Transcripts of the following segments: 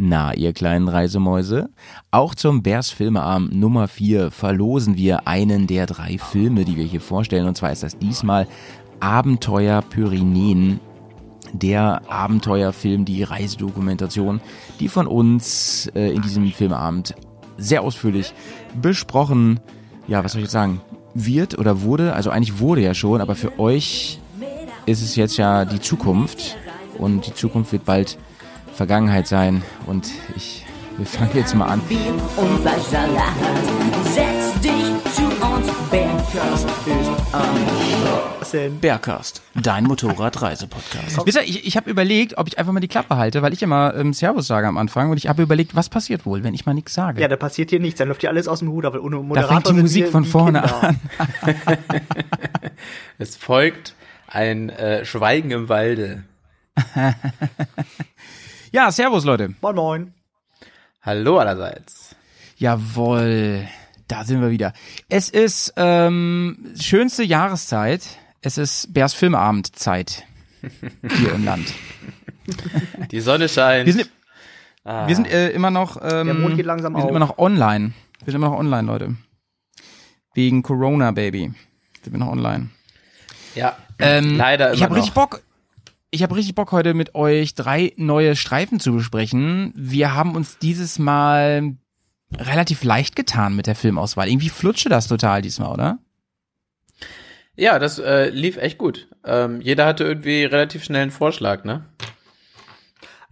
Na, ihr kleinen Reisemäuse, auch zum Bärs Filmeabend Nummer 4 verlosen wir einen der drei Filme, die wir hier vorstellen. Und zwar ist das diesmal Abenteuer Pyrenäen, der Abenteuerfilm, die Reisedokumentation, die von uns äh, in diesem Filmeabend sehr ausführlich besprochen, ja, was soll ich jetzt sagen, wird oder wurde, also eigentlich wurde ja schon, aber für euch ist es jetzt ja die Zukunft. Und die Zukunft wird bald Vergangenheit sein. Und ich, wir fangen jetzt mal an. Bier und Fleischsalat. Setz dich zu uns, Bergkast ist am dein Motorradreisepodcast. Wisst ihr, ich, ich habe überlegt, ob ich einfach mal die Klappe halte, weil ich immer ähm, Servus sage am Anfang und ich habe überlegt, was passiert wohl, wenn ich mal nichts sage. Ja, da passiert hier nichts, dann läuft hier alles aus dem Hut, aber ohne da Moderator fängt die Musik von vorne Kinder. an. Es folgt ein äh, Schweigen im Walde. Ja, Servus Leute. Moin Moin. Hallo allerseits. Jawohl, da sind wir wieder. Es ist ähm, schönste Jahreszeit. Es ist Bärs Filmabendzeit hier im Land. Die Sonne scheint. Wir sind, ah, wir sind äh, immer noch. Ähm, Der Mond geht langsam Wir sind auf. immer noch online. Wir sind immer noch online, Leute. Wegen Corona, Baby. Sind wir noch online. ja, Ähm, leider Ich immer habe richtig. Bock. Ich habe richtig Bock heute mit euch drei neue Streifen zu besprechen. Wir haben uns dieses Mal relativ leicht getan mit der Filmauswahl. Irgendwie flutschte das total diesmal, oder? Ja, das äh, lief echt gut. Ähm, jeder hatte irgendwie relativ schnell einen Vorschlag, ne?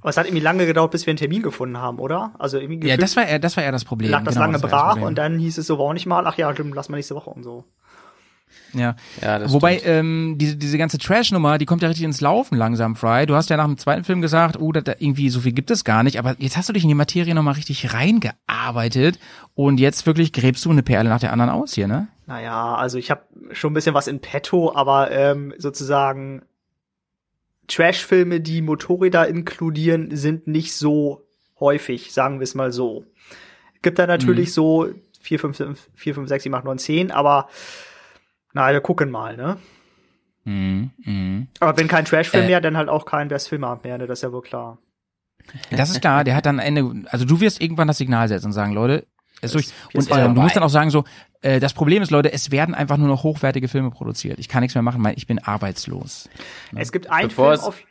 Aber es hat irgendwie lange gedauert, bis wir einen Termin gefunden haben, oder? Also irgendwie Ja, das war eher, das war eher das Problem. lag das Genau, lange das brach Problem. und dann hieß es so, war auch nicht mal, ach ja, stimmt, lass mal nächste Woche und so. Ja. Ja, das Wobei ähm, diese diese ganze Trash-Nummer, die kommt ja richtig ins Laufen langsam, Fry. Du hast ja nach dem zweiten Film gesagt, oh, da, da irgendwie so viel gibt es gar nicht, aber jetzt hast du dich in die Materie nochmal richtig reingearbeitet und jetzt wirklich gräbst du eine Perle nach der anderen aus hier, ne? Naja, also ich habe schon ein bisschen was in petto, aber ähm, sozusagen Trash-Filme, die Motorräder inkludieren, sind nicht so häufig, sagen wir es mal so. Gibt da natürlich so 4, 5, 5, 4, 5, 6, 7, 8, 9, 10, aber na, wir gucken mal, ne? Mhm, mhm. Aber wenn kein Trash-Film Äh. mehr, dann halt auch kein Best Filmabend mehr, ne? Das ist ja wohl klar. Das ist klar, der hat dann Ende, also du wirst irgendwann das Signal setzen und sagen, Leute, es durch. Und ähm, du musst dann auch sagen so, äh, das Problem ist, Leute, es werden einfach nur noch hochwertige Filme produziert. Ich kann nichts mehr machen, weil ich bin arbeitslos. Es gibt einen Bevor Film es- auf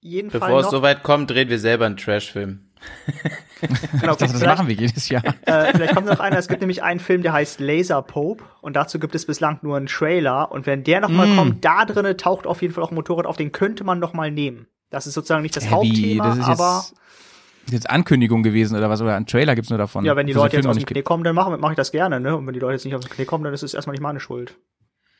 jeden Fall Bevor es soweit kommt, drehen wir selber einen Trashfilm. genau, Das, das vielleicht- machen wir jedes Jahr. Äh, vielleicht kommt noch einer. Es gibt nämlich einen Film, der heißt Laser Pope und dazu gibt es bislang nur einen Trailer. Und wenn der noch mal Mm. kommt, da drinne taucht auf jeden Fall auch ein Motorrad auf. Den könnte man noch mal nehmen. Das ist sozusagen nicht das wie? Hauptthema, Das ist aber jetzt, ist jetzt Ankündigung gewesen oder was? Oder ein Trailer gibt's nur davon? ja, wenn die es Leute den jetzt aus dem nicht Knick kommen, dann mache mach ich das gerne. Ne? Und wenn die Leute jetzt nicht aus dem Knick kommen, dann ist es erstmal nicht meine Schuld.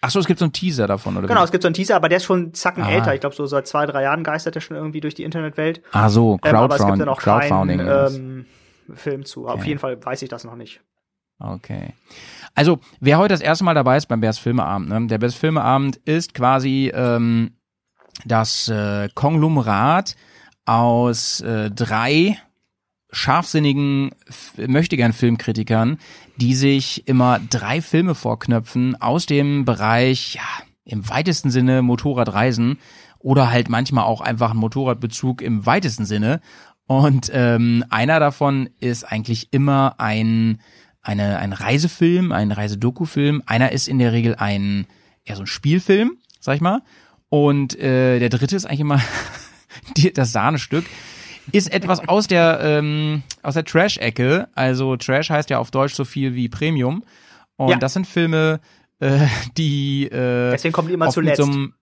Ach so, es gibt so einen Teaser davon oder? Genau, wie? es gibt so einen Teaser, aber der ist schon Zacken Ah. älter. Ich glaube, so seit zwei, drei Jahren geistert er schon irgendwie durch die Internetwelt. Ah so, Ähm, aber es gibt dann auch Crowdfunding. keinen ähm, Film zu. Auf Okay. jeden Fall weiß ich das noch nicht. Okay. Also, wer heute das erste Mal dabei ist beim Bärs Filmeabend, ne? der Bärs Filmeabend ist quasi ähm, das äh, Konglomerat aus äh, drei scharfsinnigen möchtegern Filmkritikern, die sich immer drei Filme vorknöpfen aus dem Bereich, ja, im weitesten Sinne Motorradreisen oder halt manchmal auch einfach ein Motorradbezug im weitesten Sinne. Und ähm, einer davon ist eigentlich immer ein, eine, ein Reisefilm, ein Reisedokufilm. Einer ist in der Regel ein, eher so ein Spielfilm, sag ich mal. Und äh, der dritte ist eigentlich immer die, das Sahnestück. Ist etwas aus der, ähm, aus der Trash-Ecke. Also Trash heißt ja auf Deutsch so viel wie Premium. Und Ja. das sind Filme, äh, die äh, Deswegen kommen die immer mit zuletzt. so einem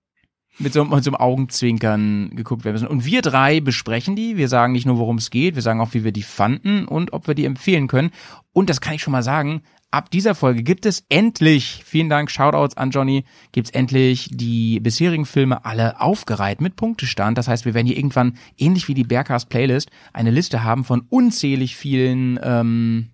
mit so, mit so einem Augenzwinkern geguckt werden müssen. Und wir drei besprechen die. Wir sagen nicht nur, worum es geht, wir sagen auch, wie wir die fanden und ob wir die empfehlen können. Und das kann ich schon mal sagen, ab dieser Folge gibt es endlich, vielen Dank, Shoutouts an Johnny, gibt es endlich die bisherigen Filme alle aufgereiht mit Punktestand. Das heißt, wir werden hier irgendwann, ähnlich wie die Bearcast Playlist, eine Liste haben von unzählig vielen ähm,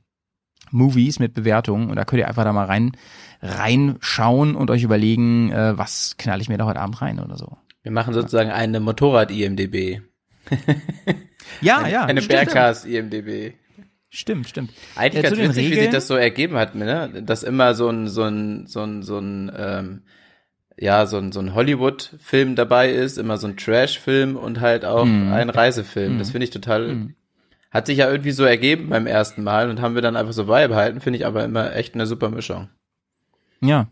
Movies mit Bewertungen. Und da könnt ihr einfach da mal rein reinschauen und euch überlegen, äh, was knall ich mir da heute Abend rein oder so. Wir machen sozusagen eine Motorrad-IMDB. Ja, ja. Eine Bergcast-IMDB. Stimmt, stimmt. Eigentlich zu ganz witzig, wie sich Regeln? das so ergeben hat, ne? Dass immer so ein, so ein, so ein, so ein, ähm, ja, so ein, so ein Hollywood-Film dabei ist, immer so ein Trash-Film und halt auch Mhm. ein Reisefilm. Das finde ich total Hat sich ja irgendwie so ergeben beim ersten Mal und haben wir dann einfach so beibehalten, finde ich aber immer echt eine super Mischung. Ja.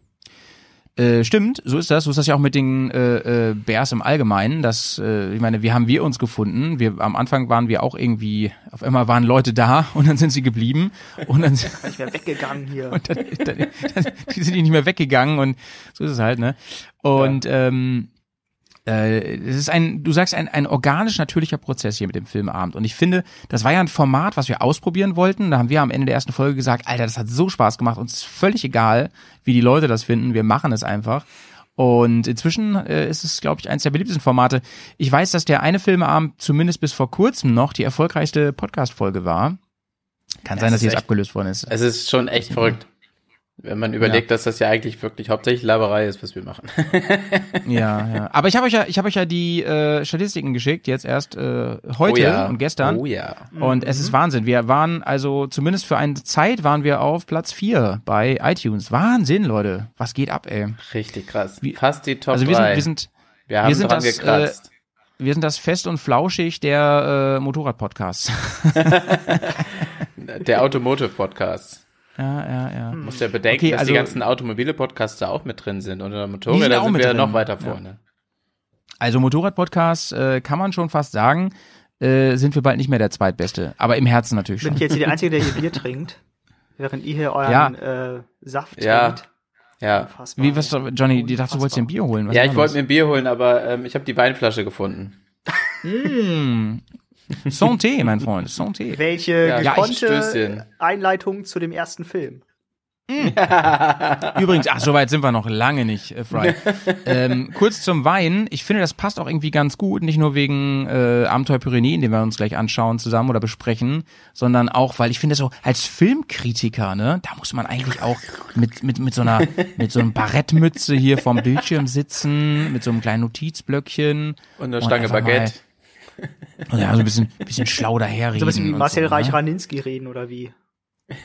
Äh, stimmt, so ist das. So ist das ja auch mit den äh, äh, Bears im Allgemeinen. Das, äh, ich meine, wie haben wir uns gefunden? Wir am Anfang waren wir auch irgendwie, auf einmal waren Leute da und dann sind sie geblieben und dann, Ich wäre weggegangen hier. und dann, dann, dann die sind die nicht mehr weggegangen und so ist es halt, ne? Und ähm, äh, es ist ein, du sagst, ein, ein organisch natürlicher Prozess hier mit dem Filmabend. Und ich finde, das war ja ein Format, was wir ausprobieren wollten. Da haben wir am Ende der ersten Folge gesagt, Alter, das hat so Spaß gemacht. Uns ist völlig egal, wie die Leute das finden. Wir machen es einfach. Und inzwischen äh, ist es, glaube ich, eines der beliebtesten Formate. Ich weiß, dass der eine Filmeabend zumindest bis vor kurzem noch die erfolgreichste Podcast-Folge war. Kann sein, es dass sie jetzt echt- abgelöst worden ist. Es ist schon echt verrückt. Wenn man überlegt, dass das ja eigentlich wirklich hauptsächlich Laberei ist, was wir machen. Ja, ja. Aber ich habe euch ja, ich habe euch ja die äh, Statistiken geschickt, jetzt erst äh, heute oh ja. und gestern. Oh ja. Und es ist Wahnsinn. Wir waren also zumindest für eine Zeit waren wir auf Platz 4 bei iTunes. Wahnsinn, Leute. Was geht ab, ey? Richtig krass. Wie- Fast die Top also wir 3. sind, wir sind, wir haben sind dran das, gekratzt. wir sind das fest und flauschig der äh, Motorrad-Podcast. Der Automotive-Podcast. Ja, ja, ja. Muss ja bedenken, Okay, dass also- die ganzen Automobile-Podcasts da auch mit drin sind. Und unter Die Motorräder sind wir drin. noch weiter Ja. vorne. Also Motorrad-Podcast äh, kann man schon fast sagen, äh, sind wir bald nicht mehr der zweitbeste. Aber im Herzen natürlich Bin schon. ich jetzt hier der Einzige, der hier Bier trinkt? Während ihr hier euren äh, Saft Ja. trinkt? Ja. Unfassbar. Wie, was, Johnny, die dachte, du wolltest dir ein Bier holen. Was Ja, ich da wollte mir ein Bier holen, aber ähm, ich habe die Weinflasche gefunden. Mm. Santé, mein Freund, Santé. Welche Ja, gekonnte. Einleitung zu dem ersten Film? Übrigens, ach, soweit sind wir noch lange nicht, äh, Fry. ähm, kurz zum Wein. Ich finde, das passt auch irgendwie ganz gut, nicht nur wegen äh, Abenteuer Pyrenäen, den wir uns gleich anschauen zusammen oder besprechen, sondern auch, weil ich finde so als Filmkritiker, ne, da muss man eigentlich auch mit mit mit so einer mit so einem Barettmütze hier vorm Bildschirm sitzen, mit so einem kleinen Notizblöckchen Und eine Stange Baguette. Ja, so ein bisschen bisschen schlau daherreden. So ein bisschen wie Marcel so, ne? Reich-Raninski reden oder wie?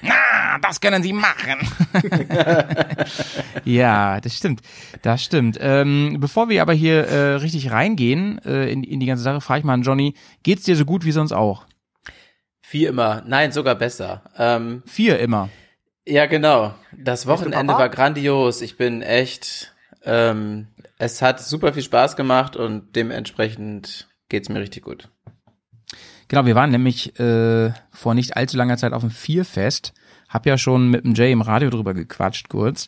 Ah, das können Sie machen. ja, das stimmt. Das stimmt. Ähm, bevor wir aber hier äh, richtig reingehen äh, in, in die ganze Sache, frage ich mal an Johnny, geht's dir so gut wie sonst auch? Wie immer. Nein, sogar besser. Ähm, Vier immer. ja, genau. Das Wochenende war grandios. Ich bin echt, ähm, es hat super viel Spaß gemacht und dementsprechend geht's mir richtig gut. Genau, wir waren nämlich äh, vor nicht allzu langer Zeit auf dem Vierfest. Hab ja schon mit dem Jay im Radio drüber gequatscht kurz.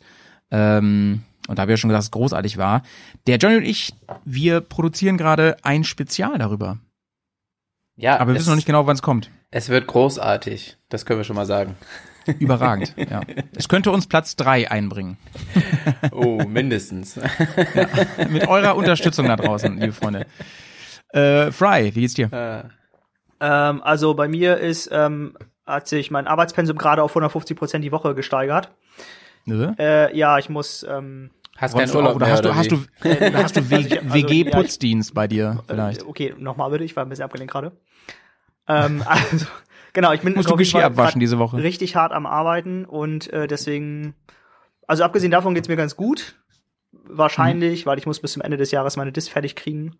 Ähm, und da habe ich ja schon gesagt, dass es großartig war. Der Johnny und ich, wir produzieren gerade ein Spezial darüber. Ja, Aber wir wissen noch nicht genau, wann es kommt. Es wird großartig. Das können wir schon mal sagen. Überragend, ja. Es könnte uns Platz drei einbringen. Oh, mindestens. Mit eurer Unterstützung da draußen, liebe Freunde. Äh, Fry, wie geht's dir? Äh, Ähm, also bei mir ist, ähm, hat sich mein Arbeitspensum gerade auf 150 Prozent die Woche gesteigert. Ne? Äh, ja, ich muss, ähm, hast keinen du auch, Urlaub oder mehr, hast du, oder hast wie? du, hast du Also ich- also, WG-Putzdienst bei dir vielleicht? Äh, okay, nochmal bitte, ich war ein bisschen abgelenkt gerade. ähm, also, genau, ich bin Musst du Geschirr abwaschen diese Woche? richtig hart am Arbeiten und äh, deswegen, also abgesehen davon geht's mir ganz gut. Wahrscheinlich, weil ich muss bis zum Ende des Jahres meine Dis fertig kriegen.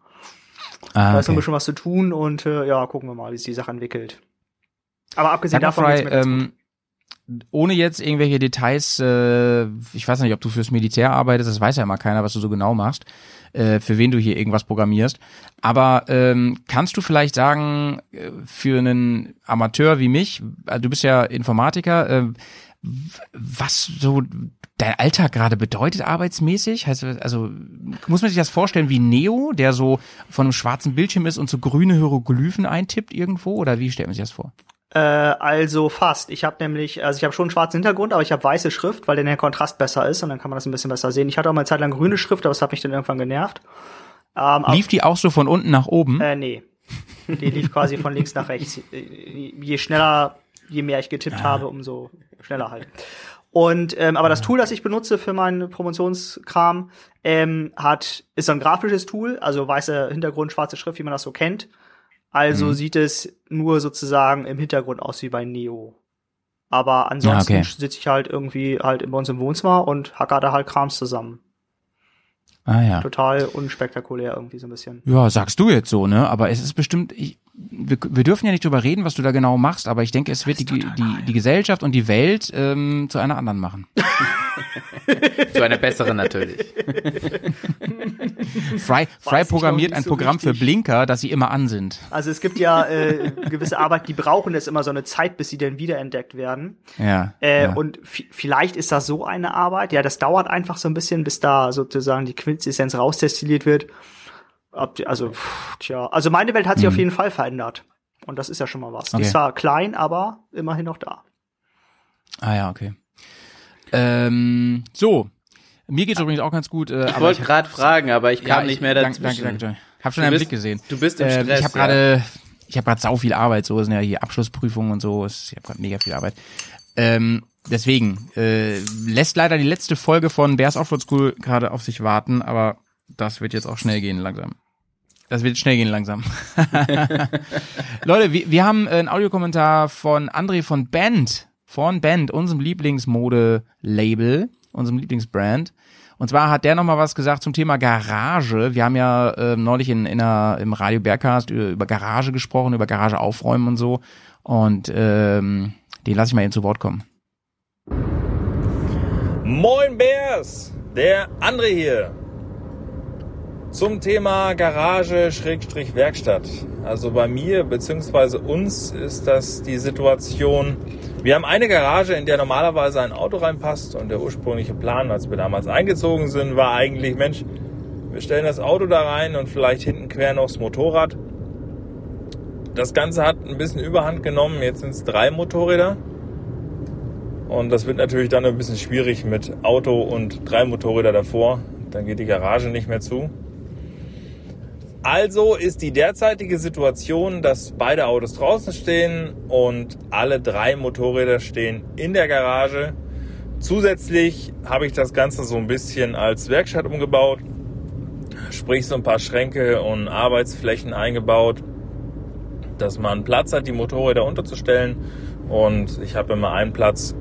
Ah, Da ist noch ein bisschen was zu tun und äh, ja, gucken wir mal, wie sich die Sache entwickelt. Aber abgesehen Sag davon Fry, ähm, ohne jetzt irgendwelche Details, äh, ich weiß nicht, ob du fürs Militär arbeitest, das weiß ja immer keiner, was du so genau machst, äh, für wen du hier irgendwas programmierst. Aber ähm, kannst du vielleicht sagen, äh, für einen Amateur wie mich, äh, du bist ja Informatiker, äh, was so dein Alltag gerade bedeutet arbeitsmäßig? Heißt, also muss man sich das vorstellen wie Neo, der so von einem schwarzen Bildschirm ist und so grüne Hieroglyphen eintippt irgendwo? Oder wie stellt man sich das vor? Äh, also fast. Ich habe nämlich, also ich habe schon einen schwarzen Hintergrund, aber ich habe weiße Schrift, weil dann der Kontrast besser ist und dann kann man das ein bisschen besser sehen. Ich hatte auch mal eine Zeit lang grüne Schrift, aber das hat mich dann irgendwann genervt. Ähm, Lief die auch so von unten nach oben? Äh, nee. Die lief quasi von links nach rechts. Je schneller, je mehr ich getippt Ah. habe, umso schneller halt. Und ähm, aber das Tool, das ich benutze für meinen Promotionskram, ähm, hat ist so ein grafisches Tool, also weißer Hintergrund, schwarze Schrift, wie man das so kennt. Also Mhm. sieht es nur sozusagen im Hintergrund aus wie bei Neo. Aber ansonsten Ah, okay. sitze ich halt irgendwie halt bei uns im Wohnzimmer und hacker da halt Krams zusammen. Ah ja. Total unspektakulär irgendwie so ein bisschen. Ja, sagst du jetzt so, ne? Aber es ist bestimmt, ich, wir, wir dürfen ja nicht drüber reden, was du da genau machst, aber ich denke, es wird die, die, die Gesellschaft und die Welt ähm, zu einer anderen machen. Zu einer besseren natürlich. Fry, Fry programmiert ein so Programm für richtig. Blinker, dass sie immer an sind. Also es gibt ja äh, gewisse Arbeit, die brauchen jetzt immer so eine Zeit, bis sie dann wiederentdeckt werden. Ja. Äh, ja. Und vi- vielleicht ist das so eine Arbeit. Ja, das dauert einfach so ein bisschen, bis da sozusagen die Quintessenz rausdestilliert wird. Die, also, pff, tja, also meine Welt hat sich auf jeden Fall verändert. Und das ist ja schon mal was. Die Mhm. Okay. ist zwar klein, aber immerhin noch da. Ah ja, okay. Ähm, so. Mir geht's übrigens auch ganz gut. Äh, Ich wollte gerade fragen, aber ich kam ja, nicht ich- mehr danke, dazwischen. Danke, danke, danke. Hab schon Du einen bist- Blick gesehen. du bist im Ähm, Stress, Ich habe ja. gerade, ich habe gerade sau viel Arbeit. So es sind ja hier Abschlussprüfungen und so. Es- Ich habe gerade mega viel Arbeit. Ähm, deswegen äh, lässt leider die letzte Folge von Bears Offroad School gerade auf sich warten, aber das wird jetzt auch schnell gehen langsam. Das wird schnell gehen langsam. Leute, wir, wir haben einen Audiokommentar von André von Band, von Band, unserem Lieblingsmode-Label, unserem Lieblingsbrand. Und zwar hat der nochmal was gesagt zum Thema Garage. Wir haben ja äh, neulich in, in einer, im Radio Bergcast über, über Garage gesprochen, über Garage aufräumen und so. Und ähm, den lasse ich mal eben zu Wort kommen. Moin Bears, der André hier. Zum Thema Garage Schrägstrich Werkstatt. Also bei mir bzw. uns ist das die Situation, wir haben eine Garage, in der normalerweise ein Auto reinpasst und der ursprüngliche Plan, als wir damals eingezogen sind, war eigentlich, Mensch, wir stellen das Auto da rein und vielleicht hinten quer noch das Motorrad. Das Ganze hat ein bisschen Überhand genommen, jetzt sind es drei Motorräder. Und das wird natürlich dann ein bisschen schwierig mit Auto und drei Motorräder davor. Dann geht die Garage nicht mehr zu. Also ist die derzeitige Situation, dass beide Autos draußen stehen und alle drei Motorräder stehen in der Garage. Zusätzlich habe ich das Ganze so ein bisschen als Werkstatt umgebaut. Sprich so ein paar Schränke und Arbeitsflächen eingebaut, dass man Platz hat, die Motorräder unterzustellen. Und ich habe immer einen Platz,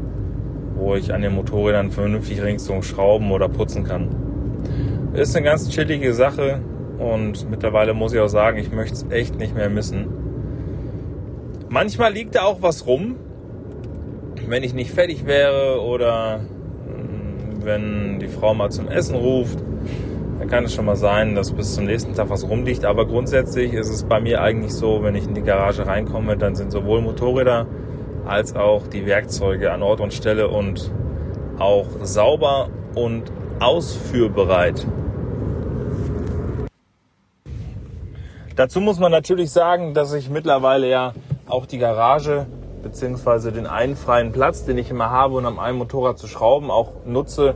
wo ich an den Motorrädern vernünftig ringsum schrauben oder putzen kann. Ist eine ganz chillige Sache und mittlerweile muss ich auch sagen, ich möchte es echt nicht mehr missen. Manchmal liegt da auch was rum, wenn ich nicht fertig wäre oder mm, wenn die Frau mal zum Essen ruft, dann kann es schon mal sein, dass bis zum nächsten Tag was rumliegt. Aber grundsätzlich ist es bei mir eigentlich so, wenn ich in die Garage reinkomme, dann sind sowohl Motorräder als auch die Werkzeuge an Ort und Stelle und auch sauber und ausführbereit. Dazu muss man natürlich sagen, dass ich mittlerweile ja auch die Garage beziehungsweise den einen freien Platz, den ich immer habe, um an einem Motorrad zu schrauben, auch nutze,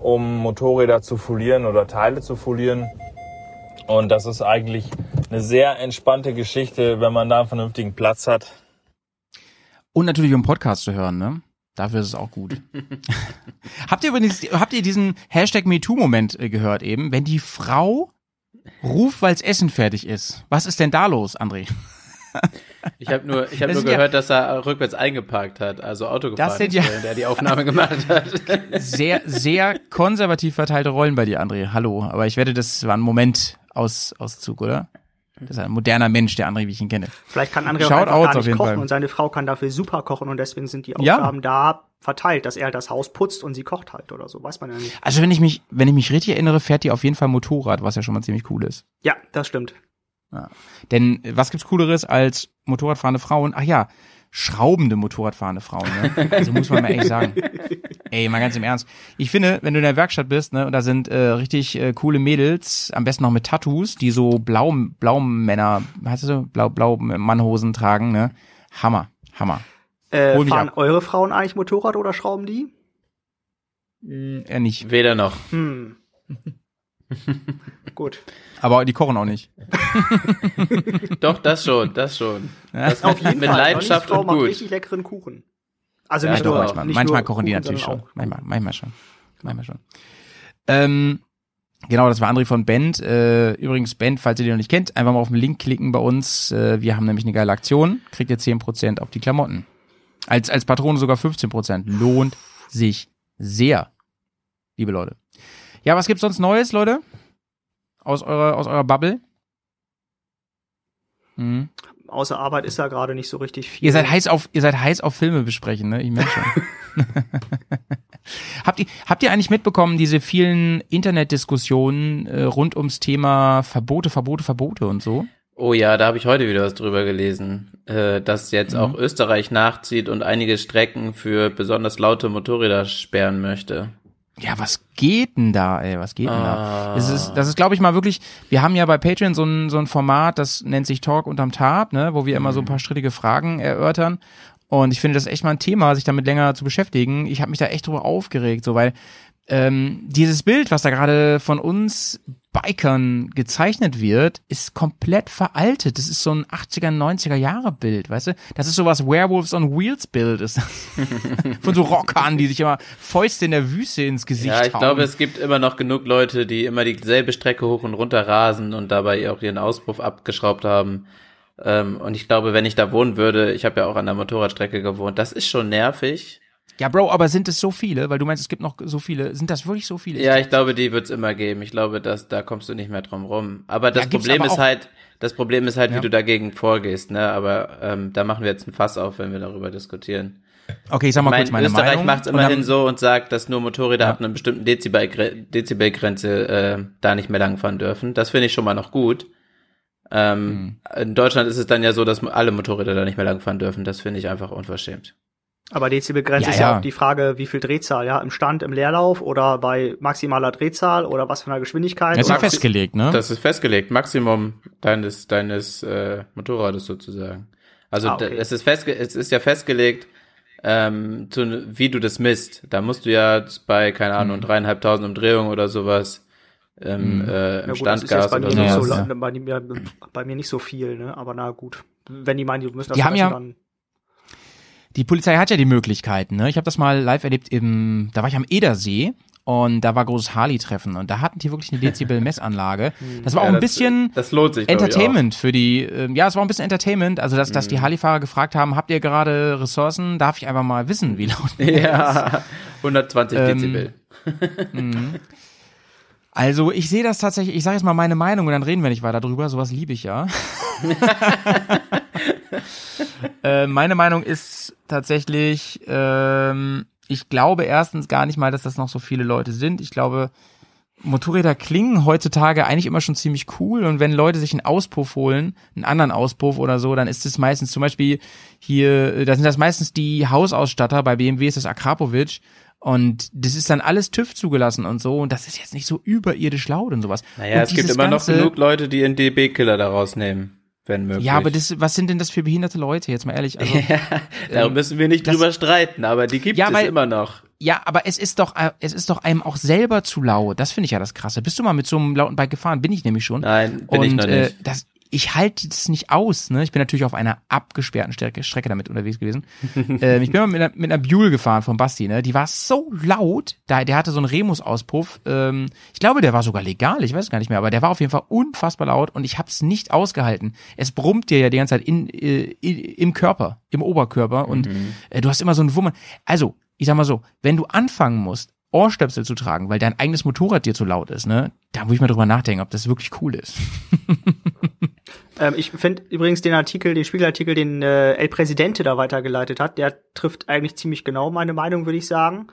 um Motorräder zu folieren oder Teile zu folieren. Und das ist eigentlich eine sehr entspannte Geschichte, wenn man da einen vernünftigen Platz hat. Und natürlich um Podcast zu hören, ne? Dafür ist es auch gut. habt ihr übrigens, habt ihr diesen Hashtag MeToo-Moment äh, gehört eben? Wenn die Frau ruft, weil's Essen fertig ist. Was ist denn da los, André? Ich habe nur, ich hab Das nur sind ja- gehört, dass er rückwärts eingeparkt hat, also Auto gefahren sind ist, ja- während er die Aufnahme gemacht hat. Sehr, sehr konservativ verteilte Rollen bei dir, André. Hallo. Aber ich wette, das war ein Moment aus, Auszug, oder? Das ist ein moderner Mensch, der André, wie ich ihn kenne. Vielleicht kann André auch Shoutouts einfach gar nicht kochen Fall. und seine Frau kann dafür super kochen und deswegen sind die Ja. Aufgaben da verteilt, dass er halt das Haus putzt und sie kocht halt oder so, weiß man ja nicht. Also wenn ich mich, wenn ich mich richtig erinnere, fährt die auf jeden Fall Motorrad, was ja schon mal ziemlich cool ist. Ja, das stimmt. Denn äh, was gibt's cooleres als Motorradfahrende Frauen? Ach ja, schraubende Motorradfahrende Frauen, ne? Also muss man mal ehrlich sagen. Ey, mal ganz im Ernst. Ich finde, wenn du in der Werkstatt bist, ne, und da sind äh, richtig äh, coole Mädels, am besten noch mit Tattoos, die so blau, blau Männer, heißt das so, blau, blau Mannhosen tragen, ne? Hammer, Hammer. Äh, fahren ab. eure Frauen eigentlich Motorrad oder schrauben die? Er nicht. Weder noch. Hm. Gut. Aber die kochen auch nicht. Doch, das schon, das schon. Das Auf jeden mit Fall. Leidenschaft und gut. richtig leckeren Kuchen. Also Ja, nicht doch, nur manchmal nicht manchmal nur kochen die Kuchen, natürlich schon. auch- Manchmal, manchmal schon. Manchmal schon. Ähm, genau, das war André von Band. Äh, übrigens, Band, falls ihr die noch nicht kennt, einfach mal auf den Link klicken bei uns. Äh, wir haben nämlich eine geile Aktion. Kriegt ihr 10% auf die Klamotten. Als, als Patrone sogar 15%. Lohnt sich sehr, liebe Leute. Ja, was gibt's sonst Neues, Leute? Aus eurer, aus eurer Bubble? Außer Arbeit ist da gerade nicht so richtig viel. Ihr seid heiß auf, ihr seid heiß auf Filme besprechen, ne? Ich merke schon. habt ihr, habt ihr eigentlich mitbekommen, diese vielen Internetdiskussionen äh, rund ums Thema Verbote, Verbote, Verbote und so? Oh ja, da habe ich heute wieder was drüber gelesen, äh, dass jetzt auch Österreich nachzieht und einige Strecken für besonders laute Motorräder sperren möchte. Ja, was geht denn da, ey? Was geht denn da? Das ist, das ist, glaube ich, mal wirklich, wir haben ja bei Patreon so ein, so ein Format, das nennt sich Talk unterm Tab, ne, wo wir immer so ein paar strittige Fragen erörtern. Und ich finde das echt mal ein Thema, sich damit länger zu beschäftigen. Ich habe mich da echt drüber aufgeregt, so weil ähm, dieses Bild, was da gerade von uns Bikern gezeichnet wird, ist komplett veraltet. Das ist so ein 80er, 90er Jahre Bild, weißt du? Das ist sowas Werewolves on Wheels Bild ist. von so Rockern, die sich immer Fäuste in der Wüste ins Gesicht Ja, ich hauen. glaube, es gibt immer noch genug Leute, die immer dieselbe Strecke hoch und runter rasen und dabei auch ihren Auspuff abgeschraubt haben. Ähm, und ich glaube, wenn ich da wohnen würde, ich habe ja auch an der Motorradstrecke gewohnt, das ist schon nervig. Ja, Bro, aber sind es so viele? Weil du meinst, es gibt noch so viele. Sind das wirklich so viele? Ja, ich glaube, die wird's immer geben. Ich glaube, dass da kommst du nicht mehr drum rum. Aber das Ja, Problem aber ist halt, das Problem ist halt, Ja. wie du dagegen vorgehst, ne? Aber ähm, da machen wir jetzt ein Fass auf, wenn wir darüber diskutieren. Okay, ich sag mal Mein, kurz meine Österreich Meinung. macht's und dann- immerhin so und sagt, dass nur Motorräder Ja. ab einer bestimmten Dezibel- Dezibelgrenze äh, da nicht mehr langfahren dürfen. Das finde ich schon mal noch gut. Ähm, Hm. In Deutschland ist es dann ja so, dass alle Motorräder da nicht mehr langfahren dürfen. Das finde ich einfach unverschämt. Aber Dezibelgrenze Ja, ist ja ja. auch die Frage, wie viel Drehzahl, ja, im Stand, im Leerlauf oder bei maximaler Drehzahl oder was für einer Geschwindigkeit. Das ist ja oder- festgelegt, ne? Das ist festgelegt, Maximum deines deines äh, Motorrades sozusagen. Also Ah, okay. es ist festge es ist ja festgelegt, ähm, zu, wie du das misst. Da musst du ja bei keine Mhm. Ahnung dreieinhalbtausend Umdrehungen oder sowas ähm, äh, Ja im gut, das ist jetzt Standgas bei oder mir, Ja, nicht ja, so, ja. la- bei, mir, bei mir nicht so viel, ne? Aber na gut. Wenn die meinen, die müssen das Die haben ja- dann Die Polizei hat ja die Möglichkeiten, ne? Ich habe das mal live erlebt im, da war ich am Edersee und da war großes Harley-Treffen und da hatten die wirklich eine Dezibel-Messanlage. Das war auch Ja, ein das- bisschen das lohnt sich Entertainment für die, ähm, ja, es war ein bisschen Entertainment, also dass, dass Mhm. die Harley-Fahrer gefragt haben, habt ihr gerade Ressourcen? Darf ich einfach mal wissen, wie laut. Ja, 120 Ähm, Dezibel. Also ich sehe das tatsächlich, ich sage jetzt mal meine Meinung und dann reden wir nicht weiter drüber, sowas liebe ich ja. äh, meine Meinung ist tatsächlich, ähm, ich glaube erstens gar nicht mal, dass das noch so viele Leute sind. Ich glaube, Motorräder klingen heutzutage eigentlich immer schon ziemlich cool. Und wenn Leute sich einen Auspuff holen, einen anderen Auspuff oder so, dann ist es meistens zum Beispiel hier, äh, da sind das meistens die Hausausstatter, bei BMW ist das Akrapovic. Und das ist dann alles TÜV zugelassen und so. Und das ist jetzt nicht so überirdisch laut und sowas. Naja, und es gibt immer noch genug Leute, die einen DB-Killer daraus nehmen, wenn möglich. Ja, aber das, was sind denn das für behinderte Leute, jetzt mal ehrlich? Also, ja, darum müssen wir nicht das- drüber streiten, aber die gibt Ja, es weil- immer noch. Ja, aber es ist doch, äh, es ist doch einem auch selber zu laut. Das finde ich ja das Krasse. Bist du mal mit so einem lauten Bike gefahren? Bin ich nämlich schon. Nein, bin und, ich noch Äh, nicht. das, ich halte das nicht aus. Ne? Ich bin natürlich auf einer abgesperrten Strecke, Strecke damit unterwegs gewesen. ähm, ich bin mal mit einer, mit einer Buell gefahren von Basti. Ne? Die war so laut. Da, der hatte so einen Remus-Auspuff. Ähm, ich glaube, der war sogar legal. Ich weiß gar nicht mehr. Aber der war auf jeden Fall unfassbar laut und ich habe es nicht ausgehalten. Es brummt dir ja die ganze Zeit in, äh, im Körper, im Oberkörper und Mhm. äh, du hast immer so ein Wummern. Also, ich sag mal so, wenn du anfangen musst, Ohrstöpsel zu tragen, weil dein eigenes Motorrad dir zu laut ist, ne, da muss ich mal drüber nachdenken, ob das wirklich cool ist. Ähm, ich finde übrigens den Artikel, den Spiegelartikel, den äh, El Presidente da weitergeleitet hat, der trifft eigentlich ziemlich genau meine Meinung, würde ich sagen.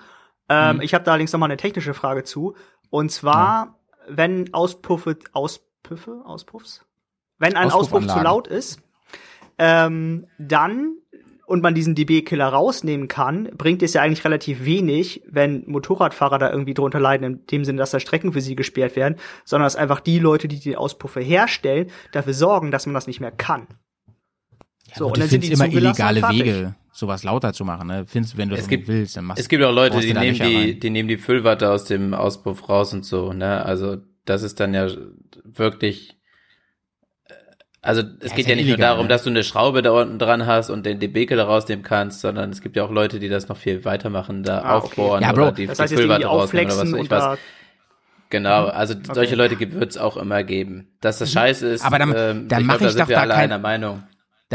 Ähm, Ich habe da allerdings noch mal eine technische Frage zu. Und zwar, wenn Auspuffe, Auspuffe, Auspuffs? Wenn ein Auspuff zu laut ist, ähm, dann und man diesen DB-Killer rausnehmen kann, bringt es ja eigentlich relativ wenig, wenn Motorradfahrer da irgendwie drunter leiden, in dem Sinne, dass da Strecken für sie gesperrt werden, sondern dass einfach die Leute, die die Auspuffe herstellen, dafür sorgen, dass man das nicht mehr kann. so, und du findest immer zugelassen und illegale. Wege, sowas lauter zu machen, ne? Findest, wenn du Es das gibt- willst, dann machst Es gibt auch Leute, die nehmen die, die nehmen die Füllwatte aus dem Auspuff raus und so, ne? Also das ist dann ja wirklich. Also es ist geht ja ja nicht nur illegal, darum, ne? dass du eine Schraube da unten dran hast und den DB-Killer rausnehmen kannst, sondern es gibt ja auch Leute, die das noch viel weitermachen, da Ah, okay. aufbohren Ja, Bro, oder die, Das heißt Füllwatte rausnehmen oder was weiß ich was. Genau, also solche Okay. Leute wird es auch immer geben. Dass das scheiße ist, Mhm. Aber dann- ähm, dann ich glaub, da ich sind doch wir da alle kein- einer Meinung.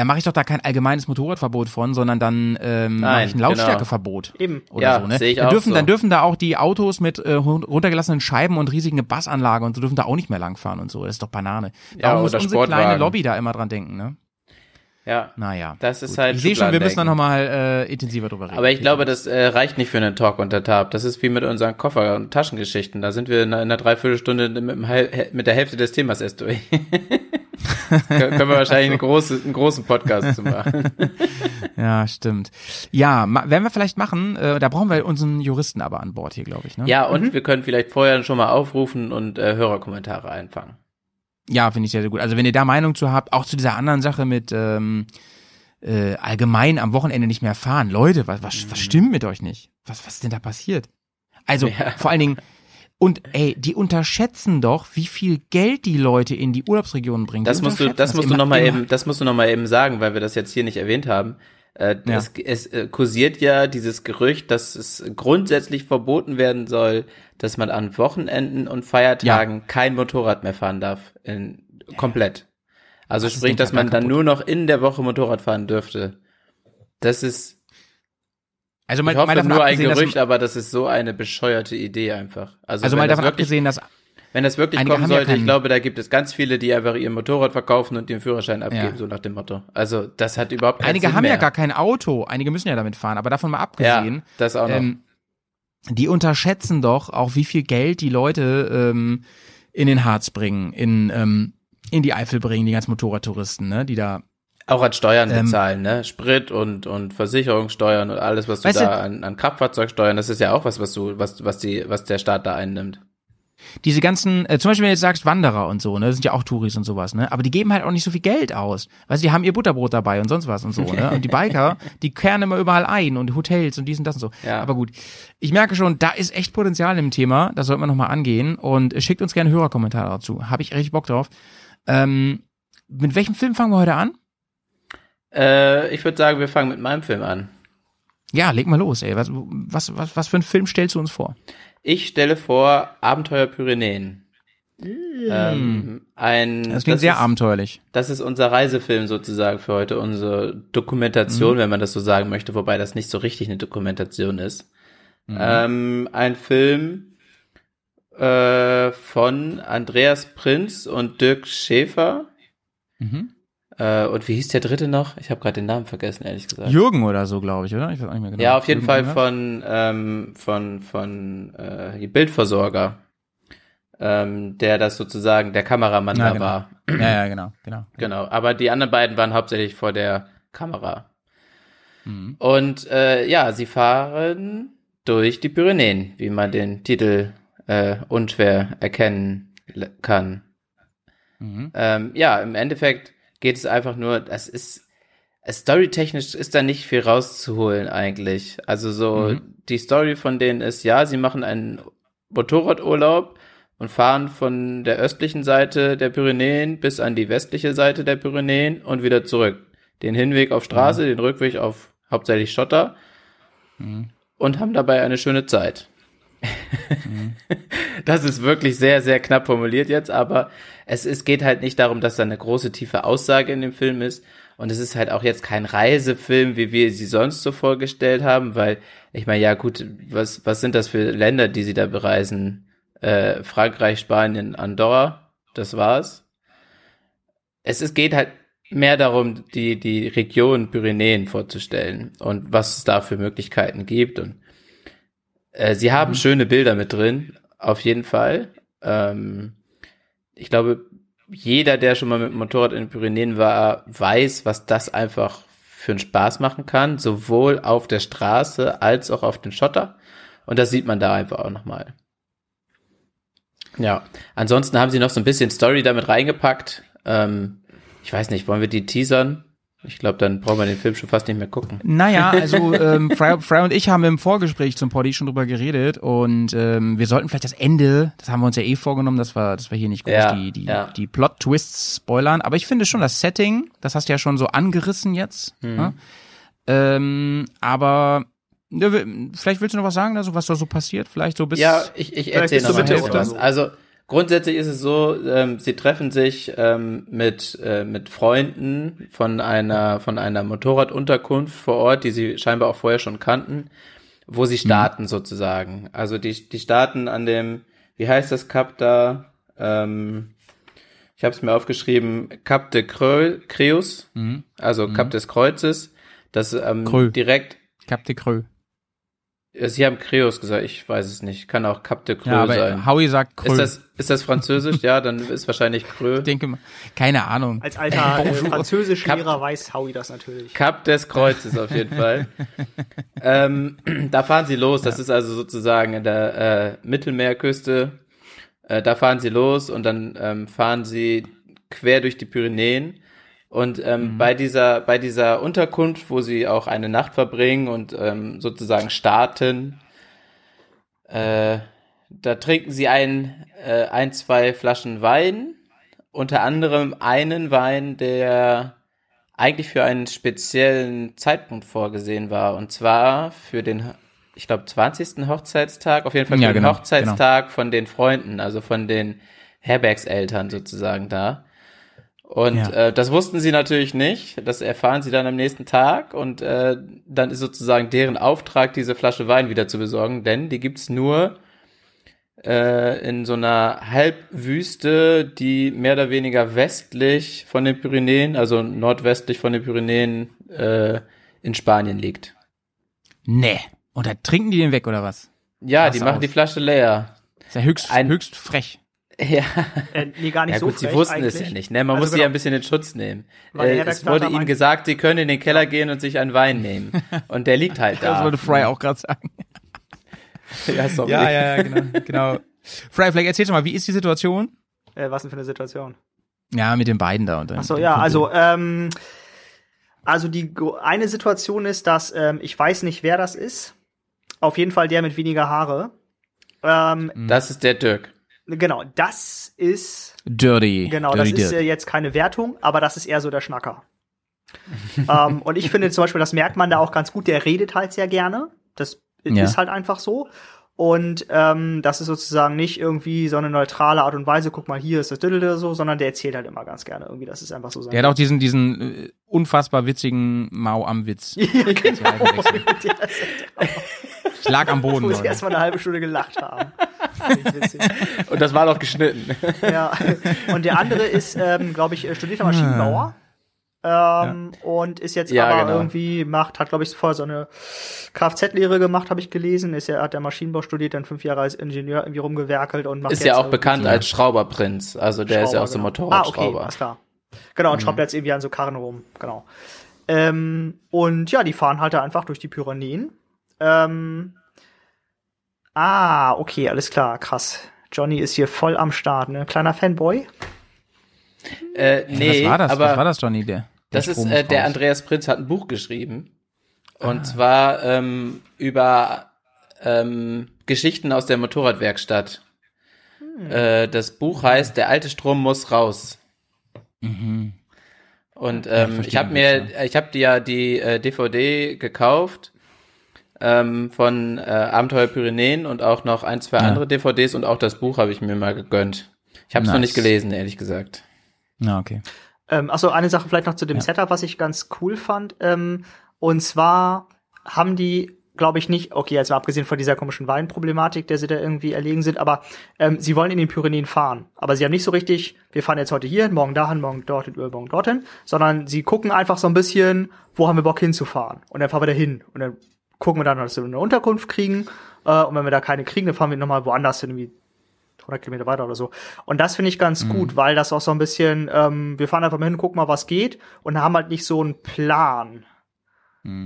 Da mache ich doch da kein allgemeines Motorradverbot von, sondern dann ähm, mache ich ein Lautstärkeverbot. Eben. Oder Ja, so, ne? sehe ich dann dürfen, so. Dann dürfen da auch die Autos mit äh, runtergelassenen Scheiben und riesigen Bassanlagen und so dürfen da auch nicht mehr langfahren und so. Das ist doch Banane. Ja, Warum muss oder unsere kleine. Lobby da immer dran denken, ne? Ja. Naja. Das ist gut. halt Ich sehe schon, wir müssen da nochmal äh, intensiver drüber reden. Aber ich glaube, das äh, reicht nicht für einen Talk unter Tab. Das ist wie mit unseren Koffer- und Taschengeschichten. Da sind wir in einer, in einer Dreiviertelstunde mit, mit der Hälfte des Themas erst durch. Können wir wahrscheinlich eine große, einen großen Podcast zu machen. Ja, stimmt. Ja, werden wir vielleicht machen. Äh, da brauchen wir unseren Juristen aber an Bord hier, glaube ich. Ne? Ja, und wir können vielleicht vorher schon mal aufrufen und äh, Hörerkommentare einfangen. Ja, finde ich sehr, sehr gut. Also wenn ihr da Meinung zu habt, auch zu dieser anderen Sache mit ähm, äh, allgemein am Wochenende nicht mehr fahren. Leute, was, was, was stimmt mit euch nicht? Was, was ist denn da passiert? Also Ja. vor allen Dingen, und ey, die unterschätzen doch, wie viel Geld die Leute in die Urlaubsregionen bringen. Die Das musst du, das musst du immer- noch mal immer. eben, das musst du noch mal eben sagen, weil wir das jetzt hier nicht erwähnt haben. Äh, Ja. es, es äh, kursiert ja dieses Gerücht, dass es grundsätzlich verboten werden soll, dass man an Wochenenden und Feiertagen kein Motorrad mehr fahren darf. In, komplett. Also ist sprich, dass da man dann kaputt? nur noch in der Woche Motorrad fahren dürfte. Das ist, Also mal, ich hoffe, mal nur ein Gerücht, aber das ist so eine bescheuerte Idee einfach. Also, also mal das davon wirklich, abgesehen, dass wenn das wirklich kommen haben ja sollte, ich glaube, da gibt es ganz viele, die einfach ihr Motorrad verkaufen und den Führerschein abgeben, Ja. so nach dem Motto. Also, das hat überhaupt keinen einige Sinn haben mehr. ja gar kein Auto, einige müssen ja damit fahren, aber davon mal abgesehen, Ja, das auch noch. ähm, die unterschätzen doch auch, wie viel Geld die Leute ähm, in den Harz bringen, in, ähm, in die Eifel bringen, die ganzen Motorradtouristen, ne, die da. auch an Steuern ähm, bezahlen, ne? Sprit und, und Versicherungssteuern und alles, was du da du- an, an Kraftfahrzeugsteuern, das ist ja auch was, was du, was, was die, was der Staat da einnimmt. Diese ganzen, äh, zum Beispiel, wenn du jetzt sagst Wanderer und so, ne, das sind ja auch Touris und sowas, ne, aber die geben halt auch nicht so viel Geld aus. Weißt du, die haben ihr Butterbrot dabei und sonst was und so, ne, und die Biker, die kehren immer überall ein und Hotels und dies und das und so. Ja. Aber gut, ich merke schon, da ist echt Potenzial im Thema, das sollten wir nochmal angehen und schickt uns gerne Hörerkommentare dazu. Habe ich richtig Bock drauf. Ähm, mit welchem Film fangen wir heute an? Äh, ich würde sagen, wir fangen mit meinem Film an. Ja, leg mal los, ey. Was, was, was, was für einen Film stellst du uns vor? Ich stelle vor Abenteuer Pyrenäen. Ähm, ein, Das klingt sehr ist, abenteuerlich. Das ist unser Reisefilm sozusagen für heute, unsere Dokumentation, wenn man das so sagen möchte, wobei das nicht so richtig eine Dokumentation ist. Ähm, ein Film äh, von Andreas Prinz und Dirk Schäfer. Mhm. Äh, und wie hieß der dritte noch? Ich habe gerade den Namen vergessen, ehrlich gesagt. Jürgen oder so, glaube ich, oder? Ich weiß auch nicht mehr genau. Ja, auf jeden Jürgen Fall von ähm, von von äh, die Bildversorger, ähm, der das sozusagen der Kameramann Ja, da genau. war. Ja, ja, genau, genau. Genau. Aber die anderen beiden waren hauptsächlich vor der Kamera. Mhm. Und äh, ja, sie fahren durch die Pyrenäen, wie man den Titel äh, unschwer erkennen kann. Mhm. Ähm, ja, im Endeffekt geht es einfach nur, das ist, storytechnisch ist da nicht viel rauszuholen eigentlich. Also so, Mhm. die Story von denen ist, ja, sie machen einen Motorradurlaub und fahren von der östlichen Seite der Pyrenäen bis an die westliche Seite der Pyrenäen und wieder zurück. Den Hinweg auf Straße, den Rückweg auf hauptsächlich Schotter Mhm. und haben dabei eine schöne Zeit. Das ist wirklich sehr, sehr knapp formuliert jetzt, aber es, es geht halt nicht darum, dass da eine große, tiefe Aussage in dem Film ist. Und es ist halt auch jetzt kein Reisefilm, wie wir sie sonst so vorgestellt haben, weil, ich meine, ja gut, was, was sind das für Länder, die sie da bereisen? Äh, Frankreich, Spanien, Andorra, das war's. Es ist, geht halt mehr darum, die, die Region Pyrenäen vorzustellen und was es da für Möglichkeiten gibt. Und äh, sie haben schöne Bilder mit drin, auf jeden Fall. Ähm, ich glaube, jeder, der schon mal mit dem Motorrad in den Pyrenäen war, weiß, was das einfach für einen Spaß machen kann, sowohl auf der Straße als auch auf den Schotter. Und das sieht man da einfach auch nochmal. Ja, ansonsten haben sie noch so ein bisschen Story damit reingepackt. Ähm, ich weiß nicht, wollen wir die teasern? Ich glaube, dann brauchen wir den Film schon fast nicht mehr gucken. Naja, also ähm, Frey, Frey und ich haben im Vorgespräch zum Poddy schon drüber geredet und ähm, wir sollten vielleicht das Ende, das haben wir uns ja eh vorgenommen, dass wir, dass wir hier nicht groß Ja, die, die, ja. die Plot-Twists spoilern, aber ich finde schon das Setting, das hast du ja schon so angerissen jetzt, Mhm. ne? ähm, aber wir- vielleicht willst du noch was sagen, also was da so passiert, vielleicht so bis Ja, ich, ich erzähle noch oder was. so. Also grundsätzlich ist es so, ähm, sie treffen sich ähm, mit äh, mit Freunden von einer von einer Motorradunterkunft vor Ort, die sie scheinbar auch vorher schon kannten, wo sie starten sozusagen. Also die die starten an dem, wie heißt das Cup da? Ähm, Ich habe es mir aufgeschrieben, Kap de Creus, Mhm. also Kap des Kreuzes. Das ähm, Creux. direkt, Cap de Creux. Äh, Sie haben Creus gesagt, ich weiß es nicht. Kann auch Kap de Creux Ja, aber sein. Howie sagt Creux. Ist das, ist das Französisch? ja, dann ist wahrscheinlich Creux. ich denke, mal- keine Ahnung. Als alter äh. Französischlehrer weiß Howie das natürlich. Kap des Kreuzes auf jeden Fall. ähm, da fahren sie los. Das ist also sozusagen in der äh, Mittelmeerküste. Äh, da fahren sie los und dann ähm, fahren sie quer durch die Pyrenäen. Und ähm, bei dieser bei dieser Unterkunft, wo sie auch eine Nacht verbringen und ähm, sozusagen starten, äh, da trinken sie ein äh, ein zwei Flaschen Wein, unter anderem einen Wein, der eigentlich für einen speziellen Zeitpunkt vorgesehen war. Und zwar für den, ich glaube, 20. Hochzeitstag, auf jeden Fall für Ja, den genau, Hochzeitstag von den Freunden, also von den Herbergseltern sozusagen da. Und Ja. äh, das wussten sie natürlich nicht. Das erfahren sie dann am nächsten Tag. Und äh, dann ist sozusagen deren Auftrag, diese Flasche Wein wieder zu besorgen, denn die gibt's nur äh, in so einer Halbwüste, die mehr oder weniger westlich von den Pyrenäen, also nordwestlich von den Pyrenäen äh, in Spanien liegt. Nee. Und da trinken die den weg, oder was? Ja, Krass die machen aus. die Flasche leer. ist ja höchst, Ein- höchst frech. Ja, Äh, nee, gar nicht ja so gut, sie frech wussten es eigentlich. ja nicht. Ne? Man Also muss sie genau. ja ein bisschen in Schutz nehmen. Äh, es wurde ihnen gesagt, sie können in den Keller gehen und sich einen Wein nehmen. Und der liegt halt da. Das wollte Fry auch gerade sagen. Ja, sorry. Ja, ja, ja, genau. genau. Fry, vielleicht erzählst du mal, wie ist die Situation? Äh, was denn für eine Situation? Ja, mit den beiden da. Und Ach so, ja, also ähm, also die eine Situation ist, dass ähm, ich weiß nicht, wer das ist. Auf jeden Fall der mit weniger Haare. Ähm, Das ist der Dirk. Genau, das ist Dirty. genau, Dirty das ist äh, jetzt keine Wertung, aber das ist eher so der Schnacker. ähm, und ich finde zum Beispiel, das merkt man da auch ganz gut. Der redet halt sehr gerne. Das Ja. ist halt einfach so. Und ähm, das ist sozusagen nicht irgendwie so eine neutrale Art und Weise, guck mal, hier ist das Diddle so, sondern der erzählt halt immer ganz gerne irgendwie. Das ist einfach so sein. Der hat auch diesen, diesen äh, unfassbar witzigen Mau am Witz. Ja, genau. Ich lag am Boden. Wo sie Leute. erst mal eine halbe Stunde gelacht haben. Ich. Und das war noch geschnitten. ja. Und der andere ist, ähm, glaube ich, studierter Maschinenbauer. Ähm, Und ist jetzt Ja, aber genau. irgendwie macht, hat, glaube ich, vorher so eine Kfz-Lehre gemacht, habe ich gelesen. Ist ja, hat der Maschinenbau studiert, dann fünf Jahre als Ingenieur irgendwie rumgewerkelt und macht Ist jetzt ja auch bekannt so als Schrauberprinz. Also der ist ja auch so genau. Ah, okay, Motorradschrauber. alles klar. Genau, und schraubt jetzt irgendwie an so Karren rum, genau. Ähm, und ja, die fahren halt da einfach durch die Pyrenäen. Ähm, ah, okay, alles klar, krass. Johnny ist hier voll am Start, ne? Kleiner Fanboy. Äh, nee, was war das? aber was war das, Johnny? Der, das der ist äh, der. Andreas Prinz hat ein Buch geschrieben. Und Ah. zwar ähm, über ähm, Geschichten aus der Motorradwerkstatt. Hm. Äh, das Buch heißt Der alte Strom muss raus. Mhm. Und ich ähm, ich habe mir, ich habe dir ja die äh, DVD gekauft ähm, von äh, Abenteuer Pyrenäen und auch noch ein, zwei Ja. andere DVDs und auch das Buch habe ich mir mal gegönnt. Ich habe es noch Nice. nicht gelesen, ehrlich gesagt. Na, okay. Ähm, achso, eine Sache vielleicht noch zu dem Ja. Setup, was ich ganz cool fand. Ähm, und zwar haben die, glaube ich, nicht, okay, jetzt mal abgesehen von dieser komischen Weinproblematik, der sie da irgendwie erlegen sind, aber ähm, sie wollen in den Pyrenäen fahren. Aber sie haben nicht so richtig, wir fahren jetzt heute hier, morgen dahin, morgen dorthin, übermorgen dorthin, sondern sie gucken einfach so ein bisschen, wo haben wir Bock hinzufahren. Und dann fahren wir da hin. Und dann gucken wir dann, dass wir eine Unterkunft kriegen. Äh, und wenn wir da keine kriegen, dann fahren wir nochmal woanders hin, irgendwie 100 Kilometer weiter oder so. Und das finde ich ganz gut, weil das auch so ein bisschen, ähm, wir fahren einfach mal hin, gucken mal, was geht und haben halt nicht so einen Plan.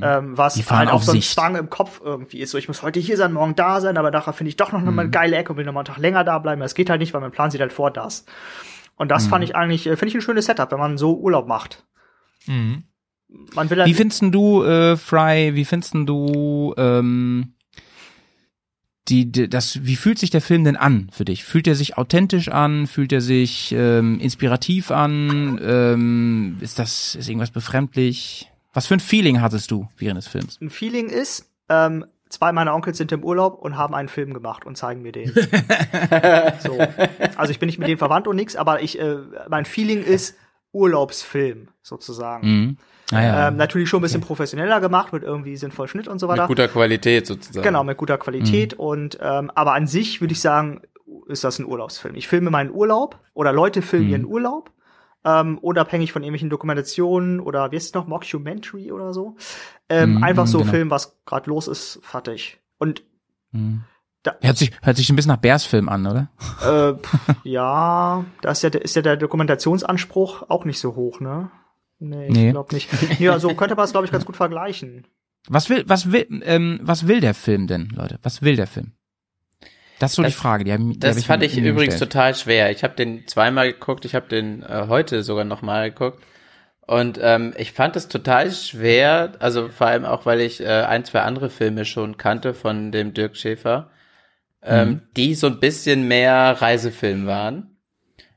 Ähm, was halt auch auf so ein Sicht. Zwang im Kopf irgendwie ist. So, ich muss heute hier sein, morgen da sein, aber nachher finde ich doch noch mal eine geile Ecke und will noch mal einen Tag länger da bleiben. Das geht halt nicht, weil mein Plan sieht halt vor das. Und das fand ich eigentlich, äh, finde ich ein schönes Setup, wenn man so Urlaub macht. Man will halt Wie findest du, äh, Fry, wie findest du, ähm, die, die, das, wie fühlt sich der Film denn an für dich? Fühlt er sich authentisch an? Fühlt er sich ähm, inspirativ an? Ähm, ist das, ist irgendwas befremdlich? Was für ein Feeling hattest du während des Films? ein Feeling ist, ähm, zwei meiner Onkels sind im Urlaub und haben einen Film gemacht und zeigen mir den. so. Also ich bin nicht mit denen verwandt und nix, aber ich, äh, mein Feeling ist Urlaubsfilm sozusagen. Mhm. Ah, ja. Ähm, natürlich schon ein bisschen professioneller gemacht, mit irgendwie sinnvoll Schnitt und so Mit weiter. guter Qualität sozusagen. Genau, mit guter Qualität Mhm. und ähm, aber an sich würde ich sagen, ist das ein Urlaubsfilm. Ich filme meinen Urlaub oder Leute filmen Mhm. ihren Urlaub. Ähm, unabhängig von irgendwelchen Dokumentationen oder wie ist es noch, Mockumentary oder so. Ähm, Mhm, einfach so genau. filmen, was gerade los ist, fertig. Und Hm. Da- Hört sich, hört sich ein bisschen nach Bears-Film an, oder? äh, pff, ja, da ist ja, ist ja der Dokumentationsanspruch auch nicht so hoch, ne? Nee, ich Nee. glaube nicht. Ja, so könnte man es, glaube ich, ganz gut vergleichen. Was will, was will, ähm, was will der Film denn, Leute? Was will der Film? Das ist so Das- die Frage. Die hab, die Das hab fand ich übrigens gestellt. total schwer. Ich habe den zweimal geguckt, ich habe den äh, heute sogar nochmal geguckt. Und ähm, ich fand es total schwer, also vor allem auch, weil ich äh, ein, zwei andere Filme schon kannte von dem Dirk Schäfer, ähm, Mhm. die so ein bisschen mehr Reisefilm waren.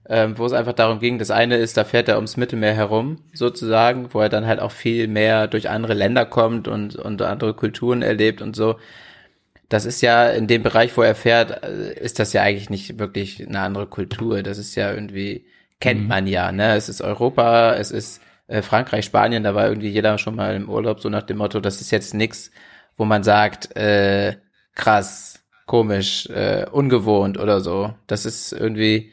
Ähm, wo es einfach darum ging, das eine ist, da fährt er ums Mittelmeer herum, sozusagen, wo er dann halt auch viel mehr durch andere Länder kommt und, und andere Kulturen erlebt und so das ist ja in dem Bereich, wo er fährt, äh, ist das ja eigentlich nicht wirklich eine andere Kultur. Das ist ja irgendwie, kennt Mhm. man ja, ne? Es ist Europa, es ist äh, Frankreich, Spanien, da war irgendwie jeder schon mal im Urlaub, so nach dem Motto, das ist jetzt nix, wo man sagt, äh, krass, komisch, äh, ungewohnt oder so. Das ist irgendwie,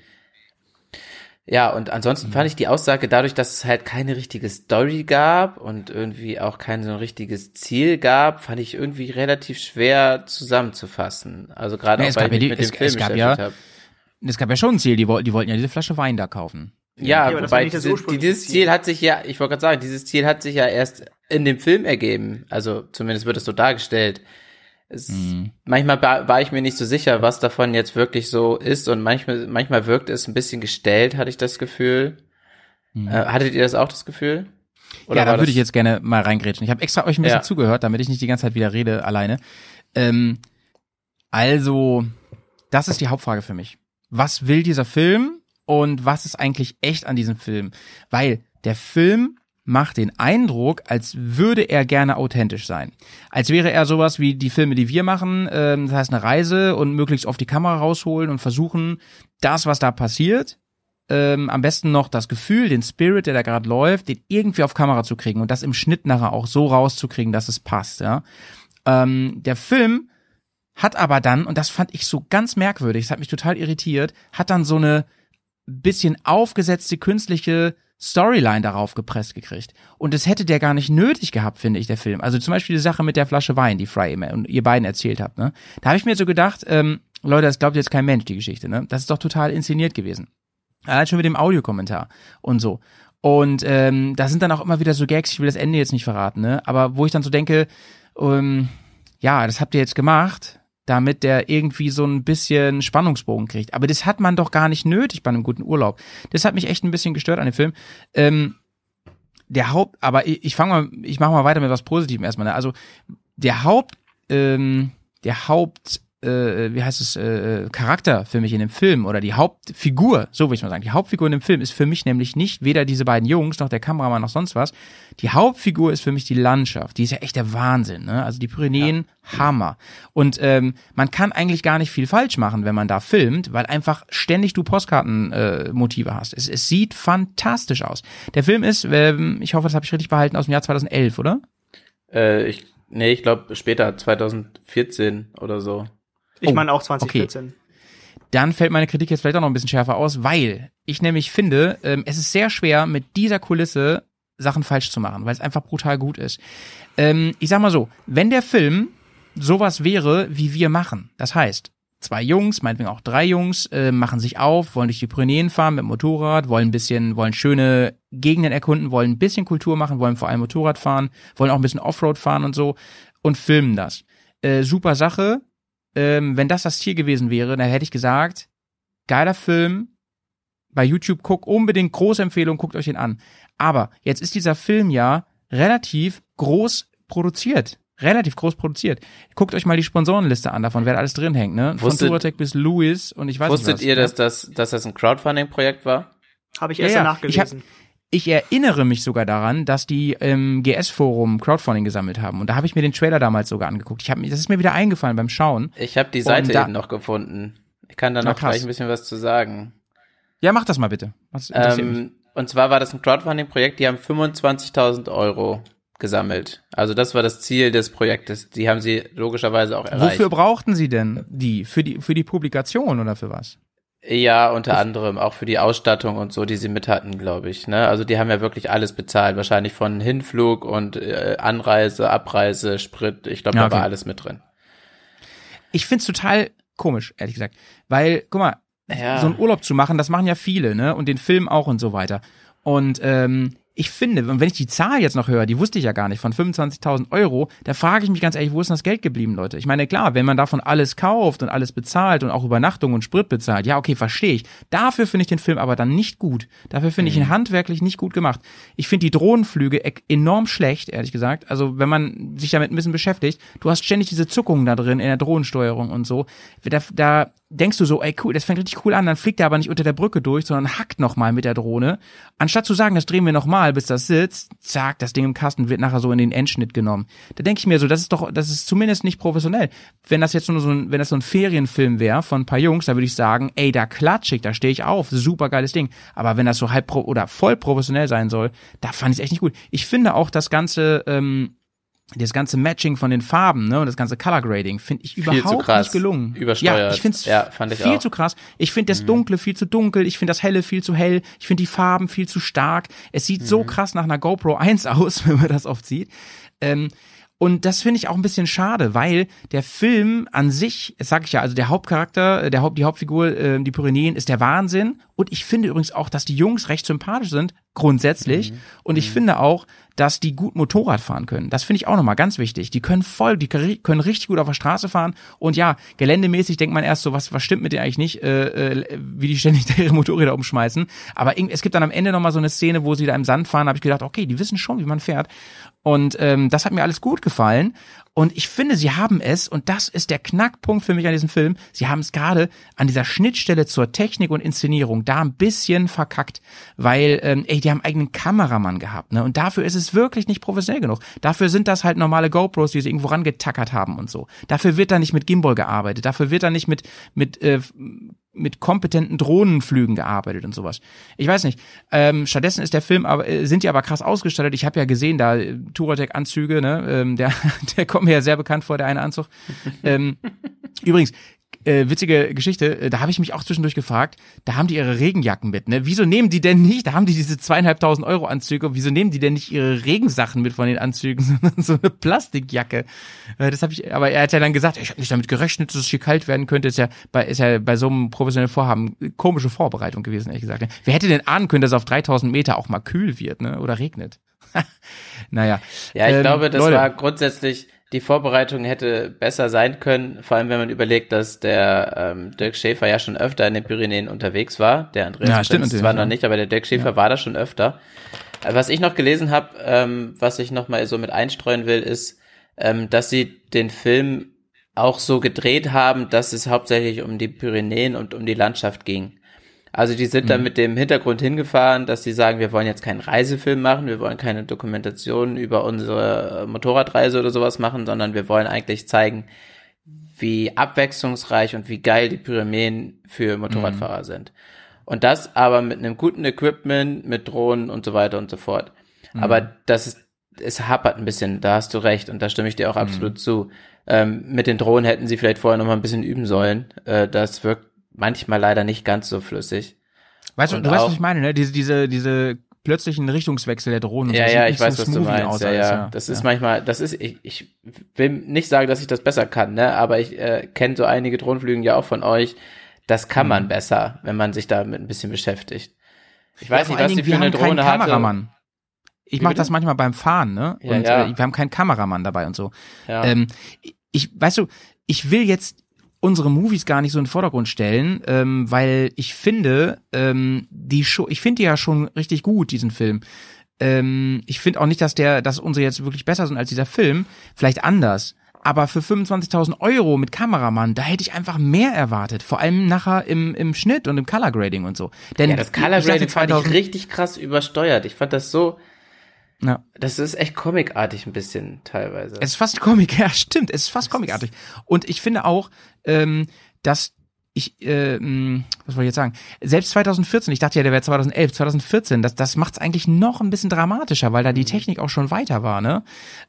ja, und ansonsten fand ich die Aussage dadurch, dass es halt keine richtige Story gab und irgendwie auch kein so ein richtiges Ziel gab, fand ich irgendwie relativ schwer zusammenzufassen. Also gerade Nee, auch es weil gab ich ja mich die- mit dem es- Film es gab ja- habe. Es gab ja schon ein Ziel. Die, wollten, die wollten ja diese Flasche Wein da kaufen. Ja, war wobei diese, dieses Ziel. Ziel hat sich ja, ich wollte gerade sagen, dieses Ziel hat sich ja erst in dem Film ergeben. Also zumindest wird es so dargestellt. Es, Mhm. Manchmal war, ich mir nicht so sicher, was davon jetzt wirklich so ist und manchmal, manchmal wirkt es ein bisschen gestellt, hatte ich das Gefühl. Mhm. Äh, hattet ihr das auch das Gefühl? Oder ja, da würde ich jetzt gerne mal reingrätschen. Ich habe extra euch ein bisschen Ja. zugehört, damit ich nicht die ganze Zeit wieder rede alleine. Ähm, also, das ist die Hauptfrage für mich. Was will dieser Film und was ist eigentlich echt an diesem Film? Weil der Film macht den Eindruck, als würde er gerne authentisch sein. Als wäre er sowas wie die Filme, die wir machen, ähm, das heißt eine Reise und möglichst oft die Kamera rausholen und versuchen, das, was da passiert, ähm, am besten noch das Gefühl, den Spirit, der da gerade läuft, den irgendwie auf Kamera zu kriegen und das im Schnitt nachher auch so rauszukriegen, dass es passt. Ja? Ähm, der Film hat aber dann, und das fand ich so ganz merkwürdig, das hat mich total irritiert, hat dann so eine bisschen aufgesetzte künstliche Storyline darauf gepresst gekriegt. Und das hätte der gar nicht nötig gehabt, finde ich, der Film. Also zum Beispiel die Sache mit der Flasche Wein, die Fry immer und ihr beiden erzählt habt. Ne? Da habe ich mir so gedacht, ähm, Leute, das glaubt jetzt kein Mensch, die Geschichte. Ne? Das ist doch total inszeniert gewesen. Allein schon mit dem Audiokommentar und so. Und ähm, da sind dann auch immer wieder so Gags, ich will das Ende jetzt nicht verraten, ne? aber wo ich dann so denke, ähm, ja, das habt ihr jetzt gemacht, damit der irgendwie so ein bisschen Spannungsbogen kriegt. Aber das hat man doch gar nicht nötig bei einem guten Urlaub. Das hat mich echt ein bisschen gestört an dem Film. Ähm, der Haupt, aber ich, ich fange mal, ich mache mal weiter mit was Positivem erstmal. Ne? Also der Haupt, ähm, der Haupt, äh, wie heißt es, äh, Charakter für mich in dem Film oder die Hauptfigur, so will ich mal sagen, die Hauptfigur in dem Film ist für mich nämlich nicht weder diese beiden Jungs noch der Kameramann noch sonst was. Die Hauptfigur ist für mich die Landschaft. Die ist ja echt der Wahnsinn. Ne? Also die Pyrenäen, Hammer. Und ähm, man kann eigentlich gar nicht viel falsch machen, wenn man da filmt, weil einfach ständig du Postkartenmotive äh, Motive hast. Es, es sieht fantastisch aus. Der Film ist, ähm, ich hoffe, das habe ich richtig behalten, aus dem Jahr 2011, oder? Äh, ich, nee, ich glaube später, 2014 oder so. Ich Oh, meine auch 2014. dann fällt meine Kritik jetzt vielleicht auch noch ein bisschen schärfer aus, weil ich nämlich finde, ähm, es ist sehr schwer, mit dieser Kulisse Sachen falsch zu machen, weil es einfach brutal gut ist. Ähm, ich sag mal so, wenn der Film sowas wäre, wie wir machen, das heißt, zwei Jungs, meinetwegen auch drei Jungs, äh, machen sich auf, wollen durch die Pyrenäen fahren mit dem Motorrad, wollen ein bisschen, wollen schöne Gegenden erkunden, wollen ein bisschen Kultur machen, wollen vor allem Motorrad fahren, wollen auch ein bisschen Offroad fahren und so und filmen das. Äh, super Sache. Ähm, wenn das das Ziel gewesen wäre, dann hätte ich gesagt, geiler Film, bei YouTube guck unbedingt große Empfehlung, guckt euch den an. Aber jetzt ist dieser Film ja relativ groß produziert. Relativ groß produziert. Guckt euch mal die Sponsorenliste an, davon wer da alles drin hängt, ne? Von Wusstet- Duratec bis Lewis und ich weiß Wusstet nicht was. ihr, ne? dass das, dass das ein Crowdfunding-Projekt war? Habe ich Ja, erst ja. danach Ich hab- gelesen. Ich erinnere mich sogar daran, dass die im GS-Forum Crowdfunding gesammelt haben. Und da habe ich mir den Trailer damals sogar angeguckt. Ich hab, das ist mir wieder eingefallen beim Schauen. Ich habe die Seite da- eben noch gefunden. Ich kann da noch krass. gleich ein bisschen was zu sagen. Ja, mach das mal bitte. Mich. Ähm, und zwar war das ein Crowdfunding-Projekt, die haben 25.000 Euro gesammelt. Also das war das Ziel des Projektes. Die haben sie logischerweise auch erreicht. Wofür brauchten Sie denn die? Für die, für die Publikation oder für was? Ja, unter anderem auch für die Ausstattung und so, die sie mit hatten, glaube ich. Ne? Also die haben ja wirklich alles bezahlt, wahrscheinlich von Hinflug und äh, Anreise, Abreise, Sprit. Ich glaube, Ja, da okay. war alles mit drin. Ich find's total komisch, ehrlich gesagt. Weil, guck mal, Ja. so einen Urlaub zu machen, das machen ja viele, ne? Und den Film auch und so weiter. Und ähm, ich finde, und wenn ich die Zahl jetzt noch höre, die wusste ich ja gar nicht, von 25.000 Euro, da frage ich mich ganz ehrlich, wo ist denn das Geld geblieben, Leute? Ich meine, klar, wenn man davon alles kauft und alles bezahlt und auch Übernachtung und Sprit bezahlt, ja, okay, verstehe ich. Dafür finde ich den Film aber dann nicht gut. Dafür finde ich ihn handwerklich nicht gut gemacht. Ich finde die Drohnenflüge e- enorm schlecht, ehrlich gesagt. Also, wenn man sich damit ein bisschen beschäftigt, du hast ständig diese Zuckungen da drin in der Drohnensteuerung und so. Da, da denkst du so, ey cool, das fängt richtig cool an, dann fliegt er aber nicht unter der Brücke durch, sondern hackt nochmal mit der Drohne. Anstatt zu sagen, das drehen wir nochmal, bis das sitzt, zack, das Ding im Kasten wird nachher so in den Endschnitt genommen. Da denke ich mir so, das ist doch, das ist zumindest nicht professionell. Wenn das jetzt nur so ein, wenn das so ein Ferienfilm wäre von ein paar Jungs, da würde ich sagen, ey, da klatsch ich, da stehe ich auf, super geiles Ding. Aber wenn das so halb pro oder voll professionell sein soll, da fand ich es echt nicht gut. Ich finde auch das ganze, ähm, das ganze Matching von den Farben, ne, und das ganze Color Grading finde ich überhaupt nicht gelungen. übersteuert. Ja, ich finde es Ja, viel auch. zu krass. Ich finde das Dunkle viel zu dunkel, ich finde das Helle viel zu hell, ich finde die Farben viel zu stark. Es sieht so krass nach einer GoPro 1 aus, wenn man das oft sieht. Ähm, und das finde ich auch ein bisschen schade, weil der Film an sich, das sage ich ja, also der Hauptcharakter, äh, der Haupt, die Hauptfigur, äh, die Pyrenäen, ist der Wahnsinn. Und ich finde übrigens auch, dass die Jungs recht sympathisch sind, grundsätzlich. Und ich finde auch, dass die gut Motorrad fahren können. Das finde ich auch nochmal ganz wichtig. Die können voll, die können richtig gut auf der Straße fahren. Und ja, geländemäßig denkt man erst so, was, was stimmt mit denen eigentlich nicht, äh, äh, wie die ständig da ihre Motorräder umschmeißen. Aber es gibt dann am Ende nochmal so eine Szene, wo sie da im Sand fahren, habe ich gedacht, okay, die wissen schon, wie man fährt. Und ähm, das hat mir alles gut gefallen. Und ich finde, sie haben es, und das ist der Knackpunkt für mich an diesem Film, sie haben es gerade an dieser Schnittstelle zur Technik und Inszenierung da ein bisschen verkackt. Weil, ähm, ey, die haben einen eigenen Kameramann gehabt, ne? Und dafür ist es wirklich nicht professionell genug. Dafür sind das halt normale GoPros, die sie irgendwo rangetackert haben und so. Dafür wird da nicht mit Gimbal gearbeitet, dafür wird da nicht mit, mit äh, mit kompetenten Drohnenflügen gearbeitet und sowas. Ich weiß nicht. Ähm, stattdessen ist der Film aber äh, sind die aber krass ausgestattet. Ich habe ja gesehen, da äh, Touratec Anzüge, ne, ähm, der der kommt mir ja sehr bekannt vor, der eine Anzug. ähm, übrigens äh, witzige Geschichte, äh, da habe ich mich auch zwischendurch gefragt, da haben die ihre Regenjacken mit, ne? Wieso nehmen die denn nicht, da haben die diese zweieinhalbtausend Euro Anzüge, wieso nehmen die denn nicht ihre Regensachen mit von den Anzügen, sondern so eine Plastikjacke? Äh, das habe ich, aber er hat ja dann gesagt, ich habe nicht damit gerechnet, dass es hier kalt werden könnte, ist ja bei, ist ja bei so einem professionellen Vorhaben äh, komische Vorbereitung gewesen, ehrlich gesagt. ne? Wer hätte denn ahnen können, dass es auf 3000 Meter auch mal kühl wird, ne? Oder regnet? naja. Ja, ich Ähm, glaube, das Leute. war grundsätzlich, die Vorbereitung hätte besser sein können, vor allem wenn man überlegt, dass der ähm, Dirk Schäfer ja schon öfter in den Pyrenäen unterwegs war. Der Andreas Ja, stimmt zwar ja. noch nicht, aber der Dirk Schäfer war da schon öfter. Äh, Was ich noch gelesen habe, ähm, was ich noch mal so mit einstreuen will, ist, ähm, dass sie den Film auch so gedreht haben, dass es hauptsächlich um die Pyrenäen und um die Landschaft ging. Also die sind da Mhm. mit dem Hintergrund hingefahren, dass sie sagen, wir wollen jetzt keinen Reisefilm machen, wir wollen keine Dokumentation über unsere äh, Motorradreise oder sowas machen, sondern wir wollen eigentlich zeigen, wie abwechslungsreich und wie geil die Pyrenäen für Motorradfahrer Mhm. sind. Und das aber mit einem guten Equipment, mit Drohnen und so weiter und so fort. Aber Mhm. das ist, es hapert ein bisschen, da hast du recht und da stimme ich dir Mhm. auch absolut zu. Ähm, mit den Drohnen hätten sie vielleicht vorher noch mal ein bisschen üben sollen. Äh, das wirkt manchmal leider nicht ganz so flüssig. Weißt du, Und du weißt, was ich meine, ne? Diese, diese, diese plötzlichen Richtungswechsel der Drohnen. und Ja, ja, ich weiß, so was du meinst. aus Ja, alles, ja, das ist manchmal, das ist, ich, ich will nicht sagen, dass ich das besser kann, ne, aber ich äh, kenne so einige Drohnenflügen ja auch von euch. Das kann Mhm. man besser, wenn man sich damit ein bisschen beschäftigt. Ich Ja, weiß nicht, was die Dingen, für eine Drohne. Kameramann. Ich mache das manchmal beim Fahren, ne? Ja, und ja. Äh, wir haben keinen Kameramann dabei und so. Ja. Ähm, ich, weißt du, ich will jetzt unsere Movies gar nicht so in den Vordergrund stellen, ähm, weil ich finde, ähm, die schon, ich finde die ja schon richtig gut, diesen Film. Ähm, ich finde auch nicht, dass der, dass unsere jetzt wirklich besser sind als dieser Film. Vielleicht anders. Aber für 25.000 Euro mit Kameramann, da hätte ich einfach mehr erwartet. Vor allem nachher im, im Schnitt und im Color Grading und so. Denn ja, das Color Grading fand ich 2000 richtig krass übersteuert. Ich fand das so, Ja. das ist echt comicartig ein bisschen teilweise. Es ist fast Comic, ja, stimmt, es ist fast comicartig. Und ich finde auch, ähm, dass ich, äh, was wollte ich jetzt sagen? Selbst 2014, ich dachte ja, der wäre 2011, 2014, das, das macht es eigentlich noch ein bisschen dramatischer, weil da die Technik auch schon weiter war, ne?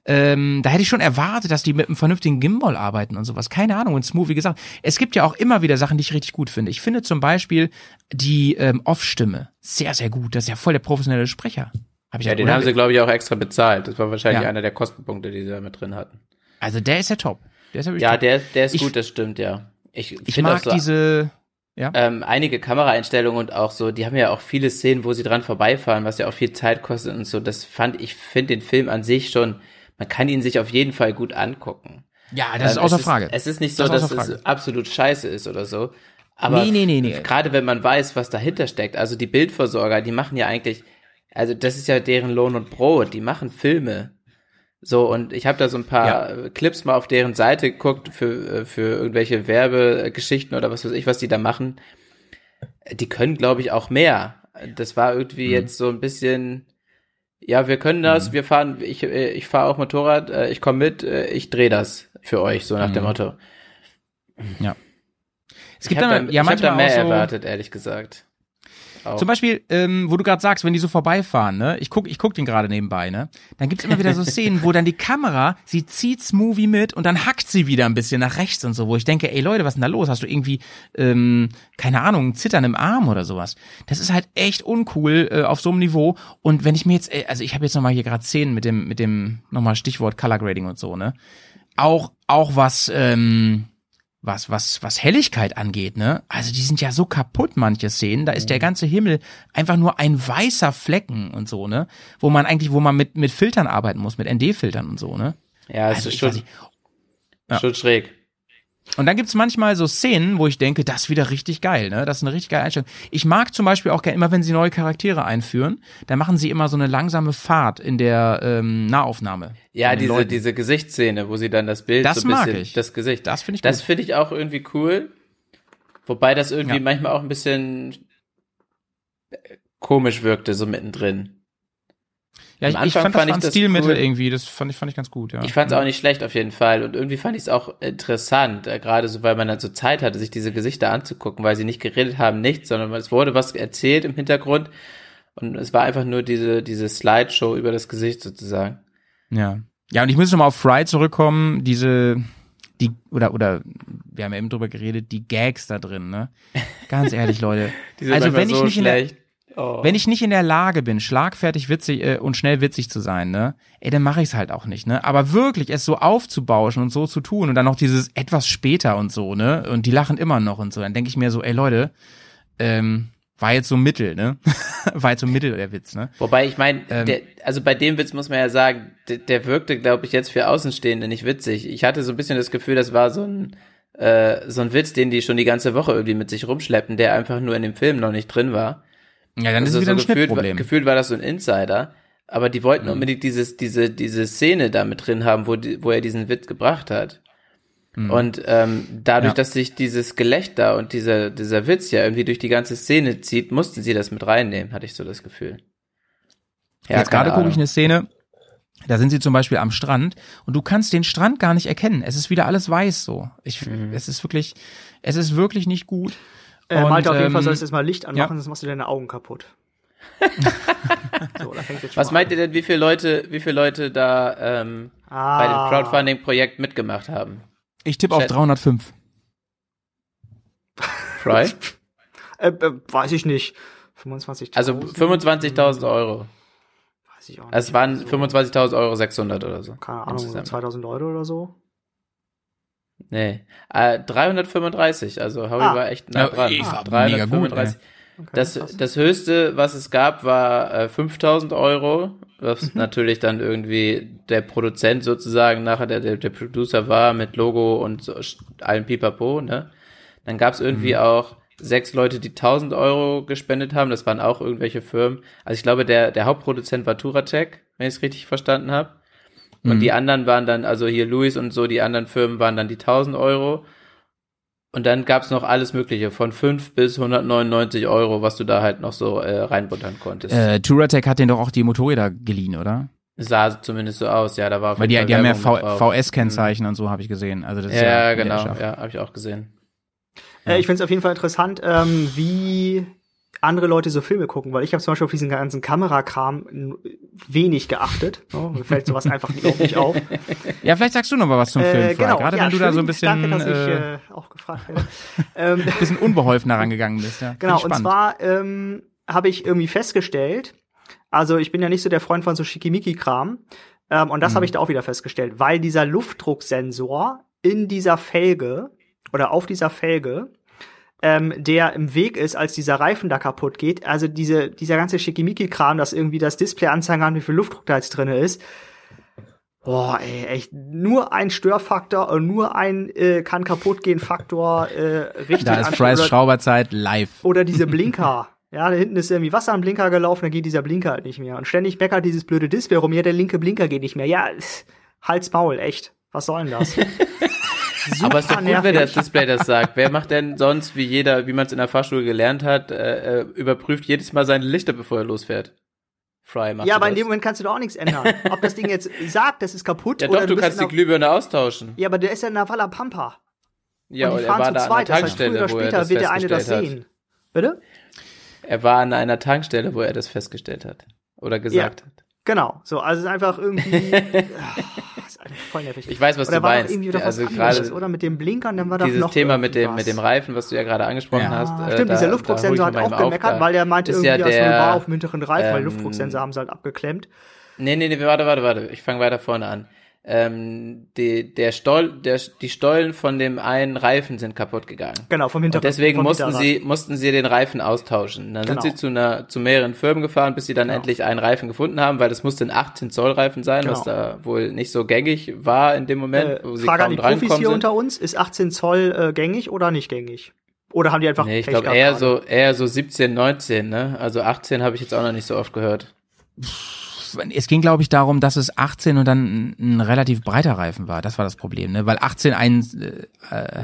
Ähm, da hätte ich schon erwartet, dass die mit einem vernünftigen Gimbal arbeiten und sowas. Keine Ahnung, und Smooth, wie gesagt, es gibt ja auch immer wieder Sachen, die ich richtig gut finde. Ich finde zum Beispiel die ähm, Off-Stimme sehr, sehr gut. Das ist ja voll der professionelle Sprecher. Hab ich Ja, den haben sie, glaube ich, auch extra bezahlt. Das war wahrscheinlich Ja. einer der Kostenpunkte, die sie da mit drin hatten. Also der ist ja top. Der ist ja Ja, top. der, der ist Ich- gut, das stimmt, ja. Ich, Ich mag auch so, diese, ja. ähm, einige Kameraeinstellungen und auch so, die haben ja auch viele Szenen, wo sie dran vorbeifahren, was ja auch viel Zeit kostet und so. Das fand ich, finde den Film an sich schon, man kann ihn sich auf jeden Fall gut angucken. Ja, das ist außer es Frage. Es ist nicht so, Das ist dass es absolut scheiße ist oder so. Aber Nee, nee, nee, nee. gerade wenn man weiß, was dahinter steckt, also die Bildversorger, die machen ja eigentlich, also das ist ja deren Lohn und Brot, die machen Filme. So, und ich habe da so ein paar äh, Clips mal auf deren Seite geguckt für, äh, für irgendwelche Werbegeschichten oder was weiß ich, was die da machen. Die können, glaube ich, auch mehr. Das war irgendwie Mhm. jetzt so ein bisschen, ja, wir können das, wir fahren, ich, äh, ich fahre auch Motorrad, ich komme mit, ich drehe das für euch, so nach dem Mhm. Motto. Es gibt ich habe da, ja hab da mehr so, erwartet, ehrlich gesagt. Auch. Zum Beispiel, ähm, wo du gerade sagst, wenn die so vorbeifahren, ne? Ich guck, ich guck den gerade nebenbei, ne? Dann gibt's immer wieder so Szenen, wo dann die Kamera, sie zieht's Movie mit und dann hackt sie wieder ein bisschen nach rechts und so, wo ich denke, ey Leute, was ist denn da los? Hast du irgendwie, ähm, keine Ahnung, ein Zittern im Arm oder sowas? Das ist halt echt uncool äh, auf so einem Niveau. Und wenn ich mir jetzt, äh, also ich habe jetzt nochmal hier gerade Szenen mit dem, mit dem, nochmal Stichwort Color Grading und so, ne? Auch, auch was, ähm, was, was, was Helligkeit angeht, ne? Also die sind ja so kaputt, manche Szenen. Da ist der ganze Himmel einfach nur ein weißer Flecken und so, ne? Wo man eigentlich, wo man mit, mit Filtern arbeiten muss, mit ND-Filtern und so, ne? ja, es Also ist schon. Ja. schon schräg. Und dann gibt's manchmal so Szenen, wo ich denke, das ist wieder richtig geil, ne? Das ist eine richtig geile Einstellung. Ich mag zum Beispiel auch gerne, immer wenn sie neue Charaktere einführen, dann machen sie immer so eine langsame Fahrt in der ähm, Nahaufnahme. Ja, diese, Leuten. diese Gesichtsszene, wo sie dann das Bild Das so ein bisschen, mag ich. das Gesicht. Das finde ich Das finde ich auch irgendwie cool. Wobei das irgendwie Ja. manchmal auch ein bisschen äh, komisch wirkte, so mittendrin. Ja, ich, ich fand das fand war ein das Stilmittel cool. irgendwie, das fand ich, fand ich ganz gut, ja. Ich fand es auch nicht schlecht auf jeden Fall. Und irgendwie fand ich es auch interessant, äh, gerade so, weil man dann so Zeit hatte, sich diese Gesichter anzugucken, weil sie nicht geredet haben, nichts, sondern es wurde was erzählt im Hintergrund. Und es war einfach nur diese, diese Slideshow über das Gesicht sozusagen. Ja. Ja, und ich muss nochmal auf Fry zurückkommen, diese, die, oder, oder, wir haben ja eben drüber geredet, die Gags da drin, ne? Ganz ehrlich, Leute. Also wenn ich so nicht in der, schlecht. Oh. wenn ich nicht in der Lage bin, schlagfertig witzig äh, und schnell witzig zu sein, ne, ey, dann mache ich es halt auch nicht, ne. Aber wirklich es so aufzubauschen und so zu tun und dann noch dieses etwas später und so, ne, und die lachen immer noch und so, dann denke ich mir so, ey Leute, ähm, war jetzt so Mittel, ne, war jetzt so Mittel der Witz, ne. Wobei ich meine, Ähm, der, also bei dem Witz muss man ja sagen, der, der wirkte, glaube ich, jetzt für Außenstehende nicht witzig. Ich hatte so ein bisschen das Gefühl, das war so ein äh, so ein Witz, den die schon die ganze Woche irgendwie mit sich rumschleppen, der einfach nur in dem Film noch nicht drin war. Ja, dann Also ist es wieder ein so gefühlt, Schnittproblem. gefühlt war das so ein Insider, aber die wollten Mhm. unbedingt dieses, diese, diese Szene da mit drin haben, wo, die, wo er diesen Witz gebracht hat. Mhm. Und ähm, dadurch, Ja. dass sich dieses Gelächter und dieser, dieser Witz ja irgendwie durch die ganze Szene zieht, mussten sie das mit reinnehmen, hatte ich so das Gefühl. Ja, Jetzt gerade gucke ich eine Szene, da sind sie zum Beispiel am Strand und du kannst den Strand gar nicht erkennen. Es ist wieder alles weiß so. Ich, Mhm. es ist wirklich, es ist wirklich nicht gut. Äh, Und, Malte, auf jeden ähm, Fall sollst du jetzt mal Licht anmachen, ja. sonst machst du deine Augen kaputt. so, da fängt jetzt schon Was mal meint ihr denn, wie viele Leute, wie viele Leute da ähm, an. bei dem Ah. Crowdfunding-Projekt mitgemacht haben? Ich tippe auf Chat. 305. Fry? Äh, äh, weiß ich nicht. 25.000? Also 25.000 Euro. Weiß ich auch nicht. Also es waren So, 25.000 Euro 600 oder so. Keine Ahnung, so insgesamt. 2000 Leute oder so. Nee. Äh, 335, also Howie Ah. war echt nah Ja, dran. ich war Ah, mega gut, Okay, das, das höchste, was es gab, war äh, 5000 Euro, was Mhm. natürlich dann irgendwie der Produzent sozusagen nachher der, der, der Producer war mit Logo und so, allem Pipapo, ne? Dann gab es irgendwie Mhm. auch sechs Leute, die 1000 Euro gespendet haben, das waren auch irgendwelche Firmen. Also ich glaube, der, der Hauptproduzent war Turatec, wenn ich es richtig verstanden habe. Und Mhm. die anderen waren dann, also hier Louis und so, die anderen Firmen waren dann die 1000 Euro. Und dann gab's noch alles Mögliche, von 5 bis 199 Euro, was du da halt noch so äh, reinbuttern konntest. Äh, Touratech hat den doch auch die Motorräder geliehen, oder? Sah zumindest so aus, ja, da war auf Weil die, die haben ja mit drauf. VS-Kennzeichen und so, habe ich gesehen. Also das ist Ja, ja, ja genau, ja, habe ich auch gesehen. Äh, ich finde es auf jeden Fall interessant, ähm, wie andere Leute so Filme gucken, weil ich habe zum Beispiel auf diesen ganzen Kamerakram wenig geachtet. Ne? Mir fällt sowas einfach überhaupt nicht auf. Ja, vielleicht sagst du noch mal was zum Film, Äh, Fry. Gerade wenn du da so ein bisschen, Danke, dass ich äh, äh, auch gefragt werde. ähm, bisschen unbeholfen herangegangen bist. Ja. Genau, und zwar ähm, habe ich irgendwie festgestellt, also ich bin ja nicht so der Freund von so Schickimicki-Kram, ähm, und das Mhm. habe ich da auch wieder festgestellt, weil dieser Luftdrucksensor in dieser Felge oder auf dieser Felge, ähm, der im Weg ist, als dieser Reifen da kaputt geht, also diese, dieser ganze Schickimicki-Kram, dass irgendwie das Display anzeigen kann, wie viel Luftdruck da jetzt drin ist, Boah, ey, echt, nur ein Störfaktor, äh, nur ein äh, kann kaputt gehen Faktor, äh, richtig Da ist Oder- Schrauberzeit live. oder diese Blinker. Ja, da hinten ist irgendwie Wasser am Blinker gelaufen, dann geht dieser Blinker halt nicht mehr. Und ständig meckert dieses blöde Display rum, ja, der linke Blinker geht nicht mehr. Ja, pff, Hals Maul, echt. Was soll denn das? Aber es ist doch gut, wenn das Display das sagt. Wer macht denn sonst, wie jeder, wie man es in der Fahrschule gelernt hat, äh, äh, überprüft jedes Mal seine Lichter, bevor er losfährt? Fry macht Ja, aber das. in dem Moment kannst du doch auch nichts ändern. Ob das Ding jetzt sagt, das ist kaputt Ja oder doch, du bist kannst die Glühbirne austauschen. Ja, aber der ist ja in der Walla Pampa. Ja, und die er fahren war zu da an zweit, der das heißt, früher Tankstelle, oder er später wird der eine das hat. sehen. Bitte? Er war an einer Tankstelle, wo er das festgestellt hat. Oder gesagt hat. Genau. So, also es ist einfach irgendwie. voll nervig. Ich weiß, was oder du meinst. irgendwie doch Also gerade oder mit dem Blinkern, dann war Dieses noch Thema mit dem, mit dem. Reifen, was du ja gerade angesprochen Ja. hast. Äh, stimmt, da- dieser Luftdrucksensor hat auch auf, gemeckert, da weil der meinte ist irgendwie, ja der, war auf dem hinteren Reifen, weil ähm, Luftdrucksensor haben sie halt abgeklemmt. Nee, nee, nee, warte, warte, warte. Ich fange weiter vorne an. Ähm, die, der Stoll, der, die Stollen von dem einen Reifen sind kaputt gegangen. Genau, vom Hinterrad. Und deswegen mussten sie, mussten sie den Reifen austauschen. Dann Genau. sind sie zu einer, zu mehreren Firmen gefahren, bis sie dann Genau. endlich einen Reifen gefunden haben, weil das musste ein 18 Zoll Reifen sein, was Genau. da wohl nicht so gängig war in dem Moment, Äh, wo sie Frage an kaum die Profis hier sind. unter uns, ist 18 Zoll äh, gängig oder nicht gängig? Oder haben die einfach Nee, ich glaube eher gerade? so, eher so 17, 19, ne? Also 18 habe ich jetzt auch noch nicht so oft gehört. Es ging, glaube ich, darum, dass es 18 und dann ein, ein relativ breiter Reifen war. Das war das Problem, ne? Weil 18 ein, äh, äh,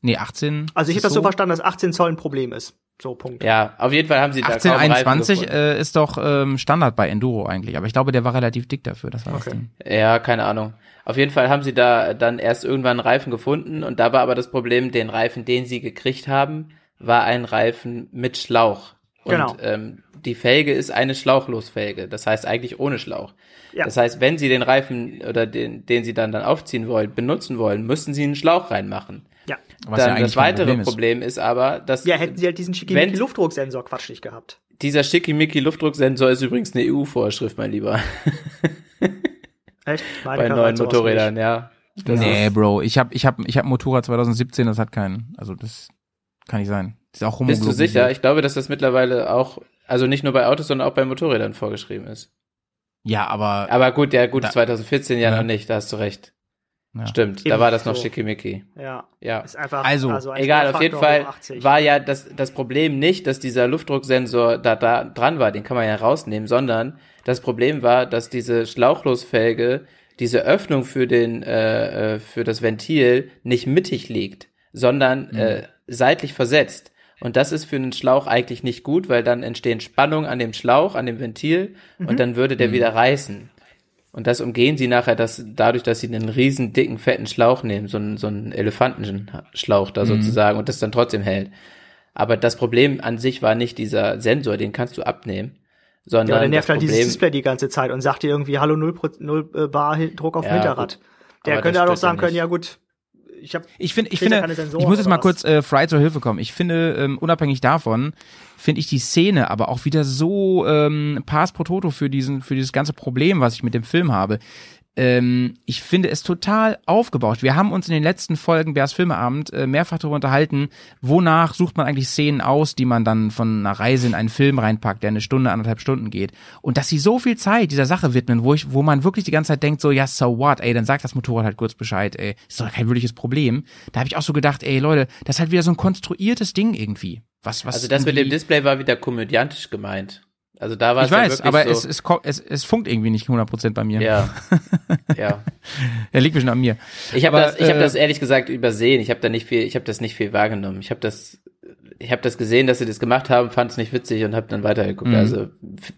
nee, 18. Also ich habe das so verstanden, dass 18 Zoll ein Problem ist. So, Punkt. Ja, auf jeden Fall haben sie da 18, kaum Reifen 21 gefunden. äh, ist doch ähm, Standard bei Enduro eigentlich, aber ich glaube, der war relativ dick dafür. Das war das Okay. Ding. Ja, keine Ahnung. Auf jeden Fall haben sie da dann erst irgendwann einen Reifen gefunden und da war aber das Problem, den Reifen, den sie gekriegt haben, war ein Reifen mit Schlauch. Und Genau. ähm, die Felge ist eine Schlauchlosfelge, das heißt eigentlich ohne Schlauch. Ja. Das heißt, wenn sie den Reifen oder den, den sie dann dann aufziehen wollen, benutzen wollen, müssen sie einen Schlauch reinmachen. Ja. Was ja dann eigentlich das weitere Problem Problem ist. ist. aber, dass Ja, hätten sie halt diesen Wenn- Schickimicki-Luftdrucksensor Quatsch nicht gehabt. dieser schickimicki Luftdrucksensor ist übrigens eine EU-Vorschrift, mein Lieber, Echt? Meine bei neuen Motorrädern, ja. Das nee, ist- Bro, ich habe ich hab, ich hab ein Motorrad 2017, das hat keinen. Also das kann nicht sein. Ist auch Bist du sicher? Ich glaube, dass das mittlerweile auch, also nicht nur bei Autos, sondern auch bei Motorrädern vorgeschrieben ist. Ja, aber, Aber gut, ja, gut, Da- 2014 ja, Ja. noch nicht, da hast du recht. ja. Stimmt, da Eben, war das noch so. schickimicki. Ja, Ja. ist einfach. Also, ein Egal, auf jeden Fall hoch 80. war ja das, das Problem nicht, dass dieser Luftdrucksensor da, da dran war, den kann man ja rausnehmen, sondern das Problem war, dass diese Schlauchlosfelge, diese Öffnung für den, äh, äh, für das Ventil nicht mittig liegt, sondern äh, seitlich versetzt. Und das ist für einen Schlauch eigentlich nicht gut, weil dann entstehen Spannungen an dem Schlauch, an dem Ventil und dann würde der wieder reißen. Und das umgehen sie nachher, dass dadurch, dass sie einen riesen dicken, fetten Schlauch nehmen, so einen, so einen Elefantenschlauch da sozusagen und das dann trotzdem hält. Aber das Problem an sich war nicht dieser Sensor, den kannst du abnehmen, ja, sondern der nervt halt dieses Display die ganze Zeit und sagt dir irgendwie, hallo, null, Pro- null äh, Bar Druck auf Ja, Hinterrad. gut. Der könnte halt auch sagen ja können, ja gut, ich habe Ich finde, ich finde, Sensoren ich muss jetzt mal was? kurz äh, Fry zur Hilfe kommen. Ich finde, ähm, unabhängig davon, finde ich die Szene aber auch wieder so ähm, Pass pro Toto für diesen, für dieses ganze Problem, was ich mit dem Film habe. Ähm, ich finde es total aufgebauscht. Wir haben uns in den letzten Folgen Bärs Filmeabend äh, mehrfach darüber unterhalten, wonach sucht man eigentlich Szenen aus, die man dann von einer Reise in einen Film reinpackt, der eine Stunde, anderthalb Stunden geht. Und dass sie so viel Zeit dieser Sache widmen, wo ich, wo man wirklich die ganze Zeit denkt, so, ja, so what, ey, dann sagt das Motorrad halt kurz Bescheid, ey, ist doch kein wirkliches Problem. Da habe ich auch so gedacht, ey, Leute, das ist halt wieder so ein konstruiertes Ding irgendwie. Was, was also das mit dem Display war wieder komödiantisch gemeint. Also da war Ich es ja weiß, wirklich aber so, es, es, es, es funkt irgendwie nicht 100% bei mir. ja, ja. Er liegt bestimmt an mir. Ich habe das, ich habe äh, das ehrlich gesagt übersehen. Ich habe da nicht viel, ich habe das nicht viel wahrgenommen. Ich habe das, ich habe das gesehen, dass sie das gemacht haben, fand es nicht witzig und habe dann weitergeguckt. Mhm. Also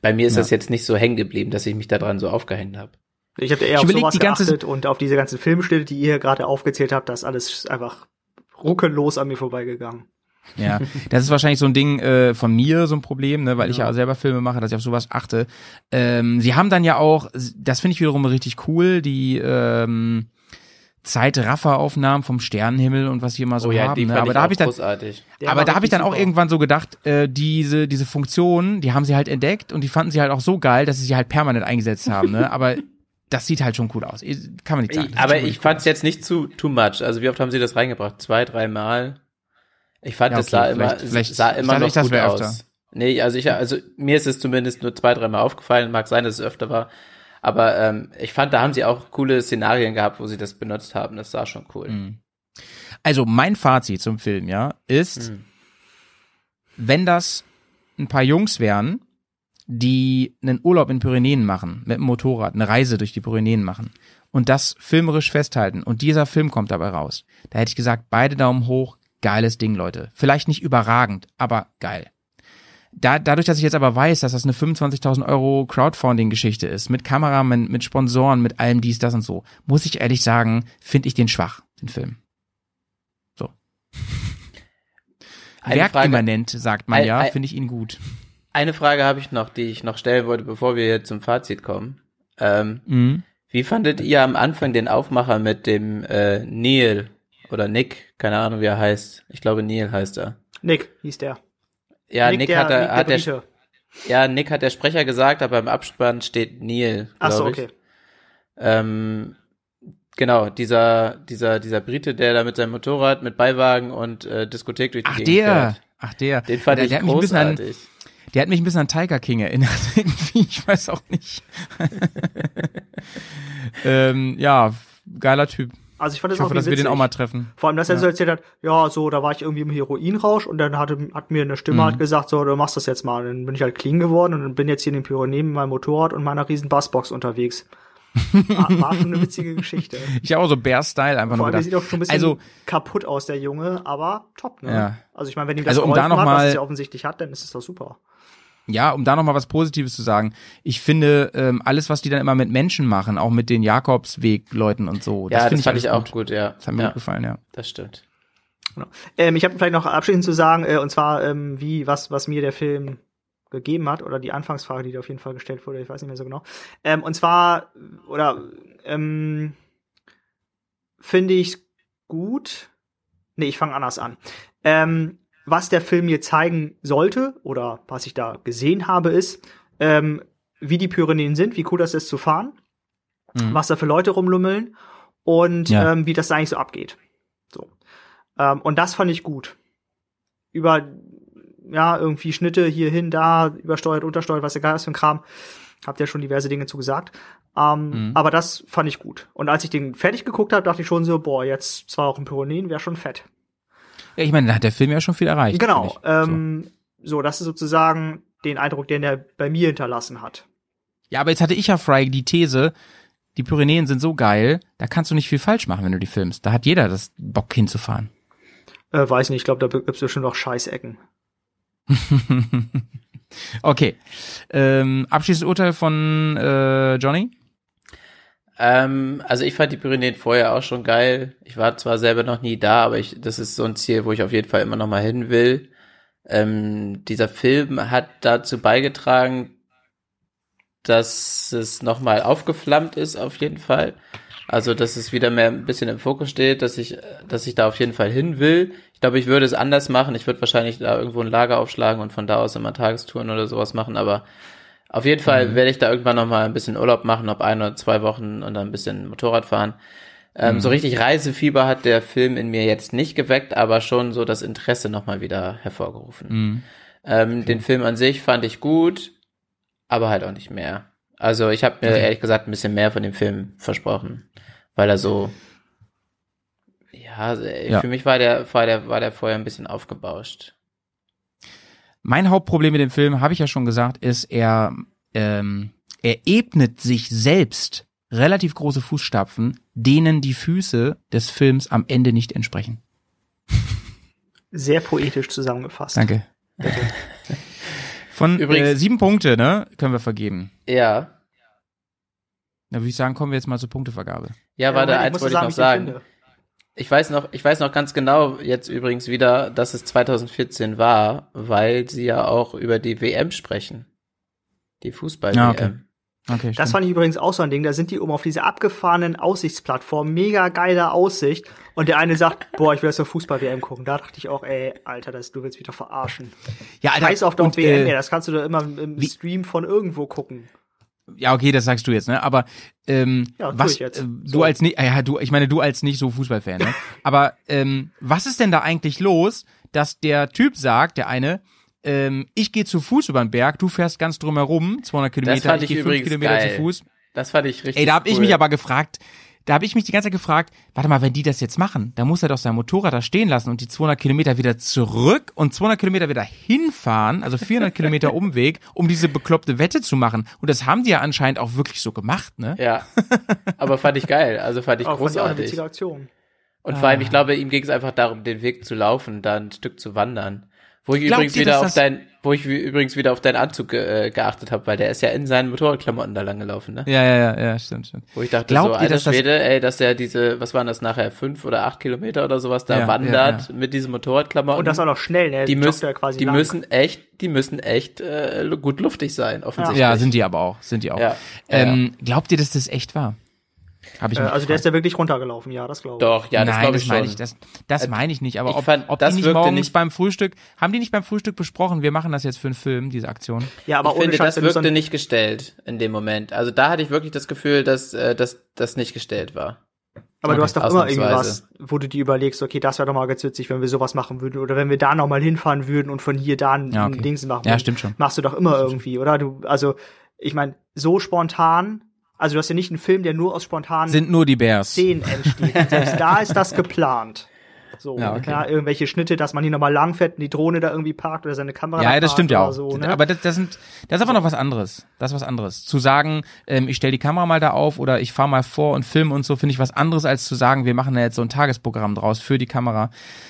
bei mir ist Ja. das jetzt nicht so hängen geblieben, dass ich mich daran so aufgehängt habe. Ich habe eher Ich auf sowas die ganze- geachtet und auf diese ganzen Filmstille, die ihr gerade aufgezählt habt, das alles einfach ruckellos an mir vorbeigegangen. Ja, das ist wahrscheinlich so ein Ding äh, von mir, so ein Problem, ne, weil ich ja selber Filme mache, dass ich auf sowas achte. Ähm, sie haben dann ja auch, das finde ich wiederum richtig cool, die ähm, Zeitrafferaufnahmen vom Sternenhimmel und was sie immer so oh ja, haben. Ne? Aber da habe ich dann, großartig. Aber da habe ich dann auch irgendwann so gedacht, äh, diese diese Funktion, die haben sie halt entdeckt und die fanden sie halt auch so geil, dass sie sie halt permanent eingesetzt haben. Ne? Aber das sieht halt schon cool aus. Kann man nicht sagen. Das aber ich wirklich fand es cool jetzt nicht zu too much. Also wie oft haben sie das reingebracht? Zwei, dreimal? Ich fand, Ja, es okay, sah immer, vielleicht- sah immer noch gut es aus. öfter. Nee, also ich, also mir ist es zumindest nur zwei, dreimal aufgefallen. Mag sein, dass es öfter war. Aber ähm, ich fand, da haben sie auch coole Szenarien gehabt, wo sie das benutzt haben. Das sah schon cool. aus. Also mein Fazit zum Film, ja, ist, Mhm. wenn das ein paar Jungs wären, die einen Urlaub in Pyrenäen machen, mit dem Motorrad, eine Reise durch die Pyrenäen machen und das filmerisch festhalten und dieser Film kommt dabei raus, da hätte ich gesagt, beide Daumen hoch, geiles Ding, Leute. Vielleicht nicht überragend, aber geil. Da, dadurch, dass ich jetzt aber weiß, dass das eine 25.000 Euro Crowdfunding-Geschichte ist, mit Kameramann, mit Sponsoren, mit allem dies, das und so, muss ich ehrlich sagen, finde ich den schwach, den Film. So. Werkimmanent, sagt man Ein- ja, finde ich ihn gut. Eine Frage habe ich noch, die ich noch stellen wollte, bevor wir jetzt zum Fazit kommen. Ähm, Mhm. wie fandet ihr am Anfang den Aufmacher mit dem äh, Neil oder Nick? Keine Ahnung, wie er heißt. Ich glaube, Neil heißt er. Nick hieß der. Ja, Nick, der, hat, er, Nick hat der, Brite. ja, Nick hat der Sprecher gesagt, aber im Abspann steht Neil. Ach so, okay. Ähm, genau, dieser, dieser, dieser Brite, der da mit seinem Motorrad, mit Beiwagen und äh, Diskothek durch die Ach, Gegend der. fährt. Ach, der. Den fand der, ich der hat mich ein bisschen an, großartig. Der hat mich ein bisschen an Tiger King erinnert. Irgendwie, ich weiß auch nicht. ähm, ja, geiler Typ. Also ich fand das Ich hoffe, auch dass wir den witzig. auch mal treffen. Vor allem, dass er Ja. so erzählt hat, ja, so, da war ich irgendwie im Heroinrausch und dann hatte, hat mir eine Stimme Mhm. halt gesagt, so, du machst das jetzt mal. Und dann bin ich halt clean geworden und bin jetzt hier in den Pyrenäen mit meinem Motorrad und meiner riesen Bassbox unterwegs. War, war schon eine witzige Geschichte. Ich auch so Bear-Style einfach Vor nur allem, der gedacht. sieht auch schon ein bisschen Also- kaputt aus, der Junge, aber top, ne? Ja. Also ich meine, wenn ihm das Also, um da noch hat, was mal- es ja offensichtlich hat, dann ist es doch super. Ja, um da noch mal was Positives zu sagen. Ich finde, ähm, alles, was die dann immer mit Menschen machen, auch mit den Jakobsweg-Leuten und so, Ja, das, finde fand ich auch gut, ja. Das hat mir ja, gut gefallen, ja. das stimmt. Ähm, ich habe vielleicht noch abschließend zu sagen, äh, und zwar, ähm, wie, was, was mir der Film gegeben hat, oder die Anfangsfrage, die da auf jeden Fall gestellt wurde, ich weiß nicht mehr so genau. Ähm, und zwar, oder, ähm, finde ich gut. Nee, ich fange anders an. Ähm, was der Film mir zeigen sollte, oder was ich da gesehen habe, ist, ähm, wie die Pyrenäen sind, wie cool das ist zu fahren, Mhm. was da für Leute rumlummeln und Ja. ähm, wie das da eigentlich so abgeht. So. Ähm, und das fand ich gut. Über, ja, irgendwie Schnitte hierhin, da, übersteuert, untersteuert, was egal ist für ein Kram. Habt ja schon diverse Dinge zugesagt. Ähm, Mhm. Aber das fand ich gut. Und als ich den fertig geguckt habe, dachte ich schon so, boah, jetzt zwar auch in Pyrenäen, wäre schon fett. Ja, ich meine, da hat der Film ja schon viel erreicht. Genau. Ähm, so. das ist sozusagen den Eindruck, den er bei mir hinterlassen hat. Ja, aber jetzt hatte ich ja Fry die These, die Pyrenäen sind so geil, da kannst du nicht viel falsch machen, wenn du die filmst. Da hat jeder das Bock hinzufahren. Äh, weiß nicht, ich glaube, da gibt's bestimmt noch Scheißecken. okay. Ähm, abschließendes Urteil von äh, Johnny? Ähm, also ich fand die Pyrenäen vorher auch schon geil. Ich war zwar selber noch nie da, aber ich, das ist so ein Ziel, wo ich auf jeden Fall immer noch mal hin will. Ähm, dieser Film hat dazu beigetragen, dass es noch mal aufgeflammt ist, auf jeden Fall. Also, dass es wieder mehr ein bisschen im Fokus steht, dass ich, dass ich da auf jeden Fall hin will. Ich glaube, ich würde es anders machen. Ich würde wahrscheinlich da irgendwo ein Lager aufschlagen und von da aus immer Tagestouren oder sowas machen, aber auf jeden Fall werde ich da irgendwann noch mal ein bisschen Urlaub machen, ob ein oder zwei Wochen und dann ein bisschen Motorrad fahren. Ähm, So richtig Reisefieber hat der Film in mir jetzt nicht geweckt, aber schon so das Interesse noch mal wieder hervorgerufen. Mhm. Ähm, Den Film an sich fand ich gut, aber halt auch nicht mehr. Also ich habe mir Okay. ehrlich gesagt ein bisschen mehr von dem Film versprochen, weil er so ja, äh, Ja. für mich war der war der war der vorher ein bisschen aufgebauscht. Mein Hauptproblem mit dem Film, habe ich ja schon gesagt, ist, er, ähm, er ebnet sich selbst relativ große Fußstapfen, denen die Füße des Films am Ende nicht entsprechen. Sehr poetisch zusammengefasst. Danke. Von Übrigens- äh, sieben Punkte, ne, können wir vergeben. Ja, Da würde ich sagen, kommen wir jetzt mal zur Punktevergabe. ja, warte, Moment, eins muss wollte ich sagen, noch sagen. finde. Ich weiß noch, ich weiß noch ganz genau jetzt übrigens wieder, dass es 2014 war, weil sie ja auch über die WM sprechen. Die Fußball-WM. Ja, okay. Okay, Das stimmt. fand ich übrigens auch so ein Ding. Da sind die oben auf diese abgefahrenen Aussichtsplattformen, mega geile Aussicht. Und der eine sagt, boah, ich will jetzt zur Fußball-WM gucken. Da dachte ich auch, ey, Alter, das, du willst doch verarschen. ja, Alter, Scheiß auf doch und, WM, äh, das kannst du doch immer im wie- Stream von irgendwo gucken. Ja, okay, das sagst du jetzt, ne? Aber ähm, Ja, was ich jetzt. äh, du So. als nicht, ja, du, ich meine, du als nicht so Fußballfan, ne? Aber ähm, was ist denn da eigentlich los, dass der Typ sagt, der eine, ähm, ich gehe zu Fuß über den Berg, du fährst ganz drumherum, 200 Kilometer, fand ich ich gehe 5 übrigens Kilometer geil. zu Fuß. Das fand ich richtig Ey, da hab ich cool. mich aber gefragt, da habe ich mich die ganze Zeit gefragt, warte mal, wenn die das jetzt machen, dann muss er doch sein Motorrad da stehen lassen und die 200 Kilometer wieder zurück und 200 Kilometer wieder hinfahren, also 400 Kilometer Umweg, um diese bekloppte Wette zu machen. Und das haben die ja anscheinend auch wirklich so gemacht, ne? Ja. Aber fand ich geil. Also fand ich Auch fand ich auch eine großartig. witzige Aktion. Und vor allem, Ah. ich glaube, ihm ging es einfach darum, den Weg zu laufen, da ein Stück zu wandern. Wo ich Glaubt übrigens ihr, wieder auf das- dein, wo ich wie- übrigens wieder auf deinen Anzug ge äh, geachtet habe, weil der ist ja in seinen Motorradklamotten da lang gelaufen, ne? Ja, ja, ja, ja, stimmt, stimmt. Wo ich dachte Glaubt so, ihr, alter dass das- Schwede, ey, dass der diese, was waren das nachher, fünf oder acht Kilometer oder sowas da Ja, wandert ja, mit diesem Motorradklamotten. Und das auch noch schnell, ne? die joggt müssen, quasi die lang. müssen echt, die müssen echt äh, gut luftig sein, offensichtlich. Ja, sind die aber auch, sind die auch. Ja, ja, ähm, Glaubt ihr, dass das echt war? Hab ich Äh, also der ist gefragt. ja wirklich runtergelaufen, ja, das glaube ich. Doch, ja, das glaube das ich meine schon. ich, das, das Äh, meine ich nicht. Aber ich ob, fand, ob das die nicht wirkte morgens nicht- beim Frühstück, haben die nicht beim Frühstück besprochen, wir machen das jetzt für einen Film, diese Aktion? Ja, aber ich ohne finde, Scheiß, das du wirkte nicht gestellt in dem Moment. Also da hatte ich wirklich das Gefühl, dass äh, dass das nicht gestellt war. Aber du Okay, hast doch immer irgendwas, wo du dir überlegst, okay, das wäre doch mal ganz witzig, wenn wir sowas machen würden. Oder wenn wir da nochmal hinfahren würden und von hier da ein, Ja, okay. Dings machen Ja, stimmt schon. Machst du doch immer irgendwie, oder? Du, also, ich meine, so spontan, also du hast ja nicht einen Film, der nur aus spontanen Sind nur die Bears. Szenen entsteht. Und Selbst da ist das geplant. So, Ja, ja, okay. irgendwelche Schnitte, dass man hier nochmal langfährt und die Drohne da irgendwie parkt oder seine Kamera Ja, da das stimmt ja auch. So, ne? Aber das, das, sind, das ist aber noch was anderes. Das ist was anderes. Zu sagen, ähm, ich stelle die Kamera mal da auf oder ich fahre mal vor und filme und so, finde ich was anderes, als zu sagen, wir machen da jetzt so ein Tagesprogramm draus für die Kamera.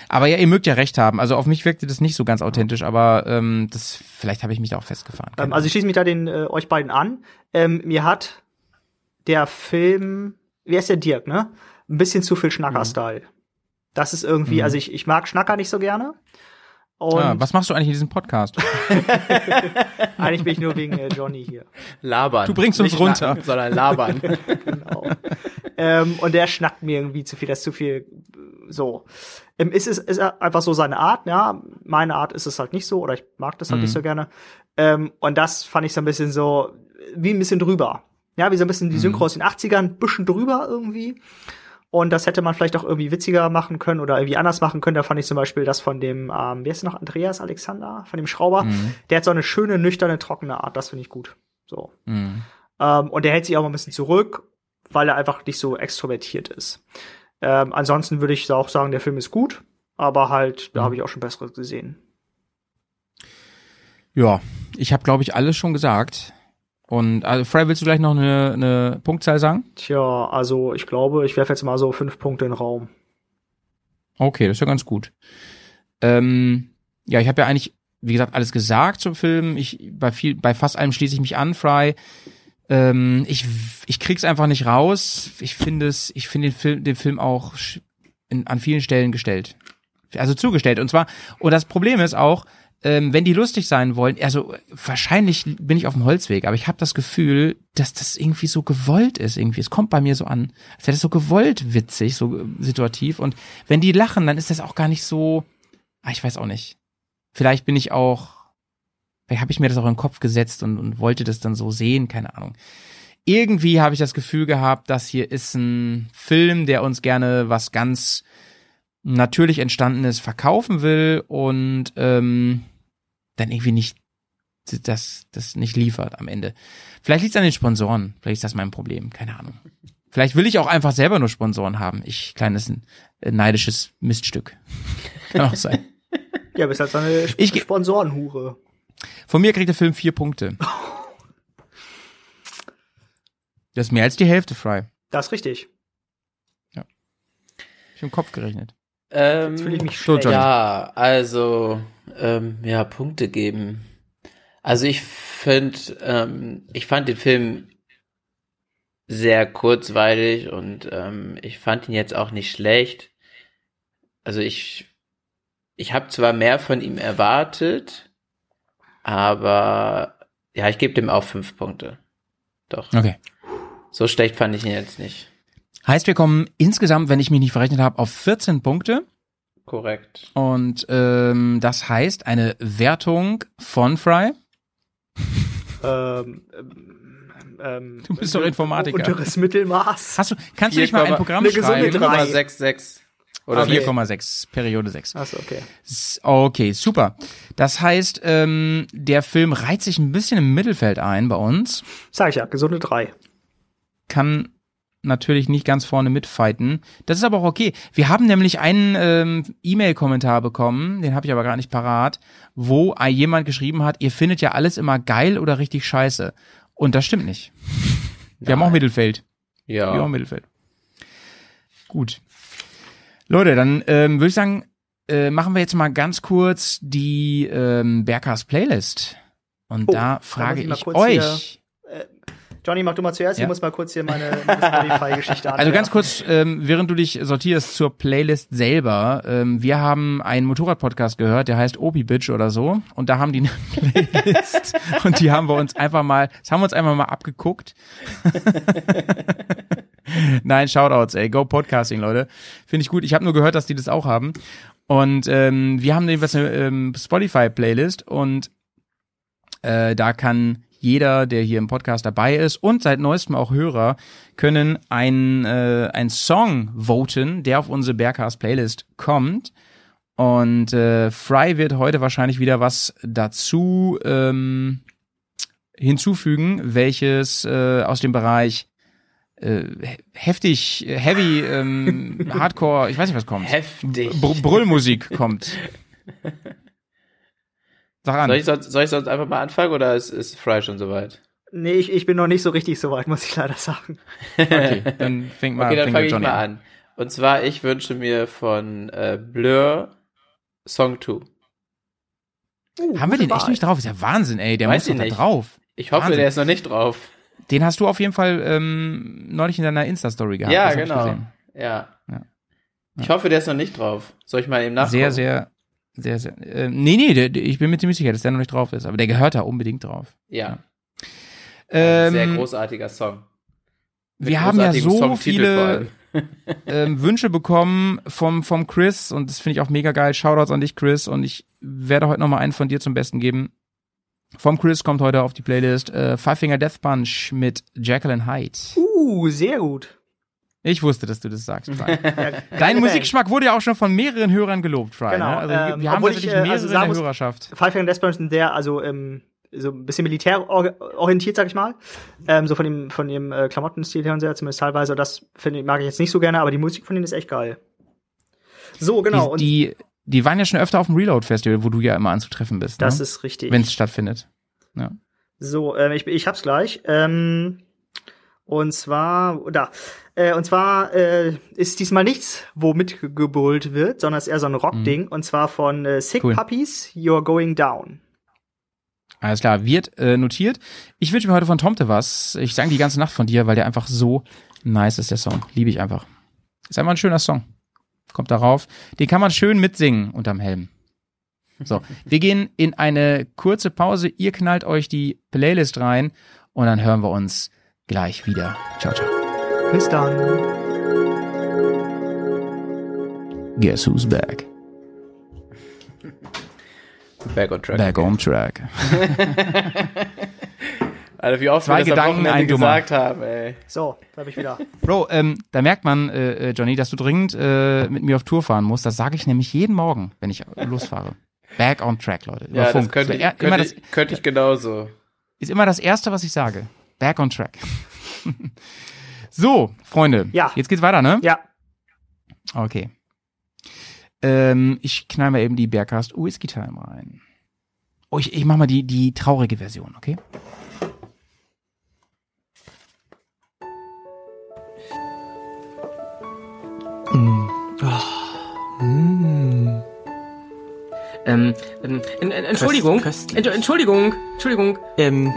Aber ja, ihr mögt ja recht haben. Also auf mich wirkte das nicht so ganz authentisch, aber ähm, das vielleicht habe ich mich da auch festgefahren. Ähm, also ich schließe mich da den äh, euch beiden an. Ähm, mir hat der Film, wer ist der Dirk, ne? Ein bisschen zu viel Schnacker-Style. Das ist irgendwie, also ich, ich mag Schnacker nicht so gerne. Und Ahnung. ah, was machst du eigentlich in diesem Podcast? eigentlich bin ich nur wegen äh, Johnny hier. Labern. Du bringst uns Nicht runter. schnacken, sondern labern. Genau. ähm, und der schnackt mir irgendwie zu viel, das ist zu viel so. Ähm, ist es ist einfach so seine Art, ja. Meine Art ist es halt nicht so, oder ich mag das halt nicht so gerne. Ähm, und das fand ich so ein bisschen so, wie ein bisschen drüber. Ja, wie so ein bisschen die Synchro aus den 80ern, bisschen drüber irgendwie. Und das hätte man vielleicht auch irgendwie witziger machen können oder irgendwie anders machen können. Da fand ich zum Beispiel das von dem, ähm, wer ist noch, Andreas Alexander, von dem Schrauber. Der hat so eine schöne, nüchterne, trockene Art. Das finde ich gut. So. Mhm. Ähm, und der hält sich auch mal ein bisschen zurück, weil er einfach nicht so extrovertiert ist. Ähm, ansonsten würde ich auch sagen, der Film ist gut, aber halt, da habe ich auch schon Besseres gesehen. Ja, ich habe, glaube ich, alles schon gesagt. Und also, Frey, willst du gleich noch eine, eine Punktzahl sagen? Tja, also ich glaube, ich werfe jetzt mal so fünf Punkte in den Raum. Okay, das ist ja ganz gut. Ähm, ja, ich habe ja eigentlich, wie gesagt, alles gesagt zum Film. Ich bei viel, bei fast allem schließe ich mich an, Fry. Ähm, ich, ich krieg's einfach nicht raus. Ich finde es, ich finde den Film, den Film auch in, an vielen Stellen gestellt. Also zugestellt. Und zwar, und das Problem ist auch, ähm, wenn die lustig sein wollen, also wahrscheinlich bin ich auf dem Holzweg, aber ich habe das Gefühl, dass das irgendwie so gewollt ist. Irgendwie, es kommt bei mir so an, als wäre das so gewollt witzig, so äh, situativ. Und wenn die lachen, dann ist das auch gar nicht so. Ah, ich weiß auch nicht. Vielleicht bin ich auch, vielleicht habe ich mir das auch in den Kopf gesetzt und, und wollte das dann so sehen, keine Ahnung. Irgendwie habe ich das Gefühl gehabt, das hier ist ein Film, der uns gerne was ganz natürlich entstandenes verkaufen will und ähm, dann irgendwie nicht das, das nicht liefert am Ende. Vielleicht liegt es an den Sponsoren. Vielleicht ist das mein Problem. Keine Ahnung. Vielleicht will ich auch einfach selber nur Sponsoren haben. Ich kleines äh, neidisches Miststück. Kann auch sein. Ja, bist halt so eine Sp Ich Sponsorenhure. Von mir kriegt der Film vier Punkte. Das ist mehr als die Hälfte, Fry. Das ist richtig. Ich hab im Kopf gerechnet. Ähm, Jetzt fühle ich mich So, schlecht. Ja, also, ähm, ja, Punkte geben. Also ich finde, ähm, ich fand den Film sehr kurzweilig und ähm, ich fand ihn jetzt auch nicht schlecht. also ich, ich habe zwar mehr von ihm erwartet, aber ja, ich gebe dem auch fünf Punkte. Doch. Okay. So schlecht fand ich ihn jetzt nicht. Heißt, wir kommen insgesamt, wenn ich mich nicht verrechnet habe, auf 14 Punkte. Korrekt. Und ähm, das heißt eine Wertung von Fry. Ähm, ähm, ähm, Du bist doch Informatiker. Unteres Mittelmaß. Hast du, kannst du nicht mal ein Programm eine gesunde schreiben? Drei. 4,66. Oder Okay. 4,6, Periode 6. Achso, okay. Okay, super. Das heißt, ähm, der Film reiht sich ein bisschen im Mittelfeld ein bei uns. Sag ich ja, gesunde drei. kann natürlich nicht ganz vorne mitfighten. Das ist aber auch okay. Wir haben nämlich einen ähm, E-Mail-Kommentar bekommen, den habe ich aber gar nicht parat, wo jemand geschrieben hat, ihr findet ja alles immer geil oder richtig scheiße. Und das stimmt nicht. Wir haben auch Mittelfeld. Wir haben auch Ja. Mittelfeld. Gut. Leute, dann ähm, würde ich sagen, äh, machen wir jetzt mal ganz kurz die ähm, Berkas Playlist. Und Oh, da frage ich euch. Johnny, mach du mal zuerst. Ja. Ich muss mal kurz hier meine, meine Spotify-Geschichte Also ganz kurz, ähm, während du dich sortierst zur Playlist selber, ähm, wir haben einen Motorrad-Podcast gehört, der heißt Obi Bitch oder so, und da haben die eine Playlist und die haben wir uns einfach mal, das haben wir uns einfach mal abgeguckt. Nein, Shoutouts, ey, go Podcasting, Leute, finde ich gut. Ich habe nur gehört, dass die das auch haben und ähm, wir haben jedenfalls eine ähm, Spotify-Playlist und äh, da kann jeder, der hier im Podcast dabei ist und seit neuestem auch Hörer, können einen äh, einen Song voten, der auf unsere Bergcast Playlist kommt. Und äh, Fry wird heute wahrscheinlich wieder was dazu ähm, hinzufügen, welches äh, aus dem Bereich äh, he- heftig, heavy, ähm, Hardcore, ich weiß nicht, was kommt. Heftig. Br Brüllmusik kommt. Sag an. Soll ich, sonst, soll ich sonst einfach mal anfangen oder ist, ist Fry schon soweit? Nee, ich, ich bin noch nicht so richtig so weit, muss ich leider sagen. Okay, dann fängt mal, Okay, dann fängt fange ich Johnny mal an. Und zwar, ich wünsche mir von äh, Blur Song 2. Haben wir den echt nicht drauf? Ist ja Wahnsinn, ey. Der Weiß muss doch ich da nicht. drauf. Ich hoffe, Wahnsinn. der ist noch nicht drauf. Den hast du auf jeden Fall ähm, neulich in deiner Insta-Story gehabt. ja, das hab ich genau. Ja. Ja. Ich hoffe, der ist noch nicht drauf. Soll ich mal eben nachgucken? Sehr, sehr, sehr, sehr. Äh, nee, nee, der, der- ich bin mir ziemlich sicher, dass der noch nicht drauf ist. Aber der gehört da unbedingt drauf. Ja. Ähm, Sehr großartiger Song. Mit wir haben ja so Songtitel viele ähm, Wünsche bekommen vom, vom Chris und das finde ich auch mega geil. Shoutouts an dich, Chris. Und ich werde heute nochmal einen von dir zum Besten geben. Vom Chris kommt heute auf die Playlist äh, Five Finger Death Punch mit Jacqueline Hyde. Uh, sehr gut. Ich wusste, dass du das sagst, Fry. Ja, Dein Musikgeschmack wurde ja auch schon von mehreren Hörern gelobt, Fry. Genau, ne? Also ähm, wir haben obwohl tatsächlich ich, äh, mehrere also in der muss- Hörerschaft. Five Finger Death Punch sind sehr, also ähm, so ein bisschen militärorientiert, sag ich mal. Ähm, so von dem, von dem äh, Klamottenstil her und so, zumindest teilweise. Das finde ich, mag ich jetzt nicht so gerne, aber die Musik von denen ist echt geil. So, genau. und die, die, die waren ja schon öfter auf dem Reload-Festival, wo du ja immer anzutreffen bist. das ne? ist richtig. Wenn es stattfindet. So, ähm, ich, ich hab's gleich. Ähm, und zwar, da. Äh, und zwar äh, ist diesmal nichts, wo mitgebrüllt wird, sondern es ist eher so ein Rock-Ding. Und zwar von äh, Sick Mhm. Cool. Puppies, You're Going Down. Alles klar, wird äh, notiert. Ich wünsche mir heute von Tomte was. Ich sang die ganze Nacht von dir, weil der einfach so nice ist, der Song. Liebe ich einfach. Ist einfach ein schöner Song. Kommt darauf. Den kann man schön mitsingen unterm Helm. So, wir gehen in eine kurze Pause. Ihr knallt euch die Playlist rein und dann hören wir uns gleich wieder. Ciao, ciao. Bis dann. Guess who's back? Back on track. Back on track. Alter, wie oft Zwei wir das am Gedanken, Dummer. gesagt haben, ey. So, da bin ich wieder. Bro, ähm, da merkt man, äh, äh, Johnny, dass du dringend äh, mit mir auf Tour fahren musst. Das sage ich nämlich jeden Morgen, wenn ich losfahre. Back on track, Leute. Über Ja, das Funk. könnte, So, ich, er- könnte, immer das, ich, könnte ich genauso. ist immer das Erste, was ich sage. Back on track. so, Freunde. Ja. Jetzt geht's weiter, ne? Ja, Okay. Ähm, ich knall mal eben die Bergcast Whisky Time rein. Oh, ich, ich mach mal die, die traurige Version, okay? Ähm, ähm, en- en- Entschuldigung, köstlich. Ent- Entschuldigung, Entschuldigung. Ähm,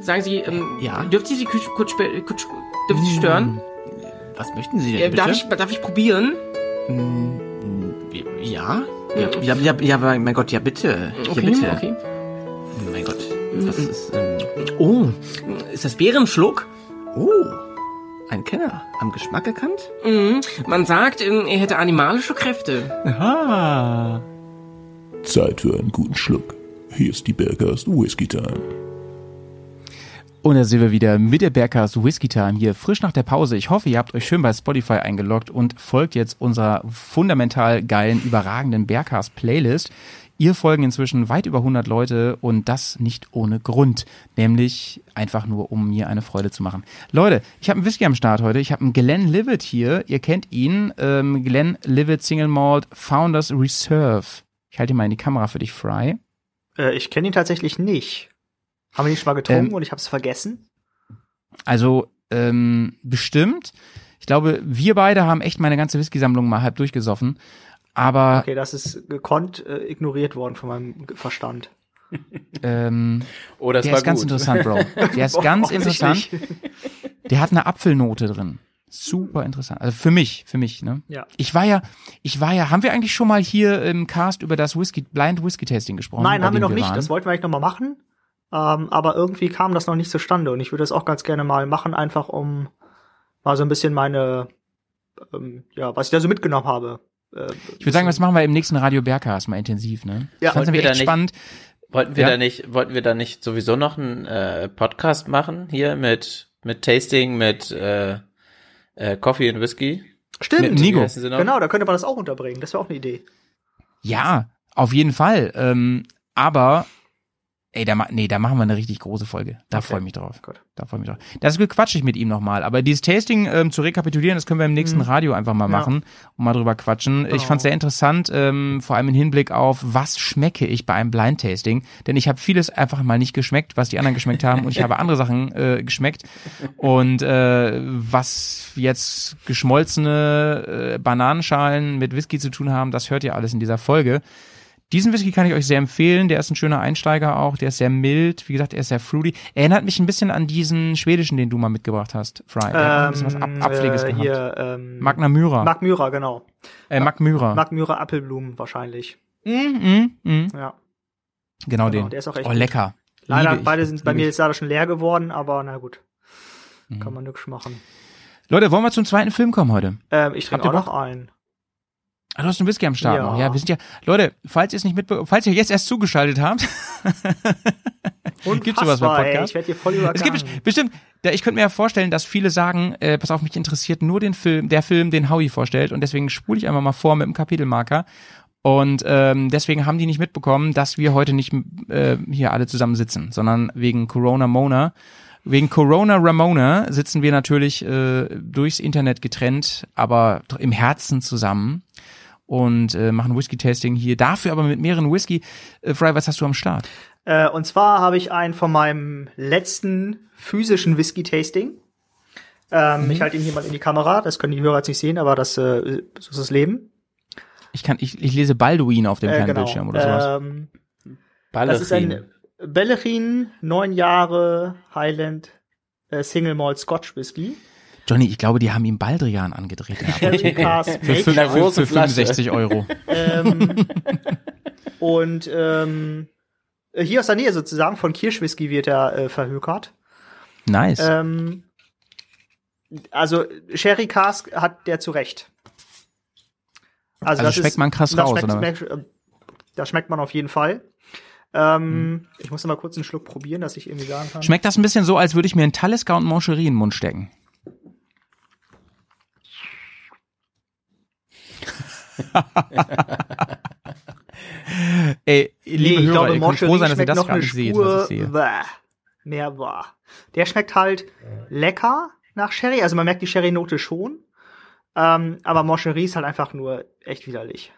Sagen Sie, ähm, Ja? dürfte ich Sie kurz, kurz, ich Sie stören? was möchten Sie denn Äh, bitte? darf, ich, darf ich probieren? Hm, Ja? Ja, ja, ja, ja mein Gott, ja bitte. Ja, Okay, bitte. okay. Mein Gott. Was ist, ähm, oh, ist das Bärenschluck? Oh, ein Kenner. Am Geschmack erkannt? Mhm. Man sagt, ähm, er hätte animalische Kräfte. Aha. Zeit für einen guten Schluck. Hier ist die Bergast Whisky Time. Und da sind wir wieder mit der Bergcast Whisky Time hier frisch nach der Pause. Ich hoffe, ihr habt euch schön bei Spotify eingeloggt und folgt jetzt unserer fundamental geilen, überragenden Bergcast Playlist. Ihr folgen inzwischen weit über 100 Leute und das nicht ohne Grund, nämlich einfach nur, um mir eine Freude zu machen. Leute, ich habe einen Whisky am Start heute. Ich habe einen Glenn Livet hier. Ihr kennt ihn. Ähm, Glenn Livet Single Malt Founders Reserve. Ich halte ihn mal in die Kamera für dich, Fry. Äh, ich kenne ihn tatsächlich nicht. Haben wir ihn schon mal getrunken Ähm, und ich habe es vergessen? Also ähm, bestimmt. Ich glaube, wir beide haben echt meine ganze Whisky-Sammlung mal halb durchgesoffen. Aber Okay, das ist gekonnt äh, ignoriert worden von meinem Verstand. ähm, Oh, das der war ist ganz gut. interessant, Bro. Der ist Boah, ganz interessant. Der hat eine Apfelnote drin. Super interessant. Also für mich, für mich, ne? Ja. Ich war ja, ich war ja, haben wir eigentlich schon mal hier im Cast über das Whisky, Blind Whisky Tasting gesprochen? Nein, haben wir noch nicht. waren? Das wollten wir eigentlich noch mal machen. Ähm, aber irgendwie kam das noch nicht zustande und ich würde das auch ganz gerne mal machen, einfach um mal so ein bisschen meine, ähm, ja, was ich da so mitgenommen habe. Äh, Ich würde sagen, das machen wir im nächsten Radio Bergcast mal intensiv, ne? Ja, ich fand's wir nämlich echt nicht- spannend. Wollten wir Ja. da nicht, wollten wir da nicht sowieso noch einen äh, Podcast machen hier mit mit Tasting, mit äh, äh, Coffee und Whisky? Stimmt. mit Nico. Genau, da könnte man das auch unterbringen. Das wäre auch eine Idee. Ja, auf jeden Fall. Ähm, aber ey, da, nee, da machen wir eine richtig große Folge. Da Okay. freue ich mich drauf. Gut. Da freue ich mich drauf. Das quatsche ich mit ihm nochmal. Aber dieses Tasting ähm, zu rekapitulieren, das können wir im nächsten Mhm. Radio einfach mal Ja. machen und mal drüber quatschen. Ich Genau. fand sehr interessant, ähm, vor allem im Hinblick auf, was schmecke ich bei einem Blind Tasting. Denn ich habe vieles einfach mal nicht geschmeckt, was die anderen geschmeckt haben. und ich habe andere Sachen äh, geschmeckt. Und äh, was jetzt geschmolzene äh, Bananenschalen mit Whisky zu tun haben, das hört ihr alles in dieser Folge. Diesen Whisky kann ich euch sehr empfehlen. Der ist ein schöner Einsteiger auch. Der ist sehr mild. Wie gesagt, er ist sehr fruity. Erinnert mich ein bisschen an diesen schwedischen, den du mal mitgebracht hast, Fry. Der hat ein bisschen was Ab Abpfleges äh, gehabt. hier, ähm, Magna Myra. Mark Myra, genau. äh, Mag Myra. Mark Myra Apfelblumen wahrscheinlich. mm, mm, mm. Ja. Genau, Genau, den. der ist auch echt oh, gut. lecker. Leider, Liebe ich. beide sind bei Liebe mir jetzt leider schon leer geworden, aber na gut. Mhm. Kann man nix machen. Leute, wollen wir zum zweiten Film kommen heute? Ähm, ich trinke auch noch einen. Ah, du hast einen Whisky am Start Ja. noch. Ja, wir sind ja, Leute, falls ihr es nicht mitbe falls ihr jetzt erst zugeschaltet habt, Gibt's sowas beim Unfassbar, ey, Podcast? Ich werde hier voll übergangen. Es gibt best- bestimmt, da, ich könnte mir ja vorstellen, dass viele sagen, äh, pass auf, mich interessiert nur den Film, der Film, den Howie vorstellt und deswegen spule ich einfach mal vor mit dem Kapitelmarker. Und ähm, deswegen haben die nicht mitbekommen, dass wir heute nicht äh, hier alle zusammen sitzen, sondern wegen Corona Mona. Wegen Corona Ramona sitzen wir natürlich äh, durchs Internet getrennt, aber im Herzen zusammen und äh, machen Whisky-Tasting hier. Dafür aber mit mehreren Whisky. Äh, Fry, was hast du am Start? Äh, und zwar habe ich einen von meinem letzten physischen Whisky-Tasting. Ähm, Mhm. Ich halte ihn hier mal in die Kamera. Das können die Hörer jetzt nicht sehen, aber das äh, so ist das Leben. Ich kann, ich, ich lese Balduin auf dem Äh, kleinen genau. Bildschirm oder sowas. Ähm, das ist ein Bellerin, neun Jahre Highland äh, Single Malt Scotch Whisky. Johnny, ich glaube, die haben ihm Baldrian angedreht. Für, für, für Flasche. 65 Euro. ähm, und ähm, hier aus der Nähe sozusagen von Kirschwhisky wird er äh, verhökert. Nice. Ähm, also Sherry Cask hat der zu Recht. Also schmeckt man krass das raus, schmeckt, oder schmeckt, äh, das schmeckt man auf jeden Fall. Ähm, Ich muss noch mal kurz einen Schluck probieren, dass ich irgendwie sagen kann. Schmeckt das ein bisschen so, als würde ich mir einen Talisker und Moncherie in den Mund stecken? Ey, liebe nee, ich Hörer, glaube, ihr könnt froh sein, dass ihr das noch gerade seht, was ich sehe. bäh, mehr bäh. Der schmeckt halt lecker nach Sherry, also man merkt die Sherry-Note schon. Ähm, aber Moncherie ist halt einfach nur echt widerlich.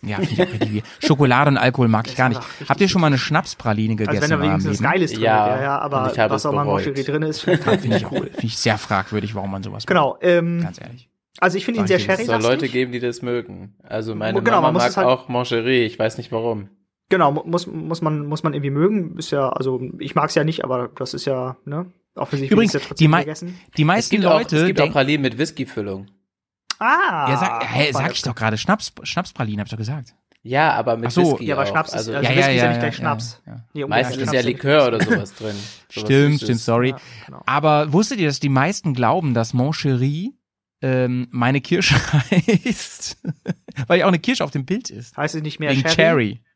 Ja, finde ich auch richtig wie. Schokolade und Alkohol mag ich gar nicht. Habt ihr schon mal eine Schnapspraline Also wenn gegessen da wenigstens was? Geiles drin Ja, wäre, ja, aber was auch mal. Moncherie drin ist, Finde ich cool. Finde ich sehr fragwürdig, warum man sowas macht. Genau, ähm, Ganz ehrlich. Also ich finde ihn sehr dir, Es soll sherry Leute geben, die das mögen. Also meine Genau, Mama man muss mag es halt- auch Moncherie, ich weiß nicht warum. Genau, mu- muss, muss man, muss man irgendwie mögen. Ist ja, also ich mag's ja nicht, aber das ist ja, ne? Offensichtlich Übrigens, ja die, mei gegessen. die Es meisten auch, Leute es gibt auch Pralinen mit Whiskyfüllung. Ah. Ja, sag, hey, sag ich doch gerade. Schnaps, Schnapspralinen, hab ich doch gesagt. Ja, aber mit Ach so. Whisky Ja, aber auch. Schnaps ist, also, also Ja, Whisky ja, ist ja nicht gleich Schnaps. ja. Nee, umgekehrt, meistens ist ja Likör oder sowas drin. Sowas Stimmt, stimmt, sorry. Ja, genau. Aber wusstet ihr, dass die meisten glauben, dass Mon Chéri ähm, meine Kirsche heißt? Weil ja auch eine Kirsche auf dem Bild ist. Heißt es nicht mehr Wegen? Cherry.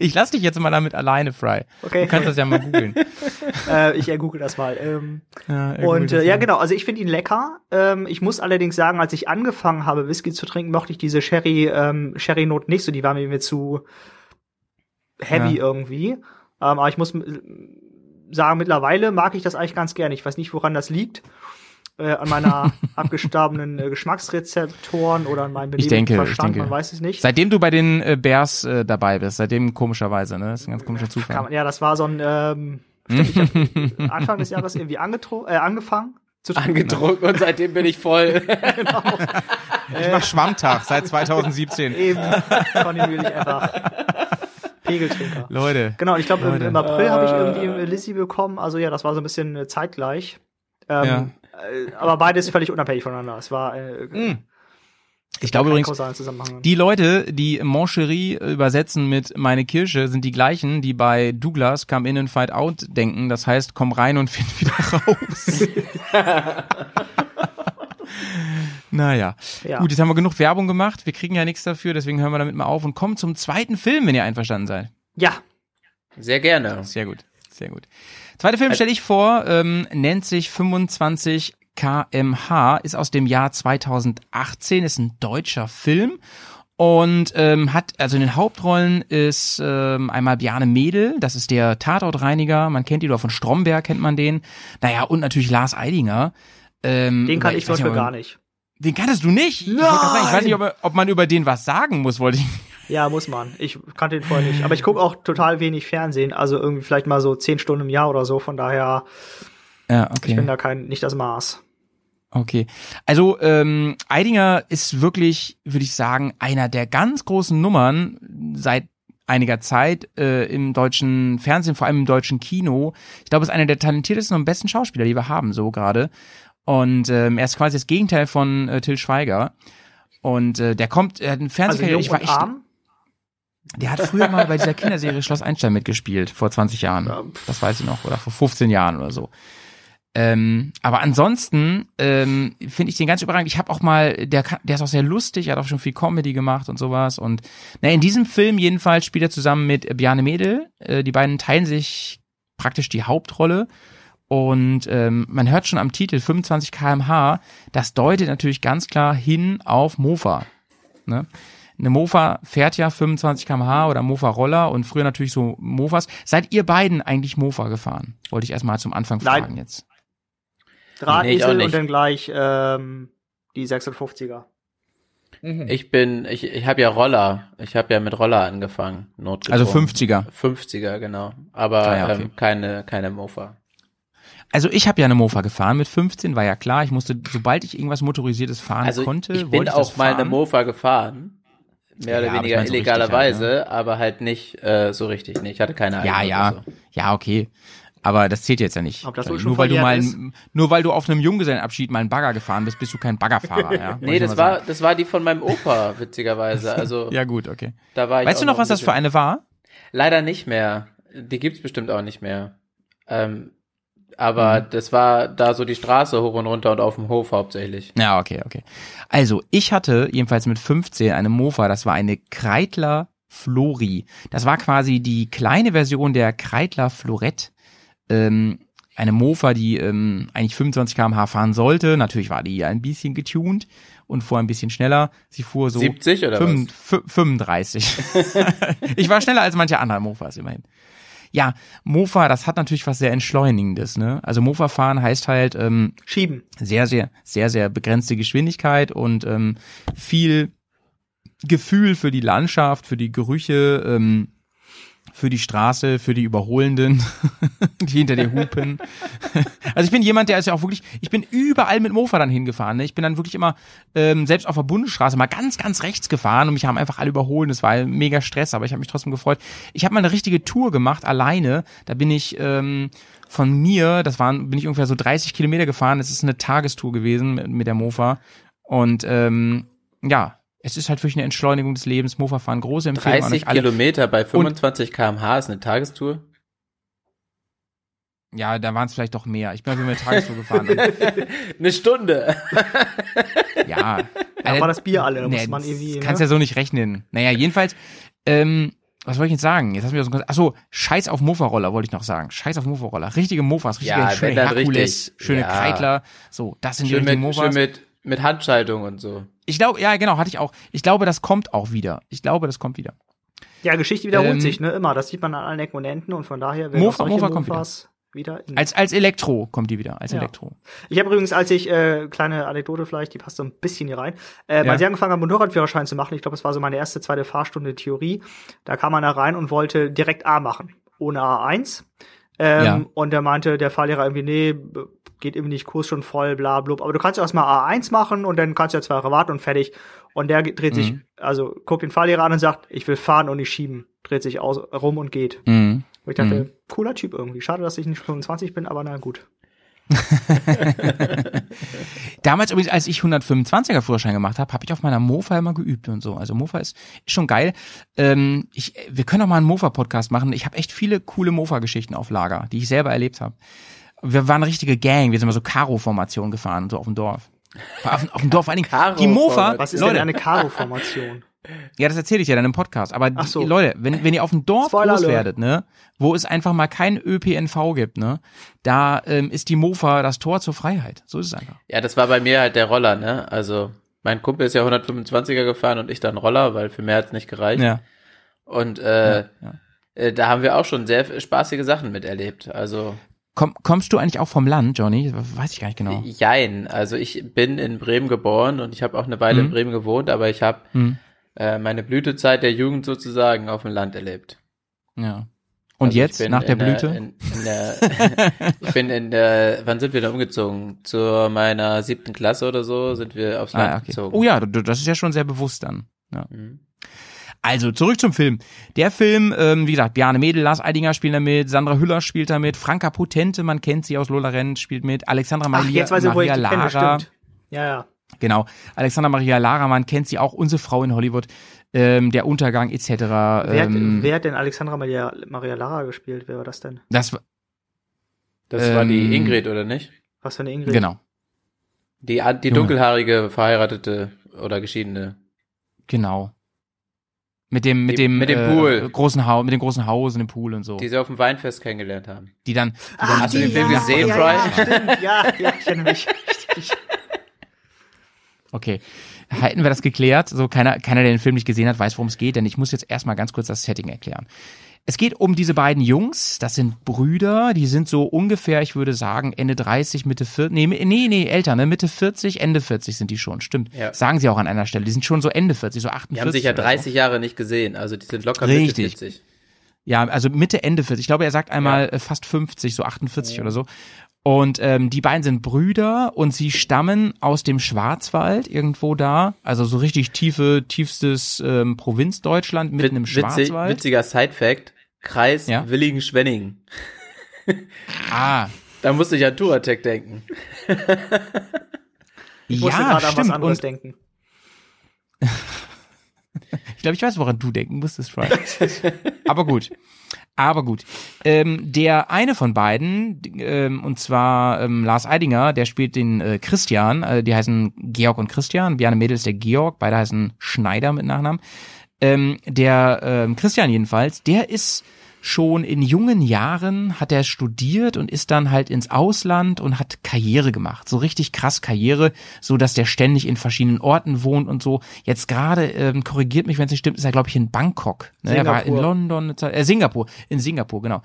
Ich lass dich jetzt mal damit alleine, Fry. Okay. Du kannst das ja mal googeln. äh, ich äh, google das mal. Ähm, Ja, und äh, ja, genau. Also ich finde ihn lecker. Ähm, ich muss allerdings sagen, als ich angefangen habe, Whisky zu trinken, mochte ich diese Sherry ähm, Sherry Note nicht so. Die war mir zu heavy Ja. irgendwie. Ähm, aber ich muss sagen, mittlerweile mag ich das eigentlich ganz gerne. Ich weiß nicht, woran das liegt. Äh, an meiner abgestorbenen äh, Geschmacksrezeptoren oder an meinem Ich denke, ich Verstand, denke. man weiß es nicht. Seitdem du bei den äh, Bears äh, dabei bist, seitdem komischerweise, ne? Das ist ein ganz komischer Zufall. man, ja, das war so ein ähm, ich hab Anfang des Jahres irgendwie angetro äh, angefangen zu trinken. Angetrunken und seitdem bin ich voll. Ich mach Schwammtag seit 2017. Eben kontinuierlich einfach Pegeltrinker. Leute. Genau, und ich glaube, im, im April habe ich irgendwie Lizzie bekommen. Also ja, das war so ein bisschen äh, zeitgleich. Ähm, äh, aber beides völlig unabhängig voneinander. Es war äh, Mm. Ich glaube übrigens, die Leute, die Moncherie übersetzen mit meine Kirsche, sind die gleichen, die bei Douglas Come In and Fight Out denken. Das heißt, komm rein und find wieder raus. naja. Ja. Gut, jetzt haben wir genug Werbung gemacht. Wir kriegen ja nichts dafür, deswegen hören wir damit mal auf und kommen zum zweiten Film, wenn ihr einverstanden seid. ja, Sehr gerne. Sehr gut, sehr gut. Zweiter Film stelle ich vor, ähm, nennt sich 25 kmh, ist aus dem Jahr 2018, ist ein deutscher Film und ähm, hat, also in den Hauptrollen ist ähm, einmal Bjarne Mädel, das ist der Tatortreiniger, man kennt ihn oder von Stromberg kennt man den, naja und natürlich Lars Eidinger. Ähm, den kann über- ich zum Beispiel gar nicht. Den kanntest du nicht? Ich, sagen, ich weiß nicht, ob, ob man über den was sagen muss, wollte ich. Ja, muss man. Ich kannte den vorher nicht. Aber ich gucke auch total wenig Fernsehen. Also irgendwie vielleicht mal so zehn Stunden im Jahr oder so. Von daher, Ja, okay. ich bin da kein, nicht das Maß. Okay. Also ähm, Eidinger ist wirklich, würde ich sagen, einer der ganz großen Nummern seit einiger Zeit äh, im deutschen Fernsehen, vor allem im deutschen Kino. Ich glaube, er ist einer der talentiertesten und besten Schauspieler, die wir haben, so gerade. Und ähm, er ist quasi das Gegenteil von äh, Till Schweiger. Und äh, der kommt, er hat einen Also Fernsehkarriere, jung ich war echt, arm. der hat früher mal bei dieser Kinderserie Schloss Einstein mitgespielt, vor 20 Jahren. Ja. Das weiß ich noch, oder vor 15 Jahren oder so. Ähm, aber ansonsten ähm, finde ich den ganz überragend. Ich habe auch mal, der, kann- der ist auch sehr lustig, er hat auch schon viel Comedy gemacht und sowas. Und na, in diesem Film jedenfalls spielt er zusammen mit Bjarne Mädel. Äh, die beiden teilen sich praktisch die Hauptrolle. Und ähm, man hört schon am Titel 25 kmh, das deutet natürlich ganz klar hin auf Mofa. Ne? Eine Mofa fährt ja 25 kmh oder Mofa-Roller und früher natürlich so Mofas. Seid ihr beiden eigentlich Mofa gefahren? Wollte ich erstmal zum Anfang Nein. fragen jetzt. Nee, Drahtesel nicht. und dann gleich ähm, die 56er. Ich bin, ich, ich habe ja Roller. Ich habe ja mit Roller angefangen. Notgedrungen. Also 50er. 50er, genau. Aber Ah ja, okay. ähm, keine, keine Mofa. Also ich habe ja eine Mofa gefahren mit 15, war ja klar. Ich musste, sobald ich irgendwas motorisiertes fahren Also konnte, ich bin wollte ich auch das mal fahren. eine Mofa gefahren. Mehr Ja, oder aber ich weniger mein so illegalerweise, halt, aber halt nicht äh, so richtig. Nee, ich hatte keine Ja, eigene ja, oder so. ja, okay. Aber das zählt jetzt ja nicht. Ob das schon nur weil du mal, nur weil du auf einem Junggesellenabschied mal einen Bagger gefahren bist, bist du kein Baggerfahrer. Ja? Nee, das war, sagen. das war die von meinem Opa, witzigerweise. Also Ja gut, okay. da war ich Weißt du noch, was das für eine war? Leider nicht mehr. Die gibt's bestimmt auch nicht mehr. Ähm, aber Mhm. das war da so die Straße hoch und runter und auf dem Hof hauptsächlich. Ja, okay, okay. Also, ich hatte jedenfalls mit 15 eine Mofa, das war eine Kreidler Flori. Das war quasi die kleine Version der Kreidler Florette. Ähm, eine Mofa, die ähm, eigentlich 25 km/h fahren sollte. Natürlich war die ein bisschen getuned und fuhr ein bisschen schneller. Sie fuhr so 70 oder fünf- fü- 35. ich war schneller als manche andere Mofas immerhin. Ja, Mofa, das hat natürlich was sehr Entschleunigendes, ne? Also Mofa fahren heißt halt, ähm, Schieben. sehr, sehr, sehr, sehr begrenzte Geschwindigkeit und ähm, viel Gefühl für die Landschaft, für die Gerüche, ähm, für die Straße, für die Überholenden, die hinter dir hupen. Also ich bin jemand, der ist ja auch wirklich, ich bin überall mit Mofa dann hingefahren. Ne? Ich bin dann wirklich immer, ähm, selbst auf der Bundesstraße, mal ganz, ganz rechts gefahren und mich haben einfach alle überholt. Das war mega Stress, aber ich habe mich trotzdem gefreut. Ich habe mal eine richtige Tour gemacht, alleine. Da bin ich ähm, von mir, das waren, bin ich ungefähr so 30 Kilometer gefahren. Es ist eine Tagestour gewesen mit, mit der Mofa. Und ähm, ja, es ist halt wirklich eine Entschleunigung des Lebens. Mofa fahren große Empfehlung an 30 euch alle. Kilometer bei 25 km/h ist eine Tagestour. Ja, da waren es vielleicht doch mehr. Ich bin eine Tagestour gefahren. Und, Eine Stunde. ja. Da war das Bier alle, da Nee, muss man irgendwie. das kannst ne? ja so nicht rechnen. Naja, jedenfalls, ähm, was wollte ich jetzt sagen? Jetzt hast du mir so ein Achso, Scheiß auf Mofa-Roller, wollte ich noch sagen. Scheiß auf Mofa-Roller. Richtige Mofas, richtige Ja, schöne Herkules, richtig. schöne Ja. Kreidler. So, das sind die Schön richtigen mit, schön Mofas. mit, mit Handschaltung und so. Ich glaube, ja, genau, hatte ich auch. Ich glaube, das kommt auch wieder. Ich glaube, das kommt wieder. Ja, Geschichte wiederholt Ähm, sich, ne? Immer. Das sieht man an allen Ecken und Enden und von daher werden Mofa- Mofa kommt wieder. in Als, als Elektro kommt die wieder, als Ja. Elektro. Ich habe übrigens, als ich, äh, kleine Anekdote vielleicht, die passt so ein bisschen hier rein, äh, Ja. als ich angefangen habe, Motorradführerschein zu machen, ich glaube, es war so meine erste, zweite Fahrstunde Theorie, da kam einer rein und wollte direkt A machen, ohne A1. Ähm, Ja. Und der meinte, der Fahrlehrer irgendwie, nee, geht irgendwie nicht, Kurs schon voll, bla, blub. Aber du kannst ja erstmal A1 machen und dann kannst du ja zwei Jahre warten und fertig. Und der dreht sich, Mhm. also guckt den Fahrlehrer an und sagt, ich will fahren und nicht schieben. Dreht sich aus, rum und geht. Mhm. Und ich dachte, cooler Typ irgendwie. Schade, dass ich nicht 25 bin, aber na gut. Damals übrigens, als ich 125er Führerschein gemacht habe, habe ich auf meiner Mofa immer geübt und so. Also Mofa ist, ist schon geil. Ähm, ich, wir können auch mal einen Mofa-Podcast machen. Ich habe echt viele coole Mofa-Geschichten auf Lager, die ich selber erlebt habe. Wir waren eine richtige Gang. Wir sind immer so Karo-Formation gefahren, so auf dem Dorf. Auf, auf dem Dorf vor allen Dingen. Die Mofa. Was ist Leute, denn eine Karo-Formation? Ja, das erzähle ich ja dann im Podcast. Aber Ach so. die, Leute, wenn, wenn ihr auf dem Dorf Spoiler groß alert. werdet, ne, wo es einfach mal kein ÖPNV gibt, ne, da ähm, ist die Mofa das Tor zur Freiheit. So ist es einfach. Ja, das war bei mir halt der Roller, ne? Also, mein Kumpel ist ja 125er gefahren und ich dann Roller, weil für mehr hat's nicht gereicht. Ja. Und äh, Ja, ja. äh, da haben wir auch schon sehr spaßige Sachen miterlebt. Also, Komm, kommst du eigentlich auch vom Land, Johnny? Weiß ich gar nicht genau. jein. Also ich bin in Bremen geboren und ich habe auch eine Weile in Mhm. Bremen gewohnt, aber ich habe Hm, äh, meine Blütezeit der Jugend sozusagen auf dem Land erlebt. ja. Und Also jetzt, nach der in Blüte? in, in der, ich bin in der, wann sind wir da umgezogen? Zu meiner siebten Klasse oder so sind wir aufs Land ah, okay. gezogen. Oh ja, das ist ja schon sehr bewusst dann. Ja. Mhm. Also, zurück zum Film. Der Film, ähm, wie gesagt, Bjarne Mädel, Lars Eidinger spielt da mit, Sandra Hüller spielt da mit, Franka Potente, man kennt sie aus Lola Rent, spielt mit, Alexandra Ach, Maria, jetzt weiß ich, wo ich kenne, Lara, stimmt. Ja, ja. genau, Alexandra Maria Lara, man kennt sie auch, unsere Frau in Hollywood, ähm, der Untergang etc. Wer, hat, Ähm, wer hat denn Alexandra Maria, Maria Lara gespielt? Wer war das denn? das war, Das war die Ähm, Ingrid, oder nicht? Was für eine Ingrid? genau, Die, die dunkelhaarige, verheiratete oder geschiedene. genau. Mit dem, mit Die- dem, mit dem äh, Pool. großen Haus, mit dem großen Haus und dem Pool und so. Die sie auf dem Weinfest kennengelernt haben. Die dann, die Ach, dann Hast du den die, Film ja, gesehen, ja? Ja, stimmt. ja, ja, ich erinnere mich. Richtig. Okay. Hätten wir das geklärt, so keiner, keiner, der den Film nicht gesehen hat, weiß, worum es geht, denn ich muss jetzt erstmal ganz kurz das Setting erklären. Es geht um diese beiden Jungs, das sind Brüder, die sind so ungefähr, ich würde sagen, Ende 30, Mitte 40, nee, nee, nee, älter, ne, Mitte 40, Ende 40 sind die schon, stimmt. Ja. Sagen sie auch an einer Stelle, die sind schon so Ende 40, so 48. Die haben sich ja oder 30 Jahre nicht gesehen, also die sind locker Richtig. Mitte 40. So. Ja, also Mitte, Ende 40. Ich glaube, er sagt einmal äh, fast 50, so 48 oder so. Und ähm, die beiden sind Brüder und sie stammen aus dem Schwarzwald irgendwo da, also so richtig tiefe, tiefstes ähm, Provinzdeutschland mitten im Witzig, Schwarzwald. witziger Side-Fact. Kreis Ja? Willingen-Schwenningen. Ah, Da musste ich an Touratec denken. Ich musste ja, gerade an was stimmt. anderes Und denken. ich glaube, ich weiß, woran du denken musstest, Ryan. Aber gut. Aber gut. Ähm, der eine von beiden, ähm, und zwar ähm, Lars Eidinger, der spielt den äh, Christian, äh, die heißen Georg und Christian. Bjarne Mädel ist der Georg, beide heißen Schneider mit Nachnamen. Ähm, der ähm, Christian jedenfalls, der ist schon in jungen Jahren hat er studiert und ist dann halt ins Ausland und hat Karriere gemacht. So richtig krass Karriere, so dass der ständig in verschiedenen Orten wohnt und so. Jetzt gerade, ähm, korrigiert mich, wenn es nicht stimmt, ist er, glaube ich, in Bangkok. Ne? Er war in. London, äh, Singapur, in Singapur, genau.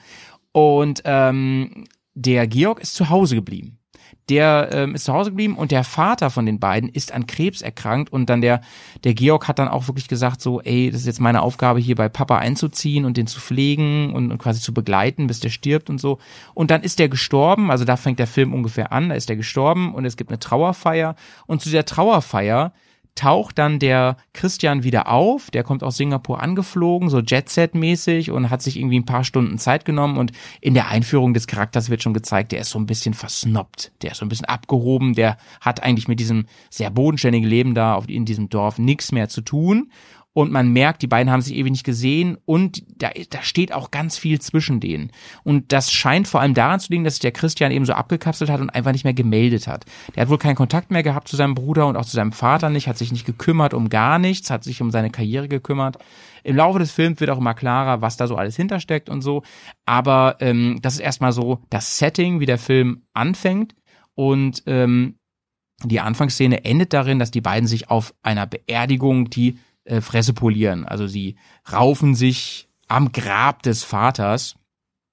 Und ähm, der Georg ist zu Hause geblieben. Der ähm, ist zu Hause geblieben und der Vater von den beiden ist an Krebs erkrankt und dann der der Georg hat dann auch wirklich gesagt so, ey, das ist jetzt meine Aufgabe hier bei Papa einzuziehen und den zu pflegen und, und quasi zu begleiten, bis der stirbt und so. Und dann ist der gestorben, also da fängt der Film ungefähr an, da ist der gestorben und es gibt eine Trauerfeier und zu der Trauerfeier taucht dann der Christian wieder auf, der kommt aus Singapur angeflogen, so Jet-Set-mäßig und hat sich irgendwie ein paar Stunden Zeit genommen. Und in der Einführung des Charakters wird schon gezeigt, der ist so ein bisschen versnobbt, der ist so ein bisschen abgehoben, der hat eigentlich mit diesem sehr bodenständigen Leben da in diesem Dorf nichts mehr zu tun und man merkt, die beiden haben sich ewig nicht gesehen und da, da steht auch ganz viel zwischen denen. Und das scheint vor allem daran zu liegen, dass sich der Christian eben so abgekapselt hat und einfach nicht mehr gemeldet hat. Der hat wohl keinen Kontakt mehr gehabt zu seinem Bruder und auch zu seinem Vater nicht, hat sich nicht gekümmert um gar nichts, hat sich um seine Karriere gekümmert. Im Laufe des Films wird auch immer klarer, was da so alles hintersteckt und so. Aber ähm, das ist erstmal so das Setting, wie der Film anfängt. Und ähm, die Anfangsszene endet darin, dass die beiden sich auf einer Beerdigung, die äh, Fresse polieren. Also sie raufen sich am Grab des Vaters.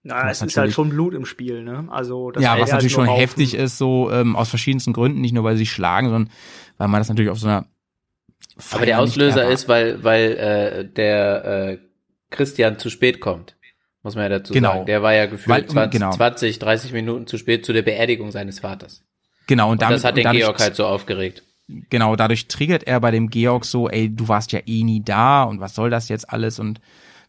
Na, es ist halt natürlich- schon Blut im Spiel, ne? Also das ja, was halt natürlich schon Raufen. heftig ist, so ähm, aus verschiedensten Gründen, nicht nur weil sie sich schlagen, sondern weil man das natürlich auf so einer Aber der Feier Auslöser ist, weil, weil äh, der äh, Christian zu spät kommt. Muss man ja dazu Genau. sagen. Der war ja gefühlt Weil- 20, genau. 20, 30 Minuten zu spät zu der Beerdigung seines Vaters. genau und, Und damit, das hat und den dadurch, Georg halt so aufgeregt. Genau dadurch triggert er bei dem Georg so, ey, du warst ja eh nie da und was soll das jetzt alles und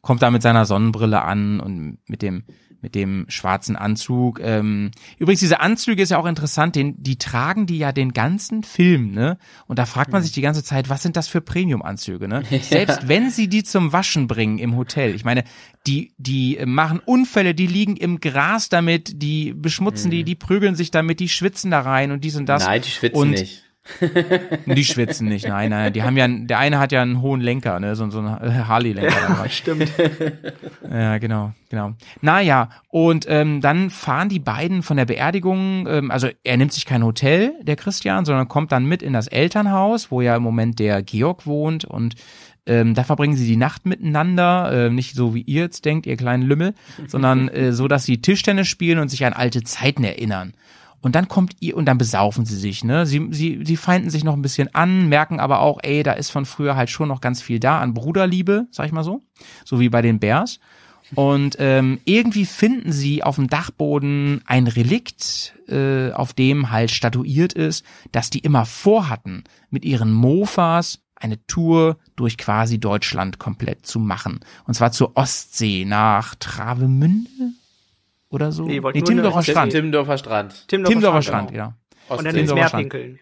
kommt da mit seiner Sonnenbrille an und mit dem mit dem schwarzen Anzug. Ähm, übrigens, diese Anzüge ist ja auch interessant, den, die tragen die ja den ganzen Film, ne? Und da fragt man sich die ganze Zeit, was sind das für Premium-Anzüge, ne? Selbst wenn sie die zum Waschen bringen im Hotel, ich meine, die, die äh, machen Unfälle, die liegen im Gras damit, die beschmutzen die, die prügeln sich damit, die schwitzen da rein und dies und das. Nein, die schwitzen und nicht. Die schwitzen nicht, nein, nein. Die haben ja, der eine hat ja einen hohen Lenker, ne, so, so einen Harley-Lenker. Stimmt. Ja, genau, genau. Naja, und ähm, dann fahren die beiden von der Beerdigung, ähm, also er nimmt sich kein Hotel, der Christian, sondern kommt dann mit in das Elternhaus, wo ja im Moment der Georg wohnt und ähm, da verbringen sie die Nacht miteinander, äh, nicht so wie ihr jetzt denkt, ihr kleinen Lümmel, sondern äh, so, dass sie Tischtennis spielen und sich an alte Zeiten erinnern. Und dann kommt ihr und dann besaufen sie sich, ne? Sie, sie, sie feinden sich noch ein bisschen an, merken aber auch, ey, da ist von früher halt schon noch ganz viel da an Bruderliebe, sag ich mal so. So wie bei den Bears. Und ähm, irgendwie finden sie auf dem Dachboden ein Relikt, äh, auf dem halt statuiert ist, dass die immer vorhatten, mit ihren Mofas eine Tour durch quasi Deutschland komplett zu machen. Und zwar zur Ostsee nach Travemünde oder so. Nee, wollten nur Timmendorfer Strand. Timmendorfer Strand. Timdorfer Timmendorfer Strand, genau. Und dann ins Meer Strand. pinkeln.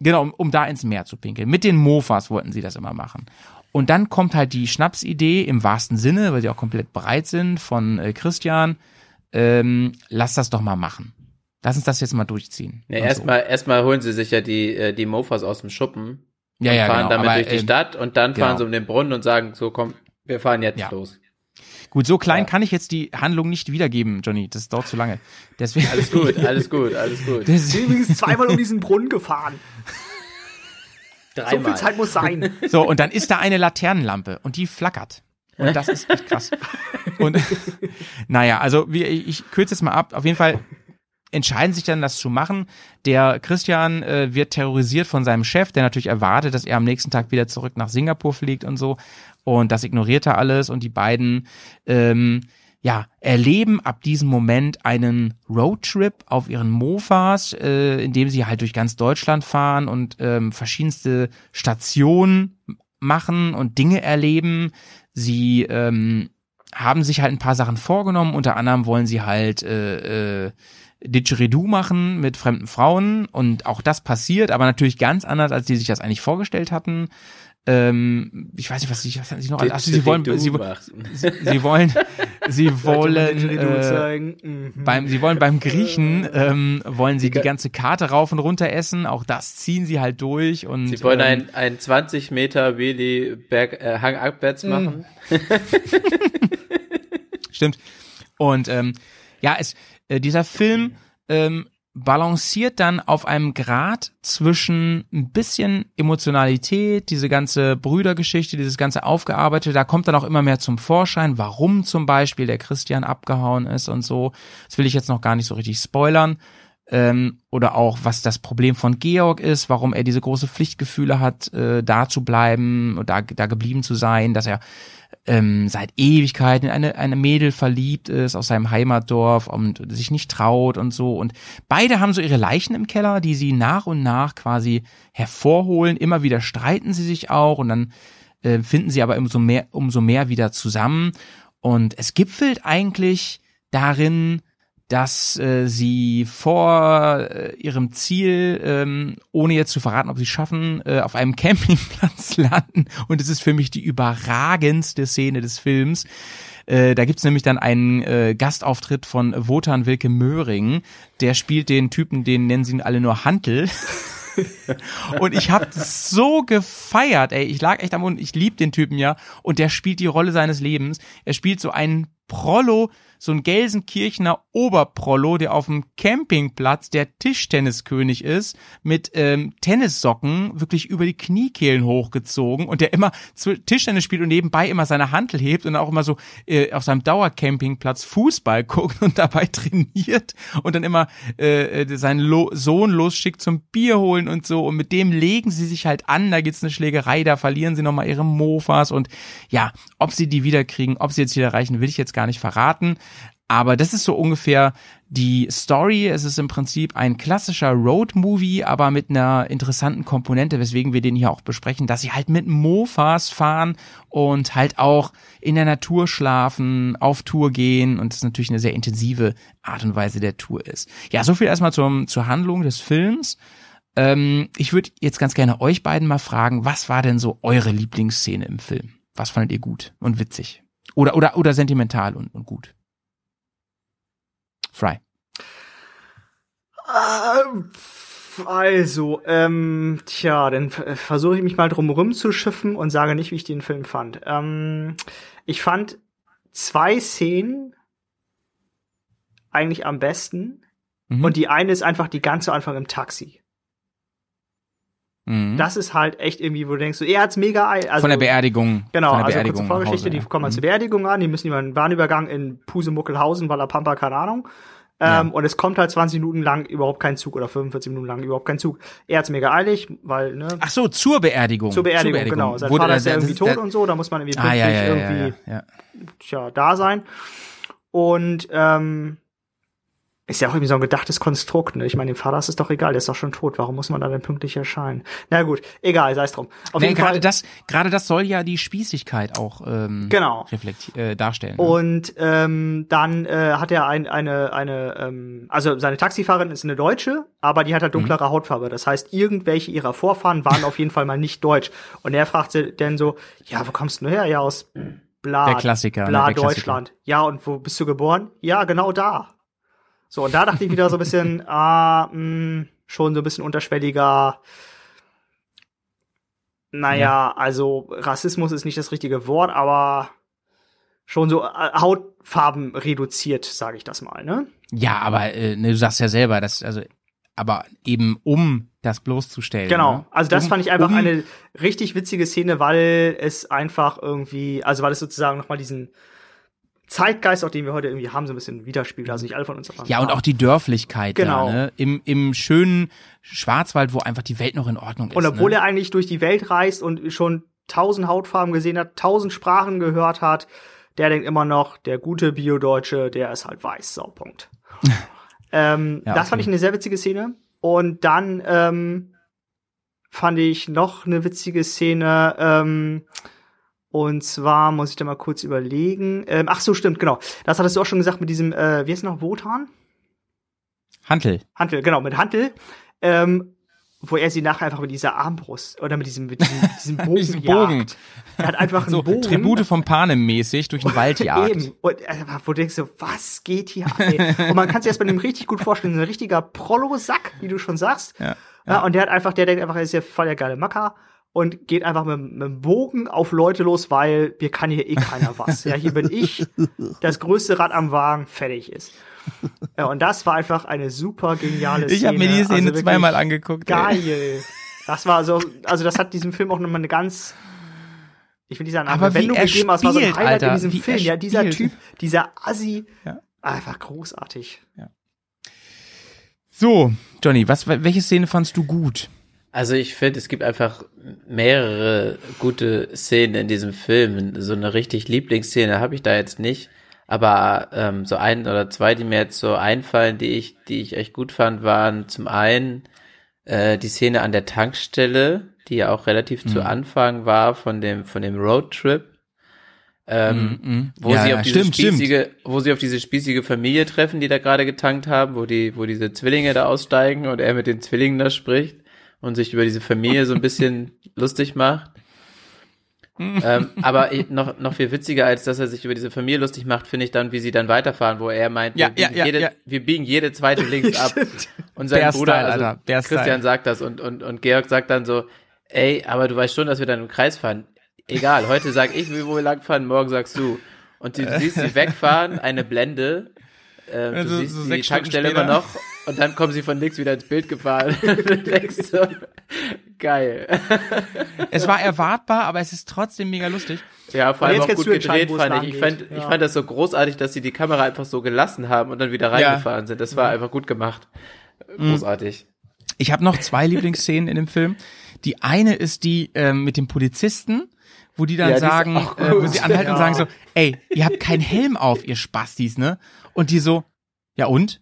Genau, um, um da ins Meer zu pinkeln. Mit den Mofas wollten sie das immer machen. Und dann kommt halt die Schnapsidee im wahrsten Sinne, weil sie auch komplett bereit sind von äh, Christian. Ähm, lass das doch mal machen. Lass uns das jetzt mal durchziehen. Ja, Und so. erstmal erstmal holen sie sich ja die, äh, die Mofas aus dem Schuppen ja, und ja, fahren genau. damit Aber, durch die ähm, Stadt und dann fahren genau. sie um den Brunnen und sagen, so komm, wir fahren jetzt Ja. los. Gut, so klein Ja. kann ich jetzt die Handlung nicht wiedergeben, Johnny. Das dauert zu lange. Deswegen. Alles gut, alles gut, alles gut. Das, sind übrigens zweimal um diesen Brunnen gefahren. So viel Dreimal. Zeit muss sein. So, und dann ist da eine Laternenlampe und die flackert. Und das ist echt krass. Und naja, also wie, ich, ich kürze jetzt mal ab. Auf jeden Fall entscheiden sich dann, das zu machen. Der Christian äh, wird terrorisiert von seinem Chef, der natürlich erwartet, dass er am nächsten Tag wieder zurück nach Singapur fliegt und so. Und das ignoriert er alles und die beiden ähm, ja, erleben ab diesem Moment einen Roadtrip auf ihren Mofas, äh, in dem sie halt durch ganz Deutschland fahren und ähm, verschiedenste Stationen machen und Dinge erleben. Sie ähm, haben sich halt ein paar Sachen vorgenommen. Unter anderem wollen sie halt äh, äh, Didgeridoo machen mit fremden Frauen und auch das passiert, aber natürlich ganz anders, als die sich das eigentlich vorgestellt hatten. Ähm, ich weiß nicht, was sie, was hatten sie noch? Also sie wollen, sie, machen. sie wollen, sie wollen, äh. Mhm. beim, sie wollen beim Griechen, ähm, wollen sie die ganze Karte rauf und runter essen. Auch das ziehen sie halt durch und Sie wollen ähm, ein, ein 20 Meter Wheelie Berg, äh, Hang abwärts Mhm. machen. Stimmt. Und ähm, ja, es, äh, dieser Film ähm, balanciert dann auf einem Grad zwischen ein bisschen Emotionalität, diese ganze Brüdergeschichte, dieses ganze Aufgearbeitete, da kommt dann auch immer mehr zum Vorschein, warum zum Beispiel der Christian abgehauen ist und so. Das will ich jetzt noch gar nicht so richtig spoilern. Ähm, oder auch, was das Problem von Georg ist, warum er diese große Pflichtgefühle hat, äh, da zu bleiben da, da geblieben zu sein, dass er ähm, seit Ewigkeiten in eine, eine Mädel verliebt ist aus seinem Heimatdorf und sich nicht traut und so. Und beide haben so ihre Leichen im Keller, die sie nach und nach quasi hervorholen. Immer wieder streiten sie sich auch und dann äh, finden sie aber umso mehr, umso mehr wieder zusammen. Und es gipfelt eigentlich darin, dass äh, sie vor äh, ihrem Ziel, ähm, ohne jetzt zu verraten, ob sie es schaffen, äh, auf einem Campingplatz landen. Und es ist für mich die überragendste Szene des Films. Äh, da gibt's nämlich dann einen äh, Gastauftritt von Wotan Wilke Möhring. Der spielt den Typen, den nennen sie alle nur Hantel. und ich habe so gefeiert, ey. Ich lag echt am Mund. Ich lieb den Typen ja. Und der spielt die Rolle seines Lebens. Er spielt so einen Prollo, so ein Gelsenkirchener Oberprollo, der auf dem Campingplatz der Tischtenniskönig ist, mit ähm, Tennissocken wirklich über die Kniekehlen hochgezogen und der immer zu Tischtennis spielt und nebenbei immer seine Hantel hebt und auch immer so äh, auf seinem Dauercampingplatz Fußball guckt und dabei trainiert und dann immer äh, äh seinen Lo Sohn losschickt zum Bier holen und so. Und mit dem legen sie sich halt an, da gibt's eine Schlägerei, da verlieren sie nochmal ihre Mofas. Und ja, ob sie die wiederkriegen, ob sie jetzt wieder erreichen, will ich jetzt gar nicht verraten. Aber das ist so ungefähr die Story. Es ist im Prinzip ein klassischer Road-Movie, aber mit einer interessanten Komponente, weswegen wir den hier auch besprechen, dass sie halt mit Mofas fahren und halt auch in der Natur schlafen, auf Tour gehen und das natürlich eine sehr intensive Art und Weise der Tour ist. Ja, so viel erstmal zum, zur Handlung des Films. Ähm, ich würde jetzt ganz gerne euch beiden mal fragen, was war denn so eure Lieblingsszene im Film? Was fandet ihr gut und witzig? Oder, oder, oder sentimental und, und gut? Fry. Ähm, Also, ähm, tja, dann versuche ich mich mal drum rumzuschiffen und sage nicht, wie ich den Film fand. Ähm, ich fand zwei Szenen eigentlich am besten. Mhm. Und die eine ist einfach die ganze Anfang im Taxi. Mhm. Das ist halt echt irgendwie, wo du denkst, so, er hat's mega. Also, Von der Beerdigung. Genau, Von der also Beerdigung kurze Vorgeschichte, die kommen halt zur Mhm. Beerdigung an, die müssen über einen Bahnübergang in Pusemuckelhausen, Wallerpampa, keine Ahnung. Ähm, Ja. Und es kommt halt 20 Minuten lang überhaupt kein Zug oder 45 Minuten lang überhaupt kein Zug. Er hat's mega eilig, weil, ne, Ach so, zur Beerdigung. zur Beerdigung, genau. Sein Wurde- Vater ist ja irgendwie tot und so, da muss man irgendwie Ah, pünktlich ja, ja, irgendwie ja, ja. tja, da sein. Und ähm, ist ja auch irgendwie so ein gedachtes Konstrukt, ne? Ich meine, dem Vater ist es doch egal, der ist doch schon tot. Warum muss man da denn pünktlich erscheinen? Na gut, egal, sei es drum. Auf Nee, jeden gerade Fall. das, gerade das soll ja die Spießigkeit auch ähm, Genau. reflekti- äh, darstellen. ne? Und ähm, dann äh, hat er ein, eine, eine, ähm, also seine Taxifahrerin ist eine Deutsche, aber die hat halt dunklere Mhm. Hautfarbe. Das heißt, irgendwelche ihrer Vorfahren waren auf jeden Fall mal nicht deutsch. Und er fragt sie dann so, ja, wo kommst du her? Ja, aus bla, Der Klassiker, ne, bla der Klassiker. Deutschland. Ja, und wo bist du geboren? Ja, genau da. So, und da dachte ich wieder so ein bisschen, ah, mh, schon so ein bisschen unterschwelliger. Naja, also Rassismus ist nicht das richtige Wort, aber schon so äh, Hautfarben reduziert, sage ich das mal, ne? ja, aber äh, ne, du sagst ja selber, dass also, aber eben um das bloßzustellen. Genau. Ne? Also das um, fand ich einfach um, eine richtig witzige Szene, weil es einfach irgendwie, also weil es sozusagen nochmal diesen Zeitgeist, auch den wir heute irgendwie haben, so ein bisschen widerspiegelt. Also nicht alle von uns. ein Ja, und auch die Dörflichkeit Genau. da, ne? Im, im schönen Schwarzwald, wo einfach die Welt noch in Ordnung ist. Und obwohl ne? er eigentlich durch die Welt reist und schon tausend Hautfarben gesehen hat, tausend Sprachen gehört hat, der denkt immer noch, der gute Bio-Deutsche, der ist halt weiß. So, Punkt. ähm, Ja, das okay. fand ich eine sehr witzige Szene. Und dann ähm, fand ich noch eine witzige Szene. Ähm, und zwar muss ich da mal kurz überlegen. Ähm, ach so, stimmt, genau. Das hattest du auch schon gesagt mit diesem, äh, wie heißt noch, Wotan? Hantel. Hantel, genau, mit Hantel. Ähm, wo er sie nachher einfach mit dieser Armbrust oder mit diesem, mit diesem, diesem Bogen, Diesem Bogen. Er hat einfach einen So, Bogen. Tribute vom Panem mäßig durch den Wald jagt. Eben. Und äh, wo du denkst so, was geht hier ab? ey? Und man kann sich das bei dem richtig gut vorstellen. So ein richtiger Prollo-Sack, wie du schon sagst. Ja, Ja. und der hat einfach, der denkt einfach, er ist ja voll der geile Macker und geht einfach mit, mit dem Bogen auf Leute los, weil mir kann hier eh keiner was. Ja, hier bin ich, das größte Rad am Wagen, fertig ist. Ja, und das war einfach eine super geniale Szene. Ich habe mir die Szene Also zweimal angeguckt. ey. Geil. Das war so, also das hat diesem Film auch nochmal eine ganz, ich will nicht sagen, Aber eine wie Wendung gegeben, aber es war so ein Highlight in Alter, diesem wie Film. Ja, dieser. Typ, dieser Assi, Ja. einfach großartig. So, Johnny, was, welche Szene fandst du gut? Also ich finde, es gibt einfach mehrere gute Szenen in diesem Film. So eine richtig Lieblingsszene habe ich da jetzt nicht. Aber ähm, so ein oder zwei, die mir jetzt so einfallen, die ich, die ich echt gut fand, waren zum einen äh, die Szene an der Tankstelle, die ja auch relativ zu Mhm. Anfang war von dem von dem Roadtrip, ähm, Mhm. wo Ja, sie auf diese stimmt, stimmt. spießige, wo sie auf diese spießige Familie treffen, die da gerade getankt haben, wo die, wo diese Zwillinge da aussteigen und er mit den Zwillingen da spricht und sich über diese Familie so ein bisschen lustig macht. ähm, aber noch, noch viel witziger, als dass er sich über diese Familie lustig macht, finde ich dann, wie sie dann weiterfahren, wo er meint, Ja, wir, biegen ja, ja, jede, wir biegen jede zweite links ab. Und sein Der Bruder, Style, also Christian Style. sagt das und, und, und Georg sagt dann so, ey, aber du weißt schon, dass wir dann im Kreis fahren. Egal, heute sag ich, wo wir langfahren, morgen sagst du. Und du siehst sie wegfahren, eine Blende. Äh, du Also, siehst so die Tankstelle immer noch und dann kommen sie von links wieder ins Bild gefahren. so, geil. Es war erwartbar, aber es ist trotzdem mega lustig. Ja, vor Und allem auch gut gedreht, fand ich. Ich fand, geht. ich Ja. fand das so großartig, dass sie die Kamera einfach so gelassen haben und dann wieder reingefahren sind. Das war einfach gut gemacht. Mhm. Großartig. Ich habe noch zwei Lieblingsszenen in dem Film. Die eine ist die ähm, mit dem Polizisten, wo die dann Ja, sagen, äh, wo sie anhalten und Ja. sagen so, ey, ihr habt keinen Helm auf, ihr Spastis, ne? Und die so, ja und?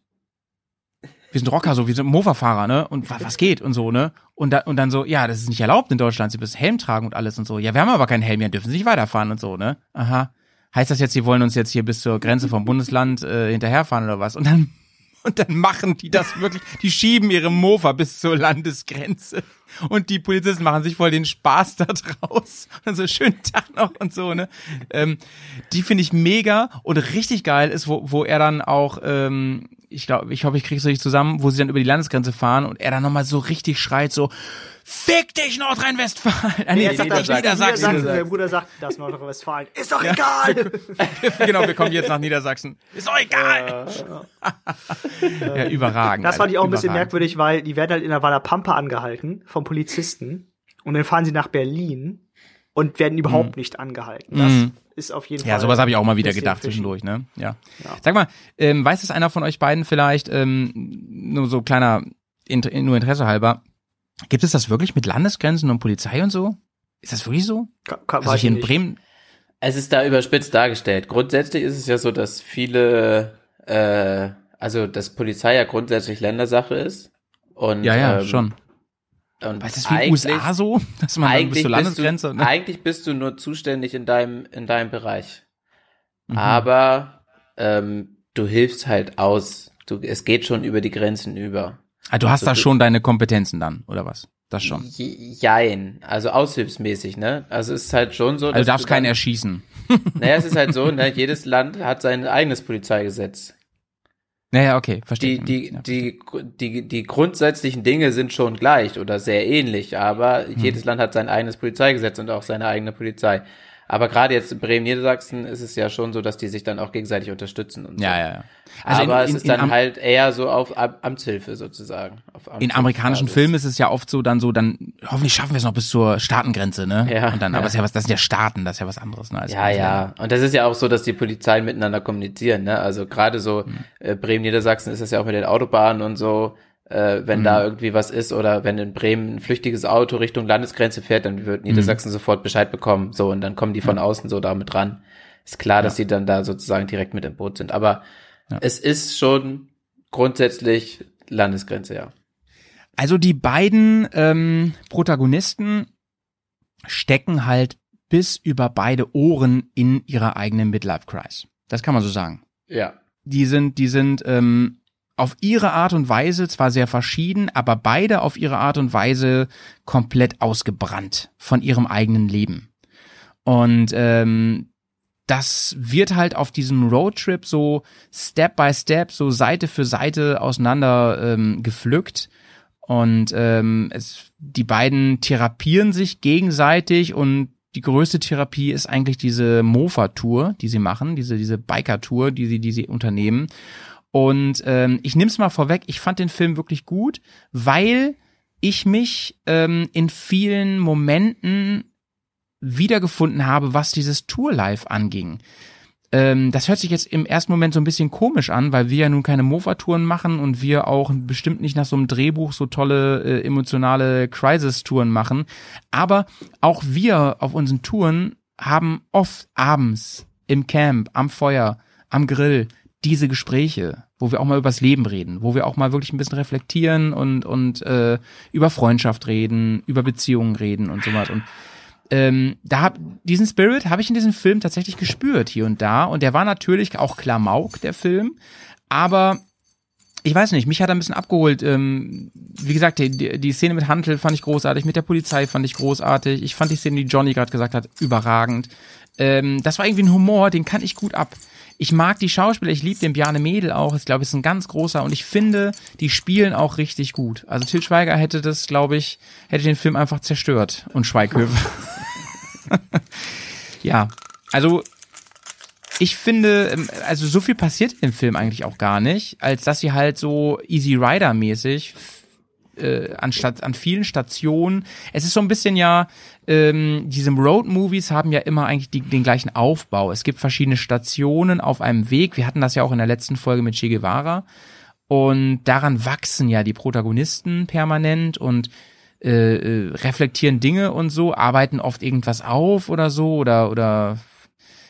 Wir sind Rocker, so, wir sind Mofa-Fahrer, ne? Und was, geht und so, ne? Und, da, und dann so, ja, das ist nicht erlaubt in Deutschland, sie müssen Helm tragen und alles und so. Ja, wir haben aber keinen Helm, ja, dürfen sie nicht weiterfahren und so, ne? Aha. Heißt das jetzt, sie wollen uns jetzt hier bis zur Grenze vom Bundesland äh, hinterherfahren oder was? Und dann und dann machen die das wirklich, die schieben ihre Mofa bis zur Landesgrenze. Und die Polizisten machen sich voll den Spaß da draus. Und so, schönen Tag noch und so, ne? Ähm, die finde ich mega und richtig geil ist, wo, wo er dann auch, ähm, ich glaube, ich hoffe, ich krieg's richtig zusammen, wo sie dann über die Landesgrenze fahren und er dann nochmal so richtig schreit, so, Fick dich, Nordrhein-Westfalen! Ah, nee, Jetzt sagt Niedersachsen. er, Niedersachsen. Niedersachsen. Mein Bruder sagt, das Nordrhein-Westfalen. Ist doch egal! genau, wir kommen jetzt nach Niedersachsen. Ist doch egal! ja, überragend. Das fand ich auch ein bisschen merkwürdig, weil die werden halt in der Walla Pampa angehalten vom Polizisten und dann fahren sie nach Berlin und werden überhaupt nicht angehalten. Das Mhm. Ist auf jeden Ja, Fall. sowas habe ich auch mal wieder gedacht fishy. zwischendurch, ne? Ja. Ja. Sag mal, ähm, weiß es einer von euch beiden vielleicht, ähm, nur so kleiner, Int nur Interesse halber, gibt es das wirklich mit Landesgrenzen und Polizei und so? Ist das wirklich so? Ka- ka- Also hier in nicht. Bremen, Es ist da überspitzt dargestellt. Grundsätzlich ist es ja so, dass viele, äh, also dass Polizei ja grundsätzlich Ländersache ist. Und, ja, ja, ähm, schon. Und Weißt du, wie in USA so, dass man dann bis eigentlich zur bist, Landesgrenze, du, ne? eigentlich bist du nur zuständig in deinem, in deinem Bereich. Mhm. Aber ähm, du hilfst halt aus. Du, es geht schon über die Grenzen über. Ah, du hast da Also- schon deine Kompetenzen dann, oder was? Das schon. Jein, also aushilfsmäßig, ne? Also es ist halt schon so, Also du darfst du dann- keinen erschießen. Naja, es ist halt so, ne? Jedes Land hat sein eigenes Polizeigesetz. Naja, okay, verstehe. Die, die, die, die, die grundsätzlichen Dinge sind schon gleich oder sehr ähnlich, aber Hm. jedes Land hat sein eigenes Polizeigesetz und auch seine eigene Polizei. Aber gerade jetzt in Bremen, Niedersachsen ist es ja schon so, dass die sich dann auch gegenseitig unterstützen und so. ja, ja, ja. Also aber in, in, es ist dann in, Am- halt eher so auf Am- Amtshilfe sozusagen. Auf in Amtshilfe amerikanischen Basis. Filmen ist es ja oft so dann so, dann hoffentlich schaffen wir es noch bis zur Staatengrenze, ne? Ja, Und dann, aber ja. es ist ja was, das sind ja Staaten, das ist ja was anderes, ne? als Ja, ja. Und das ist ja auch so, dass die Polizeien miteinander kommunizieren. Ne? Also gerade so Hm. äh, Bremen, Niedersachsen ist das ja auch mit den Autobahnen und so. Äh, wenn Hm. da irgendwie was ist oder wenn in Bremen ein flüchtiges Auto Richtung Landesgrenze fährt, dann wird. Niedersachsen sofort Bescheid bekommen. So, und dann kommen die von außen so damit ran. Ist klar, dass sie dann da sozusagen direkt mit im Boot sind. Aber Ja. es ist schon grundsätzlich Landesgrenze, ja. Also die beiden ähm, Protagonisten stecken halt bis über beide Ohren in ihrer eigenen Midlife-Crisis. Das kann man so sagen. Ja. Die sind, die sind ähm, auf ihre Art und Weise zwar sehr verschieden, aber beide auf ihre Art und Weise komplett ausgebrannt von ihrem eigenen Leben. Und ähm, das wird halt auf diesem Roadtrip so Step by Step, so Seite für Seite auseinander ähm, gepflückt. Und ähm, es, die beiden therapieren sich gegenseitig und die größte Therapie ist eigentlich diese Mofa-Tour, die sie machen, diese, diese Biker-Tour, die sie, die sie unternehmen. Und ähm, ich nehme es mal vorweg, ich fand den Film wirklich gut, weil ich mich ähm, in vielen Momenten wiedergefunden habe, was dieses Tour-Life anging. Ähm, das hört sich jetzt im ersten Moment so ein bisschen komisch an, weil wir ja nun keine Mofa-Touren machen und wir auch bestimmt nicht nach so einem Drehbuch so tolle äh, emotionale Crisis-Touren machen. Aber auch wir auf unseren Touren haben oft abends im Camp, am Feuer, am Grill diese Gespräche, wo wir auch mal übers Leben reden, wo wir auch mal wirklich ein bisschen reflektieren und und äh, über Freundschaft reden, über Beziehungen reden und so was. Und ähm, da hab, diesen Spirit habe ich in diesem Film tatsächlich gespürt hier und da und der war natürlich auch Klamauk der Film, aber ich weiß nicht, mich hat er ein bisschen abgeholt. Ähm, wie gesagt, die, die Szene mit Hantel fand ich großartig, mit der Polizei fand ich großartig. Ich fand die Szene, die Johnny gerade gesagt hat, überragend. Ähm, das war irgendwie ein Humor, den kann ich gut ab. Ich mag die Schauspieler, ich liebe den Bjarne Mädel auch. Ich glaube, ist ein ganz großer und ich finde, die spielen auch richtig gut. Also Til Schweiger hätte das, glaube ich, hätte den Film einfach zerstört und Schweighöfer. ja, also ich finde, ähm, also so viel passiert im Film eigentlich auch gar nicht, als dass sie halt so Easy Rider mäßig äh, anstatt an vielen Stationen. Es ist so ein bisschen ja, ähm, diese Road-Movies haben ja immer eigentlich die, den gleichen Aufbau. Es gibt verschiedene Stationen auf einem Weg. Wir hatten das ja auch in der letzten Folge mit Che Guevara. Und daran wachsen ja die Protagonisten permanent und äh, äh, reflektieren Dinge und so, arbeiten oft irgendwas auf oder so oder oder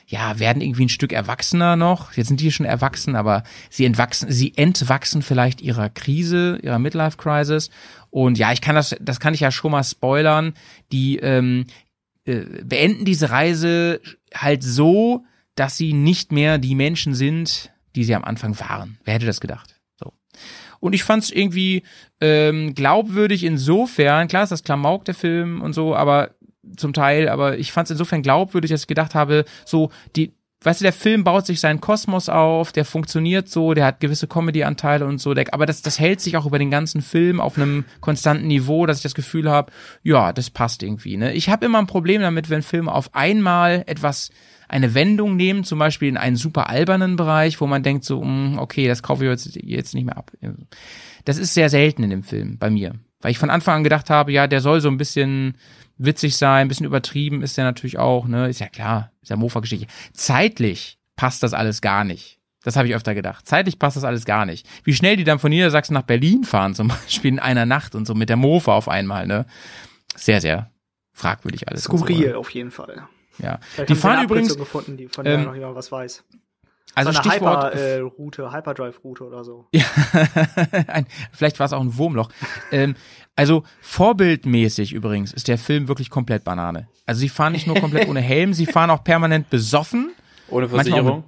ja, werden irgendwie ein Stück erwachsener noch. Jetzt sind die schon erwachsen, aber sie entwachsen, sie entwachsen vielleicht ihrer Krise, ihrer Midlife Crisis. Und ja, ich kann das, das kann ich ja schon mal spoilern. Die ähm, äh, beenden diese Reise halt so, dass sie nicht mehr die Menschen sind, die sie am Anfang waren. Wer hätte das gedacht? So. Und ich fand es irgendwie ähm, glaubwürdig insofern, klar ist das Klamauk der Film und so, aber zum Teil, aber ich fand es insofern glaubwürdig, dass ich gedacht habe, so die, weißt du, der Film baut sich seinen Kosmos auf, der funktioniert so, der hat gewisse Comedy-Anteile und so, der, aber das, das hält sich auch über den ganzen Film auf einem konstanten Niveau, dass ich das Gefühl habe, ja, das passt irgendwie. Ne? Ich habe immer ein Problem damit, wenn Filme auf einmal etwas eine Wendung nehmen, zum Beispiel in einen super albernen Bereich, wo man denkt so, mm, okay, das kaufe ich jetzt, jetzt nicht mehr ab. Das ist sehr selten in dem Film bei mir, weil ich von Anfang an gedacht habe, ja, der soll so ein bisschen witzig sein, ein bisschen übertrieben ist der natürlich auch, ne? Ist ja klar, ist ja Mofa-Geschichte. Zeitlich passt das alles gar nicht. Das habe ich öfter gedacht. Zeitlich passt das alles gar nicht. Wie schnell die dann von Niedersachsen nach Berlin fahren, zum Beispiel in einer Nacht und so mit der Mofa auf einmal, ne? Sehr, sehr fragwürdig alles. Skurril So, ne? auf jeden Fall. ja. Vielleicht Die fahren eine übrigens, gefunden, die, von der ähm, noch jemand was weiß. also so eine Stichwort, Hyper-Route, Hyperdrive-Route oder so. Ja, ein, vielleicht war es auch ein Wurmloch. Ähm, also vorbildmäßig übrigens ist der Film wirklich komplett Banane. Also sie fahren nicht nur komplett ohne Helm, sie fahren auch permanent besoffen, Ohne Versicherung.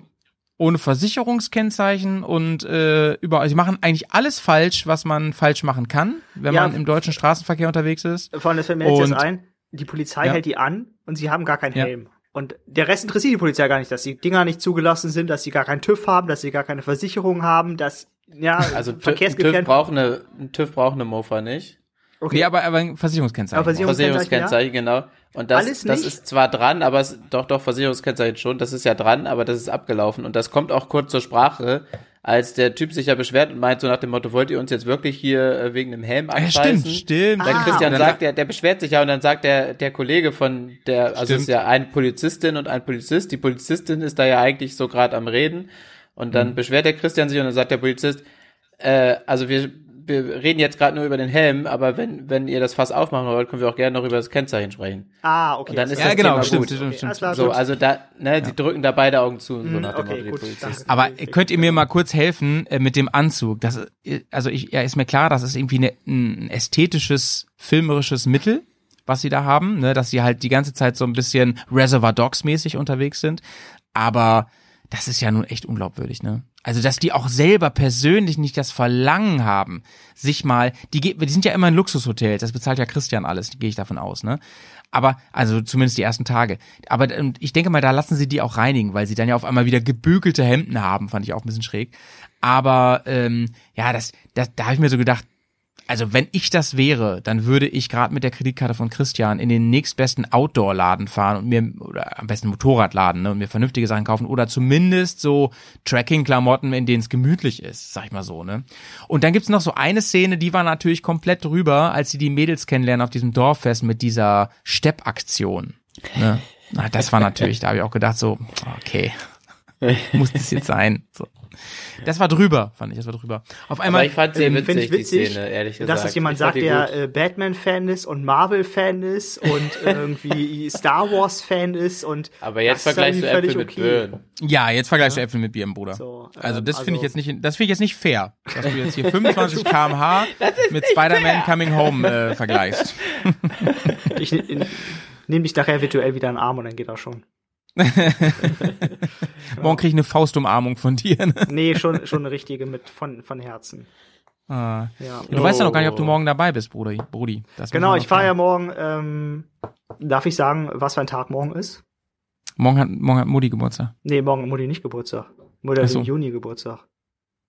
ohne Versicherungskennzeichen und äh, überall. Sie machen eigentlich alles falsch, was man falsch machen kann, wenn Ja. man im deutschen Straßenverkehr unterwegs ist. Vor allem, das fällt mir jetzt ein, die Polizei Ja. hält die an und sie haben gar keinen Ja. Helm. Und der Rest interessiert die Polizei gar nicht, dass die Dinger nicht zugelassen sind, dass sie gar keinen TÜV haben, dass sie gar keine Versicherung haben, dass, ja, Also TÜV, ein TÜV verkehrsgefährdend. braucht eine, ein TÜV braucht eine Mofa nicht. Okay. Nee, aber, aber ein Versicherungskennzeichen. Aber Versicherung- Versicherungskennzeichen, genau. Und das, Alles das nicht? ist zwar dran, aber es, doch, doch, Versicherungskennzeichen schon, das ist ja dran, aber das ist abgelaufen. Und das kommt auch kurz zur Sprache, als der Typ sich ja beschwert und meint so nach dem Motto, wollt ihr uns jetzt wirklich hier äh, wegen dem Helm ja, anscheißen? stimmt, stimmt. Dann Ah, Christian sagt, der, der beschwert sich ja und dann sagt der, der Kollege von der, also es Stimmt. ist ja ein Polizistin und ein Polizist, die Polizistin ist da ja eigentlich so gerade am Reden und Mhm. dann beschwert der Christian sich und dann sagt der Polizist, äh, also wir, wir reden jetzt gerade nur über den Helm, aber wenn, wenn ihr das Fass aufmachen wollt, können wir auch gerne noch über das Kennzeichen sprechen. Ah, okay. Und dann ist ja, das genau, Thema stimmt, gut. stimmt, Okay, stimmt. klar, So, gut. also da, ne, die drücken da beide Augen zu, so Hm, nach dem okay, Motto, Polizisten. danke. Aber könnt ihr mir mal kurz helfen äh, mit dem Anzug? Das, also ich, ja, ist mir klar, das ist irgendwie eine, ein ästhetisches, filmerisches Mittel, was sie da haben, ne, dass sie halt die ganze Zeit so ein bisschen Reservoir Dogs mäßig unterwegs sind. Aber das ist ja nun echt unglaubwürdig, ne? Also, dass die auch selber persönlich nicht das Verlangen haben, sich mal, die, die sind ja immer in Luxushotels, das bezahlt ja Christian alles, gehe ich davon aus, ne? Aber, also zumindest die ersten Tage. Aber ich denke mal, da lassen sie die auch reinigen, weil sie dann ja auf einmal wieder gebügelte Hemden haben, fand ich auch ein bisschen schräg. Aber ähm, ja, das, das, da habe ich mir so gedacht, also wenn ich das wäre, dann würde ich gerade mit der Kreditkarte von Christian in den nächstbesten Outdoor-Laden fahren und mir, oder am besten Motorradladen, ne, und mir vernünftige Sachen kaufen oder zumindest so Tracking-Klamotten, in denen es gemütlich ist, sag ich mal so, ne. Und dann gibt's noch so eine Szene, die war natürlich komplett drüber, als sie die Mädels kennenlernen auf diesem Dorffest mit dieser Steppaktion. Ne? Das war natürlich, da habe ich auch gedacht so, okay. muss das jetzt sein. So. Das war drüber, fand ich, das war drüber. Auf Aber einmal, ich fand sie ähm, witzig, ich witzig, die Szene, ehrlich gesagt. Dass das jemand Ich sagt, der äh, Batman-Fan ist und Marvel-Fan ist und irgendwie Star Wars-Fan ist und Aber jetzt vergleichst du Äpfel mit Birnen. ja, jetzt vergleichst du Äpfel mit Bier, Bruder. So, also ähm, das finde ich also- jetzt nicht, das finde ich jetzt nicht fair, dass du jetzt hier 25 km/h mit Spider-Man Coming Home äh, vergleichst. Ich ne- nehme dich nachher virtuell wieder in den Arm und dann geht das schon. Morgen krieg ich eine Faustumarmung von dir. Ne? Nee, schon, schon eine richtige mit von, von Herzen. Ah. Ja. Du weißt ja noch gar nicht, ob du morgen dabei bist, Brudi. Brudi. Das Genau, ich fahre ja morgen, ähm, darf ich sagen, was für ein Tag morgen ist? Morgen hat, morgen hat Mutti Geburtstag. Nee, morgen hat Mutti nicht Geburtstag. Mutti Ach hat so. im Juni Geburtstag.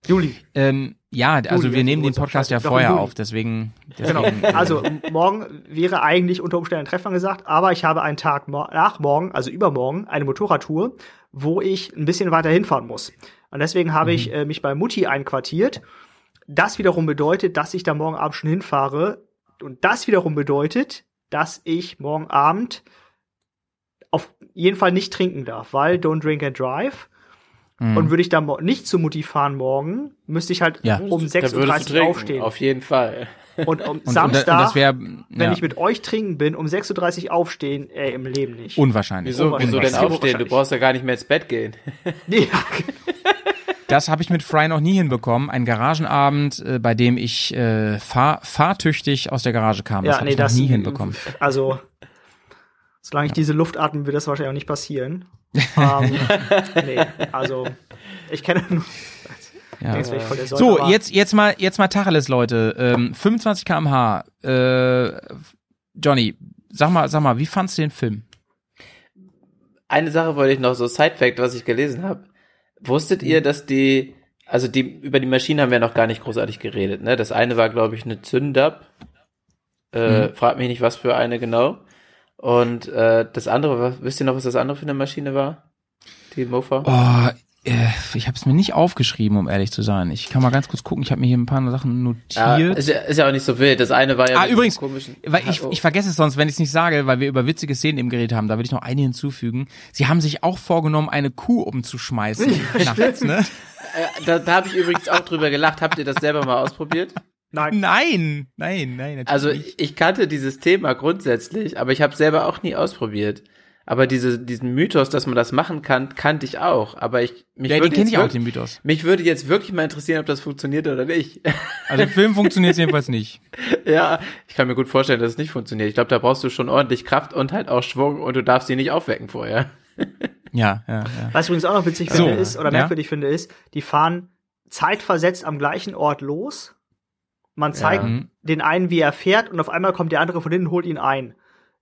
Juli. Ähm, ja, also Juli wir hat nehmen den Podcast ja vorher auf, deswegen. Genau. deswegen äh, Also morgen wäre eigentlich unter Umständen ein Treffen angesagt, aber ich habe einen Tag nach morgen, also übermorgen, eine Motorradtour, wo ich ein bisschen weiter hinfahren muss. Und deswegen habe ich äh, mich bei Mutti einquartiert. Das wiederum bedeutet, dass ich da morgen Abend schon hinfahre. Und das wiederum bedeutet, dass ich morgen Abend auf jeden Fall nicht trinken darf, weil don't drink and drive. Mhm. Und würde ich da nicht zu Mutti fahren morgen, müsste ich halt Ja. um Da würdest 6.30 du Uhr aufstehen. Auf jeden Fall. Und um und, und, Samstag, und das wäre wenn ja, ich mit euch trinken bin, um 6.30 Uhr aufstehen, ey, im Leben nicht. unwahrscheinlich. Wieso, wieso denn Unwahrscheinlich. aufstehen? Du brauchst ja gar nicht mehr ins Bett gehen. ja, Das habe ich mit Fry noch nie hinbekommen. Ein Garagenabend, äh, bei dem ich äh, fahr, fahrtüchtig aus der Garage kam. Das ja habe nee, ich noch das nie hinbekommen. Also, solange ich diese Luft atme, wird das wahrscheinlich auch nicht passieren. Ähm, nee, also, ich kenne nur. Ja. So, aber- jetzt, jetzt mal, jetzt mal Tacheles, Leute. Ähm, 25 km/h. Äh, Johnny, sag mal, sag mal, wie fandst du den Film? Eine Sache wollte ich noch so Side-Fact, was ich gelesen habe. Wusstet ihr, dass die, also die, über die Maschinen haben wir noch gar nicht großartig geredet, ne? Das eine war, glaube ich, eine Zündab. Äh, Mhm. Fragt mich nicht, was für eine genau. Und äh, das andere, was, wisst ihr noch, was das andere für eine Maschine war? Die Mofa? Oh, äh, ich habe es mir nicht aufgeschrieben, um ehrlich zu sein. Ich kann mal ganz kurz gucken. Ich habe mir hier ein paar Sachen ja, notiert. ist, ja, ist ja auch nicht so wild. Das eine war ja Ah, übrigens, komischen. Weil ich, ich vergesse es sonst, wenn ich es nicht sage, weil wir über witzige Szenen eben geredet haben. Da will ich noch eine hinzufügen. Sie haben sich auch vorgenommen, eine Kuh umzuschmeißen nachts, ne? Äh, da da habe ich übrigens auch drüber gelacht. Habt ihr das selber mal ausprobiert? Nein, Nein, nein, nein. natürlich Also nicht. ich, ich kannte dieses Thema grundsätzlich, aber ich habe selber auch nie ausprobiert. Aber diese, diesen Mythos, dass man das machen kann, kannte ich auch. Aber ich mich ja, den würde kenne jetzt ich auch, wirklich, den Mythos. mich würde jetzt wirklich mal interessieren, ob das funktioniert oder nicht. Also im Film funktioniert es jedenfalls nicht. ja, ich kann mir gut vorstellen, dass es nicht funktioniert. Ich glaube, da brauchst du schon ordentlich Kraft und halt auch Schwung und du darfst sie nicht aufwecken vorher. Ja, ja, ja. Was ich übrigens auch noch witzig So, finde ist, oder ja. merkwürdig finde ist, die fahren zeitversetzt am gleichen Ort los. Man zeigt Ja. Den einen, wie er fährt, und auf einmal kommt der andere von hinten und holt ihn ein.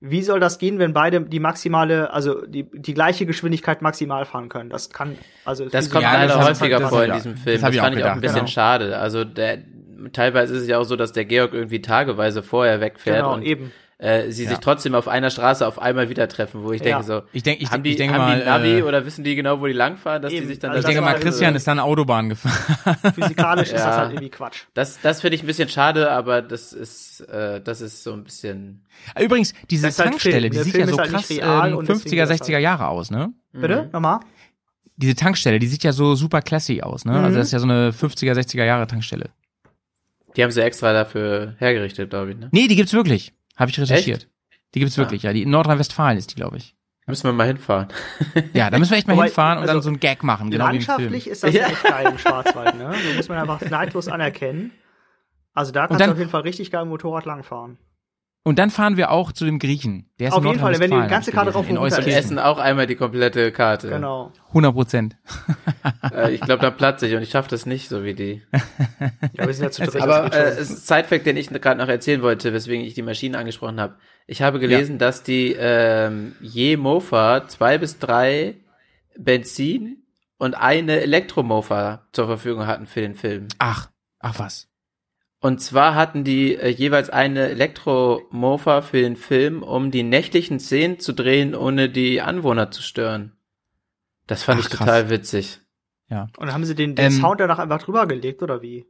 Wie soll das gehen, wenn beide die maximale, also die, die gleiche Geschwindigkeit maximal fahren können? Das kann, also Das kommt Ja, das leider häufiger das vor in diesem das Film. hab Das, ich auch fand ich auch ein bisschen Genau. schade. Also der, teilweise ist es ja auch so, dass der Georg irgendwie tageweise vorher wegfährt Genau, und eben. Äh, sie Ja. sich trotzdem auf einer Straße auf einmal wieder treffen, wo ich Ja. denke so, Ich denke, ich, haben die, ich denke haben mal, die Navi äh, oder wissen die genau, wo die langfahren, dass die Eben. sich dann Also ich da- denke mal, Christian äh, ist dann Autobahn gefahren. Physikalisch ist das Ja. halt irgendwie Quatsch. Das, das finde ich ein bisschen schade, aber das ist, äh, das ist so ein bisschen. Übrigens, diese Das halt Tankstelle, Film. die sieht Film ja so halt krass ähm, und deswegen 50er, ist das 60er Jahre aus, ne? Bitte? Mhm. Nochmal? Diese Tankstelle, die sieht ja so super classy aus, ne? Mhm. Also das ist ja so eine 50er, 60er Jahre Tankstelle. Die haben sie extra dafür hergerichtet, glaube ich. Ne? Nee, die gibt's wirklich. Habe ich recherchiert. Die gibt's Ah. wirklich, ja. Die in Nordrhein-Westfalen ist die, glaube ich. Müssen wir mal hinfahren. Ja, da müssen wir echt mal Wobei, hinfahren und dann also, so einen Gag machen, genau wie im Film. Landschaftlich ist das Ja. echt geil im Schwarzwald, ne? So muss man einfach neidlos anerkennen. Also da kannst dann- du auf jeden Fall richtig geil dem Motorrad langfahren. Und dann fahren wir auch zu dem Griechen. Der ist Auf jeden Fall, wenn die ganze Karte gelesen, rauf und runter. Euskirchen. essen auch einmal die komplette Karte. Genau. 100 Prozent. Äh, ich glaube, da platze ich und ich schaffe das nicht, so wie die. Ja, wir sind ja zu dritt. Aber äh, es ist ein Sidefact, den ich gerade noch erzählen wollte, weswegen ich die Maschinen angesprochen habe. Ich habe gelesen, dass die ähm, je Mofa zwei bis drei Benzin und eine Elektromofa zur Verfügung hatten für den Film. Ach, ach was. Und zwar hatten die äh, jeweils eine Elektromofa für den Film, um die nächtlichen Szenen zu drehen, ohne die Anwohner zu stören. Das fand Ach, ich krass. total witzig. Und haben sie den, den ähm, Sound danach einfach drüber gelegt, oder wie?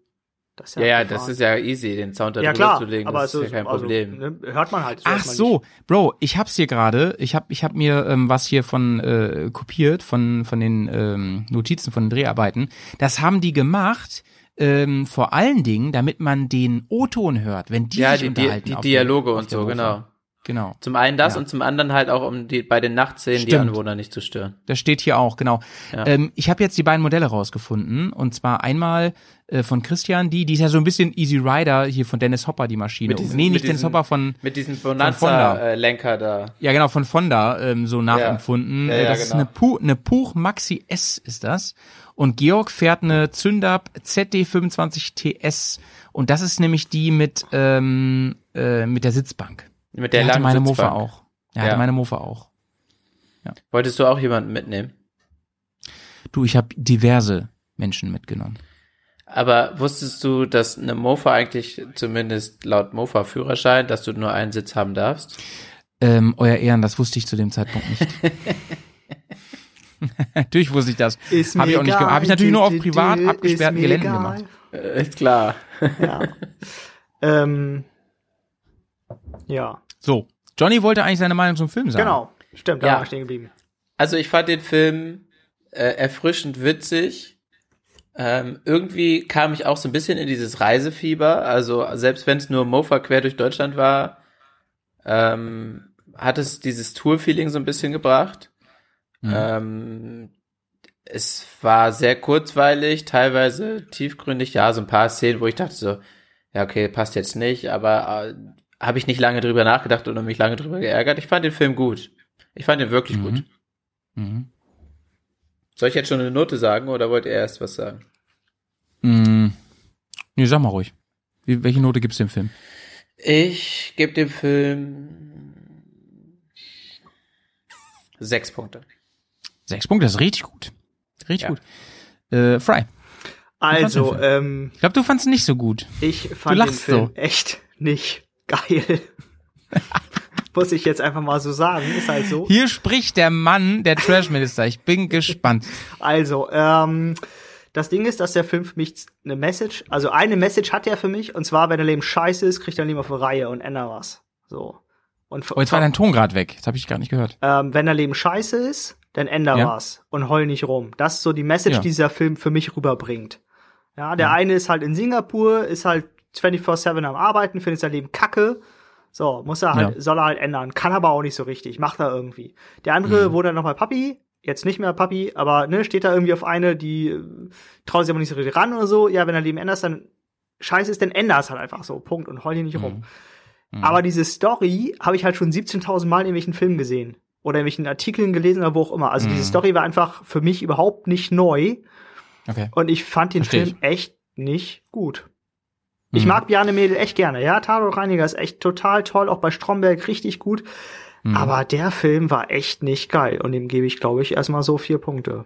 Das Ja, ja, das abgefahren. ist ja easy, den Sound da ja drüber klar, zu legen. aber das ist ja kein Problem. Also, ne, hört man halt. Ach erstmal so, nicht. Bro, ich hab's hier gerade. Ich hab, ich hab mir ähm, was hier von äh, kopiert von von den ähm, Notizen von den Dreharbeiten. Das haben die gemacht. Ähm, vor allen Dingen, damit man den O-Ton hört, wenn die ja, sich die, die, unterhalten. die auf Dialoge auf und so, genau. Genau. Zum einen das Ja. und zum anderen halt auch, um die bei den Nachtszenen die. Anwohner nicht zu stören. Das steht hier auch, genau. Ja. Ähm, ich habe jetzt die beiden Modelle rausgefunden. Und zwar einmal äh, von Christian, die, die ist ja so ein bisschen Easy Rider hier von Dennis Hopper, die Maschine. Mit diesen- nee, nicht Dennis diesen- Hopper von, Mit diesem. Bonanza-Lenker da. ja genau, von Fonda ähm, so nachempfunden. Ja, Äh, das ist genau. eine, Pu eine Puch Maxi S ist das. Und Georg fährt eine Zündab ZD25 TS. Und das ist nämlich die mit, ähm, äh, mit der Sitzbank. Mit der hatte langen meine Mofa Sitzbank. auch. Ja, Ja. hatte meine Mofa auch. Wolltest du auch jemanden mitnehmen? Du, ich habe diverse Menschen mitgenommen. Aber wusstest du, dass eine Mofa eigentlich, zumindest laut Mofa-Führerschein, dass du nur einen Sitz haben darfst? Ähm, euer Ehren, das wusste ich zu dem Zeitpunkt nicht. natürlich wusste ich das. Ist Habe ich auch nicht egal. gemacht. Habe ich natürlich nur auf privat abgesperrten Geländen egal. gemacht. Äh, ist klar. Ja. ähm, ja, So, Johnny wollte eigentlich seine Meinung zum Film sagen. genau. Stimmt, da Ja. war ich stehen geblieben. Also ich fand den Film äh, erfrischend witzig. Ähm, irgendwie kam ich auch so ein bisschen in dieses Reisefieber. Also selbst wenn es nur Mofa quer durch Deutschland war, ähm, hat es dieses Tour-Feeling so ein bisschen gebracht. Mhm. Ähm, es war sehr kurzweilig, teilweise tiefgründig. Ja, so ein paar Szenen, wo ich dachte so, ja okay, passt jetzt nicht, aber äh, habe ich nicht lange drüber nachgedacht oder mich lange drüber geärgert. Ich fand den Film gut. Ich fand ihn wirklich Mhm. gut. Mhm. Soll ich jetzt schon eine Note sagen oder wollt ihr erst was sagen? Mhm. Nee, sag mal ruhig. Wie, welche Note gibt's dem Film? Ich gebe dem Film sechs Punkte. Sechs Punkte, das ist richtig gut. Richtig Ja. gut. Äh, Fry, Also, ähm, ich glaube, du fandst ihn nicht so gut. ich fand den Film so. echt nicht geil. Muss ich jetzt einfach mal so sagen, ist halt so. Hier spricht der Mann, der Trash-Minister. Ich bin gespannt. Also, ähm, das Ding ist, dass der Film für mich eine Message, also eine Message hat er für mich, und zwar, wenn dein Leben scheiße ist, kriegt dein Leben auf eine Reihe und änder was. So. Und Oh, jetzt war dein Ton gerade weg. Das habe ich gar nicht gehört. ähm, wenn dein Leben scheiße ist, dann änder Ja. was und heul nicht rum. Das ist so die Message, Ja. die dieser Film für mich rüberbringt. Ja, der eine ist halt in Singapur, ist halt 24-7 am Arbeiten, findet sein Leben kacke. So, muss er halt, Ja. soll er halt ändern. Kann aber auch nicht so richtig, macht er irgendwie. Der andere Mhm. wurde dann nochmal Papi, jetzt nicht mehr Papi, aber ne, steht da irgendwie auf eine, die äh, traut sich aber nicht so richtig ran oder so. Ja, wenn er Leben änderst, dann scheiße ist, dann änder es halt einfach so. Punkt. Und heul hier nicht rum. Mhm. Aber diese Story habe ich halt schon 17.000 Mal in irgendwelchen Filmen gesehen. Oder in irgendwelchen Artikeln gelesen oder wo auch immer. Also Mhm. diese Story war einfach für mich überhaupt nicht neu. Okay. Und ich fand den Versteh Film echt nicht gut. Ich Mhm. mag Bjarne Mädel echt gerne. Ja, Tatort Reiniger ist echt total toll. Auch bei Stromberg richtig gut. Mhm. Aber der Film war echt nicht geil. Und dem gebe ich, glaube ich, erstmal so vier Punkte.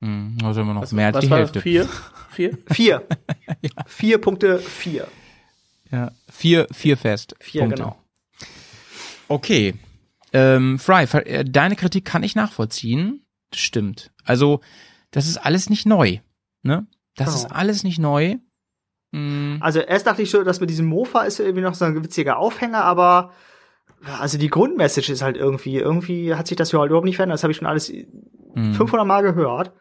Mhm. Also immer noch Was, mehr als die war Hälfte. Vier? Vier? Vier. Vier Punkte, vier. Ja. Vier, vier fest. Vier, Punkte. genau. Okay. Ähm, Fry, äh, deine Kritik kann ich nachvollziehen. Das stimmt. Also, das ist alles nicht neu. Ne? Das Genau. ist alles nicht neu. Mhm. Also erst dachte ich so, dass mit diesem Mofa ist irgendwie noch so ein witziger Aufhänger, aber also die Grundmessage ist halt irgendwie, irgendwie hat sich das ja halt überhaupt nicht verändert. Das habe ich schon alles Mhm. 500 Mal gehört.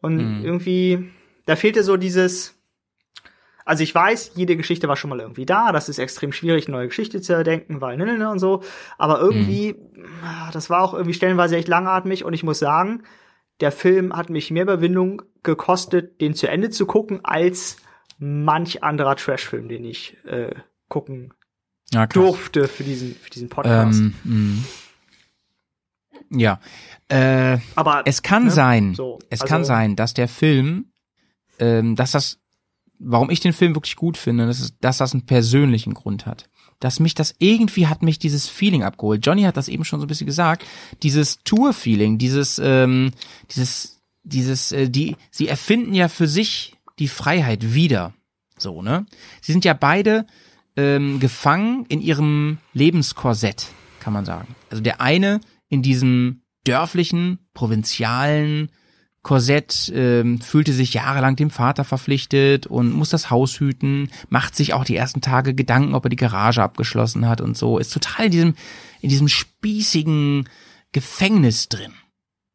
Und Mhm. irgendwie, da fehlte so dieses, also ich weiß, jede Geschichte war schon mal irgendwie da. Das ist extrem schwierig, neue Geschichte zu erdenken, weil ne, ne, ne und so. Aber irgendwie, ah, das war auch irgendwie stellenweise echt langatmig und ich muss sagen, der Film hat mich mehr Überwindung gekostet, den zu Ende zu gucken, als manch anderer Trashfilm, den ich äh, gucken Ja, durfte für diesen, für diesen Podcast. Ähm, mh. ja. Äh, Aber es kann ne, sein, so, es also- kann sein, dass der Film, ähm, dass das, warum ich den Film wirklich gut finde, das ist, dass das einen persönlichen Grund hat. Dass mich das irgendwie hat mich dieses Feeling abgeholt. Johnny hat das eben schon so ein bisschen gesagt. Dieses Tour-Feeling, dieses, ähm, dieses, dieses, äh, die, sie erfinden ja für sich die Freiheit wieder. So, ne? Sie sind ja beide ähm, gefangen in ihrem Lebenskorsett, kann man sagen. Also der eine in diesem dörflichen, provinzialen Korsett ähm, fühlte sich jahrelang dem Vater verpflichtet und muss das Haus hüten, macht sich auch die ersten Tage Gedanken, ob er die Garage abgeschlossen hat und so, ist total in diesem, in diesem spießigen Gefängnis drin.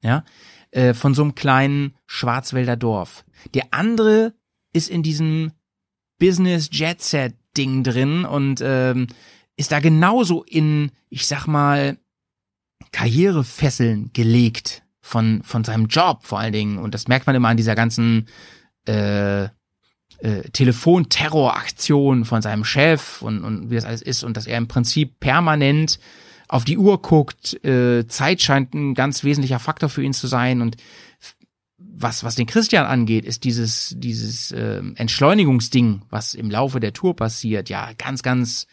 Ja, äh, von so einem kleinen Schwarzwälder Dorf. Der andere ist in diesem Business Jet Set Ding drin und ähm, ist da genauso in, ich sag mal, Karrierefesseln gelegt von von seinem Job vor allen Dingen. Und das merkt man immer an dieser ganzen äh, äh, Telefonterroraktion von seinem Chef und, und wie das alles ist und dass er im Prinzip permanent auf die Uhr guckt, äh, Zeit scheint ein ganz wesentlicher Faktor für ihn zu sein. Und was, was den Christian angeht, ist dieses, dieses äh, Entschleunigungsding, was im Laufe der Tour passiert, ja, ganz, ganz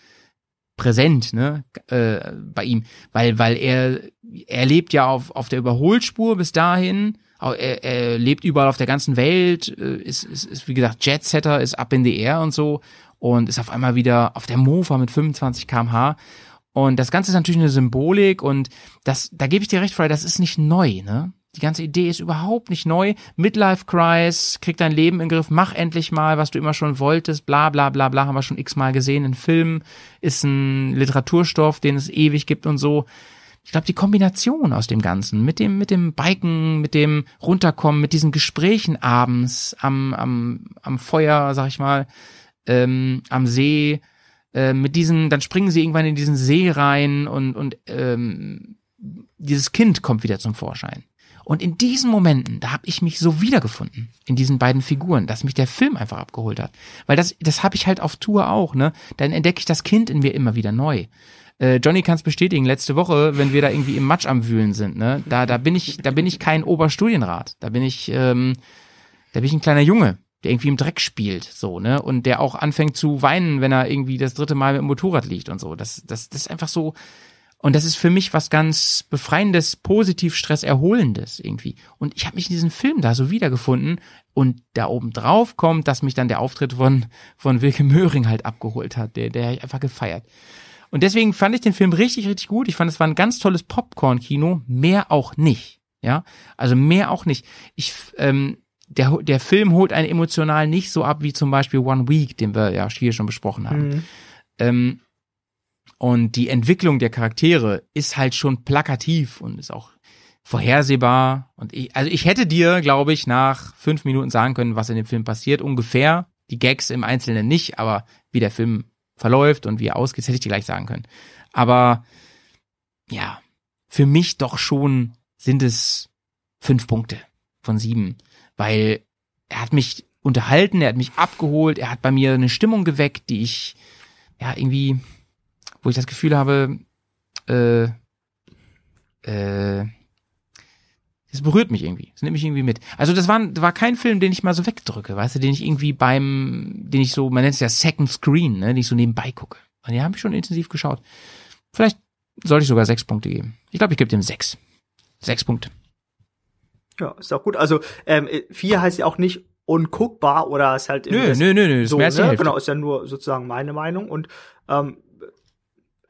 präsent, ne, äh, bei ihm, weil, weil er, er lebt ja auf, auf der Überholspur bis dahin, er, er lebt überall auf der ganzen Welt, äh, ist, ist, ist, wie gesagt, Jetsetter, ist up in the air und so und ist auf einmal wieder auf der Mofa mit 25 kmh. Und das Ganze ist natürlich eine Symbolik und das, da gebe ich dir recht, Frey, das ist nicht neu, ne? Die ganze Idee ist überhaupt nicht neu. Midlife Crisis, krieg dein Leben in den Griff, mach endlich mal, was du immer schon wolltest, bla bla bla bla, haben wir schon x-mal gesehen in Filmen, ist ein Literaturstoff, den es ewig gibt und so. Ich glaube, die Kombination aus dem Ganzen, mit dem, mit dem Biken, mit dem Runterkommen, mit diesen Gesprächen abends am, am, am Feuer, sag ich mal, ähm, am See, äh, mit diesen, dann springen sie irgendwann in diesen See rein und, und ähm, dieses Kind kommt wieder zum Vorschein. Und in diesen Momenten, da habe ich mich so wiedergefunden in diesen beiden Figuren, dass mich der Film einfach abgeholt hat. Weil das, das habe ich halt auf Tour auch, ne? Dann entdecke ich das Kind in mir immer wieder neu. Äh, Johnny kann es bestätigen, letzte Woche, wenn wir da irgendwie im Matsch am Wühlen sind, ne, da, da bin ich, da bin ich kein Oberstudienrat. Da bin ich, ähm, da bin ich ein kleiner Junge, der irgendwie im Dreck spielt, so, ne? Und der auch anfängt zu weinen, wenn er irgendwie das dritte Mal mit dem Motorrad liegt und so. Das, das, das ist einfach so, und das ist für mich was ganz befreiendes, positiv Stress erholendes irgendwie. Und ich habe mich in diesem Film da so wiedergefunden und da oben drauf kommt, dass mich dann der Auftritt von von Wilke Möhring halt abgeholt hat, der der einfach gefeiert. Und deswegen fand ich den Film richtig richtig gut. Ich fand es war ein ganz tolles Popcorn Kino, mehr auch nicht. Ja, also mehr auch nicht. Ich ähm, der, der Film holt einen emotional nicht so ab wie zum Beispiel One Week, den wir ja hier schon besprochen haben. Mhm. Ähm, und die Entwicklung der Charaktere ist halt schon plakativ und ist auch vorhersehbar. Und ich, also ich hätte dir, glaube ich, nach fünf Minuten sagen können, was in dem Film passiert, ungefähr. Die Gags im Einzelnen nicht, aber wie der Film verläuft und wie er ausgeht, hätte ich dir gleich sagen können. Aber ja, für mich doch schon sind es fünf Punkte von sieben, weil er hat mich unterhalten, er hat mich abgeholt, er hat bei mir eine Stimmung geweckt, die ich ja irgendwie wo ich das Gefühl habe, äh, äh, das berührt mich irgendwie. Das nimmt mich irgendwie mit. Also das war, war kein Film, den ich mal so wegdrücke, weißt du, den ich irgendwie beim, den ich so, man nennt es ja Second Screen, ne, den ich so nebenbei gucke. Und die habe ich schon intensiv geschaut. Vielleicht sollte ich sogar sechs Punkte geben. Ich glaube, ich gebe dem sechs. Sechs Punkte. Ja, ist auch gut. Also ähm, vier heißt ja auch nicht unguckbar oder ist halt nö, nö, nö, nö, so, ist ne? Genau, ist ja nur sozusagen meine Meinung und ähm,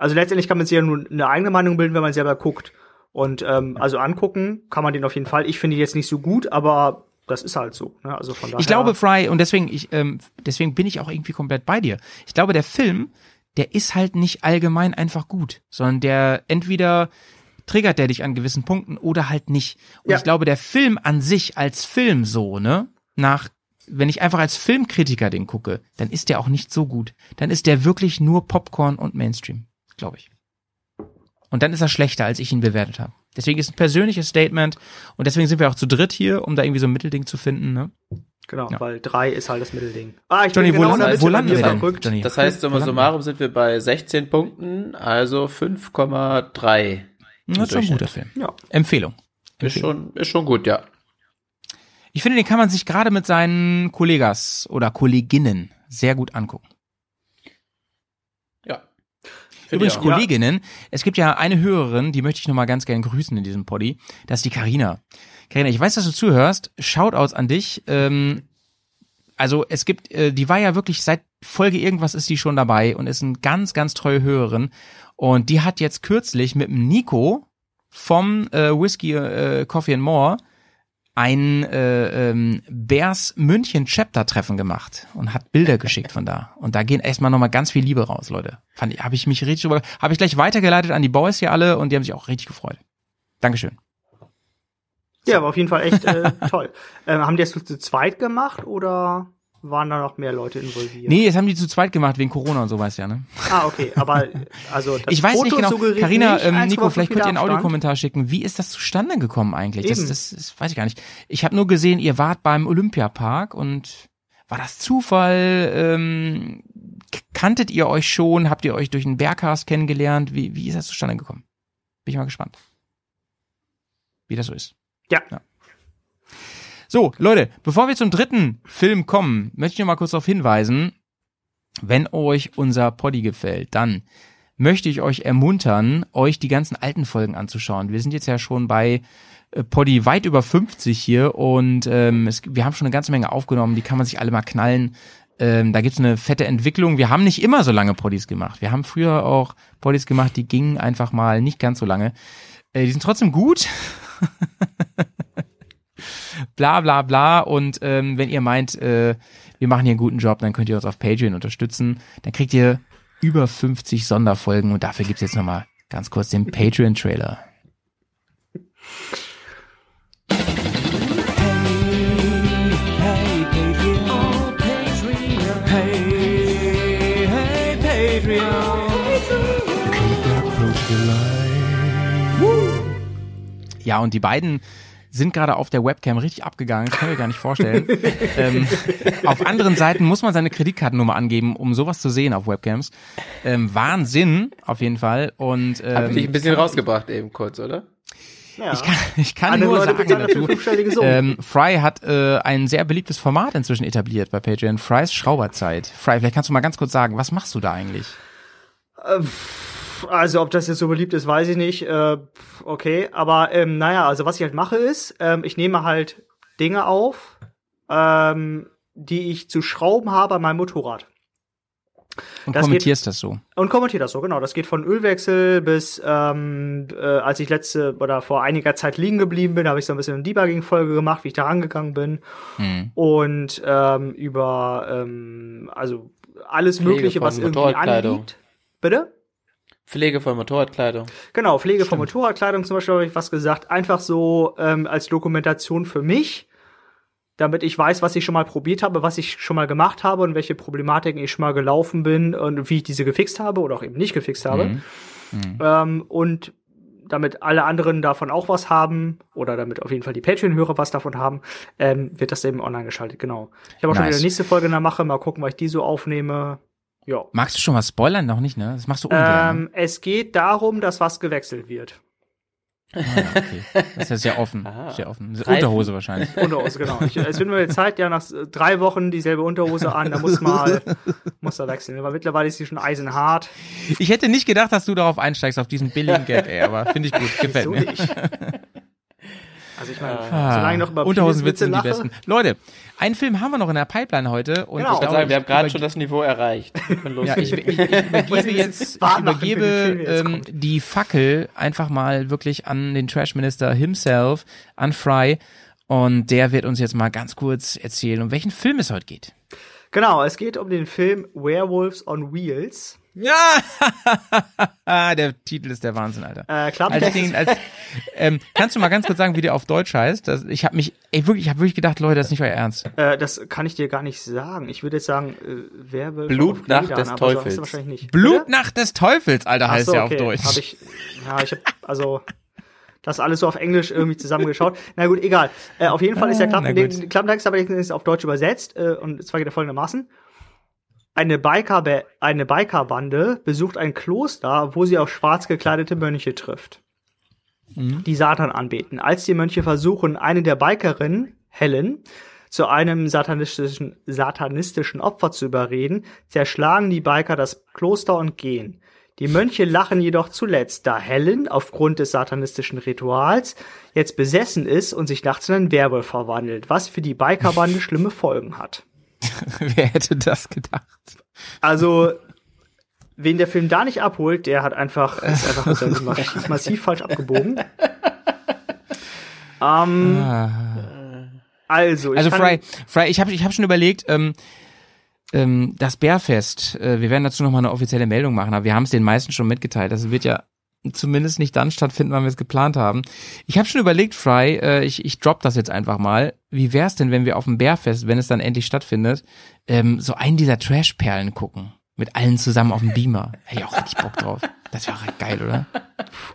also letztendlich kann man sich ja nur eine eigene Meinung bilden, wenn man selber guckt. Und ähm, also angucken kann man den auf jeden Fall. Ich finde ihn jetzt nicht so gut, aber das ist halt so. Ne? Also von daher. Ich glaube, Fry, und deswegen, ich, ähm, deswegen bin ich auch irgendwie komplett bei dir. Ich glaube, der Film, der ist halt nicht allgemein einfach gut, sondern der entweder triggert der dich an gewissen Punkten oder halt nicht. Und Ja. ich glaube, der Film an sich als Film so, ne, nach, wenn ich einfach als Filmkritiker den gucke, dann ist der auch nicht so gut. Dann ist der wirklich nur Popcorn und Mainstream, glaube ich. Und dann ist er schlechter, als ich ihn bewertet habe. Deswegen ist es ein persönliches Statement und deswegen sind wir auch zu dritt hier, um da irgendwie so ein Mittelding zu finden. Ne? Genau, Ja. weil drei ist halt das Mittelding. Ah, ich Johnny, bin wo, genau der landen, wo landen wir denn? Johnny? Das heißt, summa Wo summarum sind wir bei 16 Punkten, also 5,3. wir? Das ist schon ein guter Film. Ja. Empfehlung. Ist schon, ist schon gut, ja. Ich finde, den kann man sich gerade mit seinen Kollegas oder Kolleginnen sehr gut angucken. Ja. Übrigens, auch. Kolleginnen, es gibt ja eine Hörerin, die möchte ich nochmal ganz gerne grüßen in diesem Poddy. Das ist die Karina. Karina, ich weiß, dass du zuhörst. Shoutouts an dich. Ähm, also es gibt, äh, die war ja wirklich seit Folge irgendwas ist die schon dabei und ist eine ganz, ganz treue Hörerin. Und die hat jetzt kürzlich mit dem Nico vom äh, Whisky äh, Coffee and More ein äh, ähm, Bears München Chapter Treffen gemacht und hat Bilder geschickt von da. Und da gehen erstmal nochmal ganz viel Liebe raus, Leute. Fand ich, habe ich mich richtig über, habe ich gleich weitergeleitet an die Boys hier alle und die haben sich auch richtig gefreut. Dankeschön. Ja, aber auf jeden Fall echt äh, toll. Ähm, haben die das zu zweit gemacht oder waren da noch mehr Leute involviert? Nee, jetzt haben die zu zweit gemacht wegen Corona und so, weißt du ja, ne? Ah, okay, aber also das ich weiß Foto nicht genau. suggeriert Carina, nicht ähm, 1,5 Nico, vielleicht könnt ihr einen. Audiokommentar schicken. Wie ist das zustande gekommen eigentlich? Das, das, das weiß ich gar nicht. Ich habe nur gesehen, ihr wart beim Olympiapark und war das Zufall? Ähm, kanntet ihr euch schon? Habt ihr euch durch einen Bergcast kennengelernt? Wie, wie ist das zustande gekommen? Bin ich mal gespannt. Wie das so ist. Ja. So, Leute, bevor wir zum dritten Film kommen, möchte ich noch mal kurz darauf hinweisen, wenn euch unser Poddy gefällt, dann möchte ich euch ermuntern, euch die ganzen alten Folgen anzuschauen. Wir sind jetzt ja schon bei äh, Poddy weit über 50 hier und ähm, es, wir haben schon eine ganze Menge aufgenommen, die kann man sich alle mal knallen. Ähm, da gibt's eine fette Entwicklung. Wir haben nicht immer so lange Poddys gemacht. Wir haben früher auch Poddys gemacht, die gingen einfach mal nicht ganz so lange. Äh, die sind trotzdem gut. bla bla bla. Und ähm, wenn ihr meint, äh, wir machen hier einen guten Job, dann könnt ihr uns auf Patreon unterstützen. Dann kriegt ihr über 50 Sonderfolgen und dafür gibt's jetzt nochmal ganz kurz den Patreon-Trailer. Ja, und die beiden sind gerade auf der Webcam richtig abgegangen. Das können wir gar nicht vorstellen. ähm, auf anderen Seiten muss man seine Kreditkartennummer angeben, um sowas zu sehen auf Webcams. Ähm, Wahnsinn, auf jeden Fall. Und ähm, Hab dich ein bisschen rausgebracht eben kurz, oder? Ja. ich kann, ich kann Andere nur Leute sagen dazu, ähm, Fry hat äh, ein sehr beliebtes Format inzwischen etabliert bei Patreon. Frys Schrauberzeit. Fry, vielleicht kannst du mal ganz kurz sagen, was machst du da eigentlich? Also, ob das jetzt so beliebt ist, weiß ich nicht. Äh, okay, aber ähm, naja, also was ich halt mache ist, ähm, ich nehme halt Dinge auf, ähm, die ich zu schrauben habe an meinem Motorrad. Und Das kommentierst das so. Und kommentiere das so, genau. Das geht von Ölwechsel bis, ähm, äh, als ich letzte oder vor einiger Zeit liegen geblieben bin, habe ich so ein bisschen eine Debugging-Folge gemacht, wie ich da rangegangen bin. Hm. Und ähm, über, ähm, also alles Pflege Mögliche, was irgendwie anliegt. Bitte? Pflege von Motorradkleidung. Genau, Pflege von Motorradkleidung zum Beispiel habe ich was gesagt. Einfach so ähm, als Dokumentation für mich, damit ich weiß, was ich schon mal probiert habe, was ich schon mal gemacht habe und welche Problematiken ich schon mal gelaufen bin und wie ich diese gefixt habe oder auch eben nicht gefixt habe. Mhm. Ähm, und damit alle anderen davon auch was haben oder damit auf jeden Fall die Patreon-Hörer was davon haben, ähm, wird das eben online geschaltet, genau. Ich habe auch schon Nice. wieder nächste Folge in der Mache, mal gucken, was ich die so aufnehme. Ja. Magst du schon was spoilern? Noch nicht, ne? Das machst du ungern. ne? Ähm, es geht darum, dass was gewechselt wird. Ah, ja, okay. Das ist ja sehr offen. Ah. Sehr offen. Unterhose wahrscheinlich. Unterhose, genau. Ich, es wird mir Zeit, ja, nach drei Wochen dieselbe Unterhose an, da muss mal, muss er wechseln. Aber mittlerweile ist sie schon eisenhart. Ich hätte nicht gedacht, dass du darauf einsteigst, auf diesen billigen Gag, ey, aber finde ich gut. Gefällt So mir. nicht. Also ich meine, Ah, solange ich noch über Unterhosenwitze sind die besten. Leute, einen Film haben wir noch in der Pipeline heute. Und Genau. ich Ich glaube, sagen, wir haben gerade schon das Niveau erreicht. Ja, ich, ich, ich übergebe jetzt, ich übergebe ähm, die Fackel einfach mal wirklich an den Trash Minister himself, an Fry. Und der wird uns jetzt mal ganz kurz erzählen, um welchen Film es heute geht. Genau, es geht um den Film Werewolves on Wheels. Ja, der Titel ist der Wahnsinn, Alter. Äh, Als den, als, ähm, kannst du mal ganz kurz sagen, wie der auf Deutsch heißt? Das, ich habe mich, ey, wirklich, ich habe wirklich gedacht, Leute, das ist nicht euer Ernst. Äh, das kann ich dir gar nicht sagen. Ich würde jetzt sagen, äh, Werwölfe Blutnacht des so Teufels. wahrscheinlich nicht. Blutnacht des Teufels, Alter, Ach heißt so, der okay. auf Deutsch. Hab ich, ja, ich habe also das alles so auf Englisch irgendwie zusammengeschaut. Na gut, egal. Äh, auf jeden Fall ist der Ah, den Klappentext aber ist auf Deutsch übersetzt äh, und zwar geht er folgendermaßen. Eine Biker eine Bikerbande besucht ein Kloster, wo sie auf schwarz gekleidete Mönche trifft, Mhm. die Satan anbeten. Als die Mönche versuchen, eine der Bikerinnen, Helen, zu einem satanistischen, satanistischen Opfer zu überreden, zerschlagen die Biker das Kloster und gehen. Die Mönche lachen jedoch zuletzt, da Helen aufgrund des satanistischen Rituals jetzt besessen ist und sich nachts in einen Werwolf verwandelt, was für die Bikerbande schlimme Folgen hat. Wer hätte das gedacht? Also, wen der Film da nicht abholt, der hat einfach, ist einfach massiv, massiv falsch abgebogen. Ähm, Ah. Also, ich Also Fry, Fry, ich habe ich hab schon überlegt, ähm, ähm, das Bärfest, äh, wir werden dazu nochmal eine offizielle Meldung machen, aber wir haben es den meisten schon mitgeteilt. Das wird ja zumindest nicht dann stattfinden, wann wir es geplant haben. Ich habe schon überlegt, Fry, äh, ich, ich drop das jetzt einfach mal. Wie wär's denn, wenn wir auf dem Bärfest, wenn es dann endlich stattfindet, ähm, so einen dieser Trashperlen gucken? Mit allen zusammen auf dem Beamer. Hätte ich auch richtig Bock drauf. Das wäre auch geil, oder?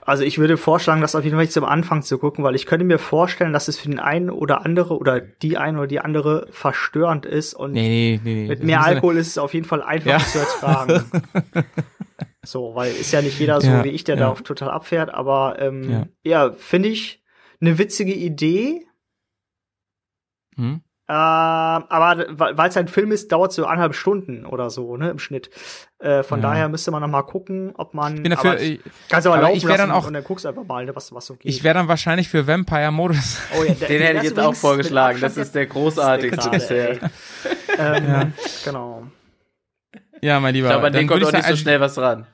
Also ich würde vorschlagen, das auf jeden Fall zum Anfang zu gucken, weil ich könnte mir vorstellen, dass es für den einen oder andere oder die eine oder die andere verstörend ist und Nee, nee, nee. mit mehr Alkohol ist es auf jeden Fall einfacher Ja. zu ertragen. so, weil ist ja nicht jeder so Ja, wie ich, der ja. darauf total abfährt, aber ähm, Ja. ja, finde ich eine witzige Idee. Hm? Äh, aber weil es ein Film ist, dauert so anderthalb Stunden oder so, ne, im Schnitt. Äh, von Ja. daher müsste man noch mal gucken, ob man. bin dafür, aber ich- kannst aber, aber laufen ich wär dann auch- und dann guckst einfach mal, ne, was, was so geht. Ich wäre dann wahrscheinlich für Vampire Modus. oh, ja, der- Den der hätte ich jetzt auch vorgeschlagen. Das ist der großartigste bisher. ähm, Genau. Ja, mein Lieber. Ich glaube, an dem kommt auch ich nicht so schnell was dran.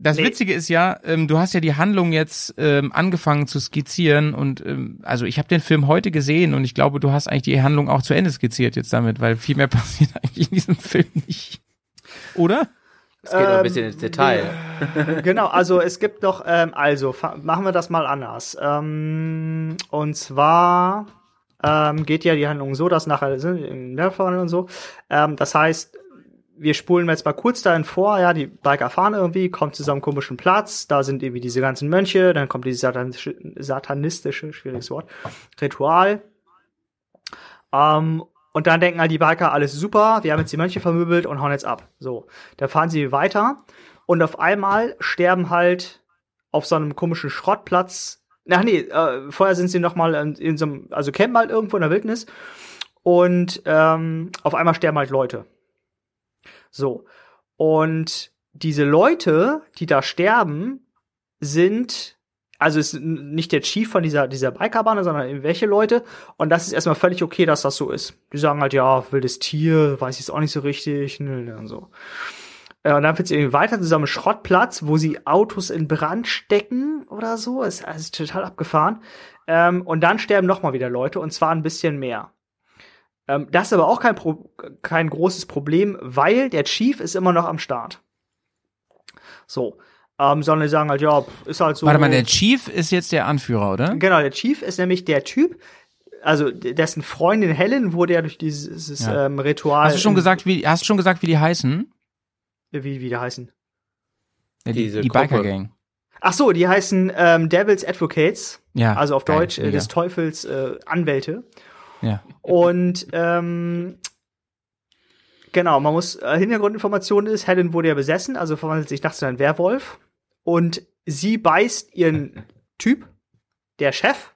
Das Nee. Witzige ist ja, ähm, du hast ja die Handlung jetzt ähm, angefangen zu skizzieren und ähm, also ich habe den Film heute gesehen und ich glaube, du hast eigentlich die Handlung auch zu Ende skizziert jetzt damit, weil viel mehr passiert eigentlich in diesem Film nicht. Oder? Es geht noch ein Ähm, bisschen ins Detail. Genau, also es gibt noch, ähm, also machen wir das mal anders. Ähm, und zwar ähm, geht ja die Handlung so, dass nachher sind im Lehrverfahren und so. Ähm, das heißt, wir spulen jetzt mal kurz dahin vor, ja, die Biker fahren irgendwie, kommt zu so einem komischen Platz, da sind irgendwie diese ganzen Mönche, dann kommt dieses satanistische, schwieriges Wort, Ritual. Ähm, und dann denken halt die Biker, alles super, wir haben jetzt die Mönche vermöbelt und hauen jetzt ab. So, da fahren sie weiter und auf einmal sterben halt auf so einem komischen Schrottplatz. Ach nee, äh, vorher sind sie noch mal in, in so einem, also campen halt irgendwo in der Wildnis und ähm, auf einmal sterben halt Leute. So und diese Leute, die da sterben, sind also ist nicht der Chief von dieser dieser Bikerbahn, sondern irgendwelche Leute und das ist erstmal völlig okay, dass das so ist. Die sagen halt ja, wildes Tier, weiß ich es auch nicht so richtig, ne, und so. Äh, Und dann sie irgendwie weiter zu so einem Schrottplatz, wo sie Autos in Brand stecken oder so. Ist also total abgefahren. Ähm, und dann sterben noch mal wieder Leute und zwar ein bisschen mehr. Ähm, das ist aber auch kein, Pro kein großes Problem, weil der Chief ist immer noch am Start. So. Ähm, sondern die sagen halt, ja, ist halt so. Warte mal, der Chief ist jetzt der Anführer, oder? Genau, der Chief ist nämlich der Typ, also dessen Freundin Helen wurde ja durch dieses, dieses Ja. ähm, Ritual. Hast du schon gesagt, wie hast du schon gesagt, wie die heißen? Wie, wie die heißen? Ja, die die Gruppe. Biker Gang. Ach so, die heißen ähm, Devil's Advocates, Ja. also auf geil, Deutsch äh, des Teufels äh, Anwälte. Ja. Und ähm, genau, man muss äh, Hintergrundinformation ist, Helen wurde ja besessen, also verwandelt sich nachts in einen Werwolf und sie beißt ihren Typ, der Chef,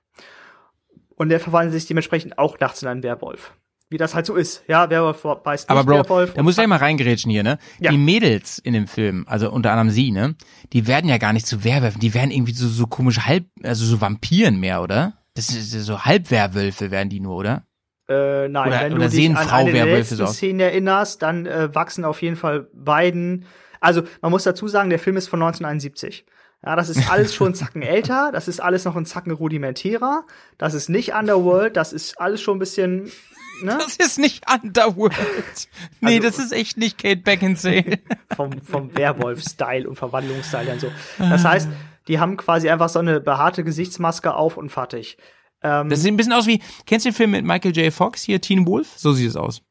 und der verwandelt sich dementsprechend auch nachts in einen Werwolf. Wie das halt so ist. Ja, Werwolf beißt Aber nicht Bro, Werwolf. da muss ich gleich mal reingerätschen hier, ne? Ja. Die Mädels in dem Film, also unter anderem sie, ne? Die werden ja gar nicht zu Werwölfen, die werden irgendwie so, so komisch halb, also so Vampiren mehr, oder? Das ist so Halbwerwölfe werden die nur, oder? Äh, nein, Oder- wenn oder du dich an eine der letzten? Szenen erinnerst, dann äh, wachsen auf jeden Fall beiden. Also man muss dazu sagen, der Film ist von 1971. Ja, das ist alles schon einen Zacken älter, das ist alles noch ein Zacken rudimentärer, das ist nicht Underworld, das ist alles schon ein bisschen, ne, Das ist nicht Underworld. Nee, Also- das ist echt nicht Kate Beckinsale. vom, vom Werwolf-Style und Verwandlungsstyle und so. Das heißt, die haben quasi einfach so eine behaarte Gesichtsmaske auf und fertig. Ähm, Das sieht ein bisschen aus wie, kennst du den Film mit Michael J. Fox hier, Teen Wolf? So sieht es aus.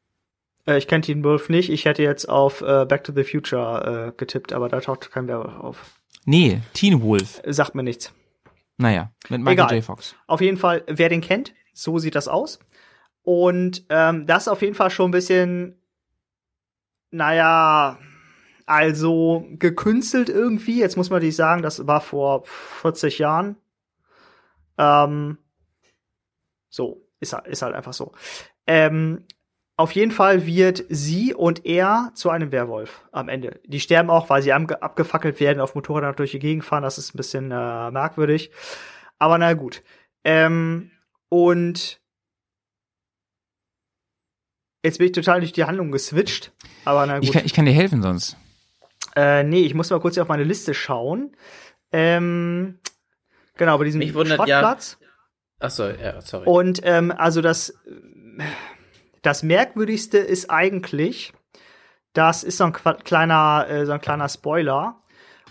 äh, ich kenne Teen Wolf nicht, ich hätte jetzt auf äh, Back to the Future äh, getippt, aber da taucht kein Werwolf auf. Nee, Teen Wolf. Sagt mir nichts. Naja, mit Michael Egal. J. Fox. Auf jeden Fall, wer den kennt, so sieht das aus. Und ähm, das ist auf jeden Fall schon ein bisschen, naja, also gekünstelt irgendwie. Jetzt muss man nicht sagen, das war vor 40 Jahren. Ähm, so, ist, halt- ist halt einfach so. Ähm, auf jeden Fall wird sie und er zu einem Werwolf am Ende. Die sterben auch, weil sie abge- abgefackelt werden, auf Motorrädern durch die Gegend fahren. Das ist ein bisschen äh, merkwürdig. Aber na gut. Ähm, und jetzt bin ich total durch die Handlung geswitcht. Aber na gut. Ich kann, ich kann dir helfen sonst. Äh, nee, ich muss mal kurz hier auf meine Liste schauen. Ähm, genau, bei diesem Mich wundert ja- Schrottplatz. Ach so, ja, sorry. Und ähm, also das, das Merkwürdigste ist eigentlich, das ist so ein kleiner, äh, so ein kleiner Spoiler.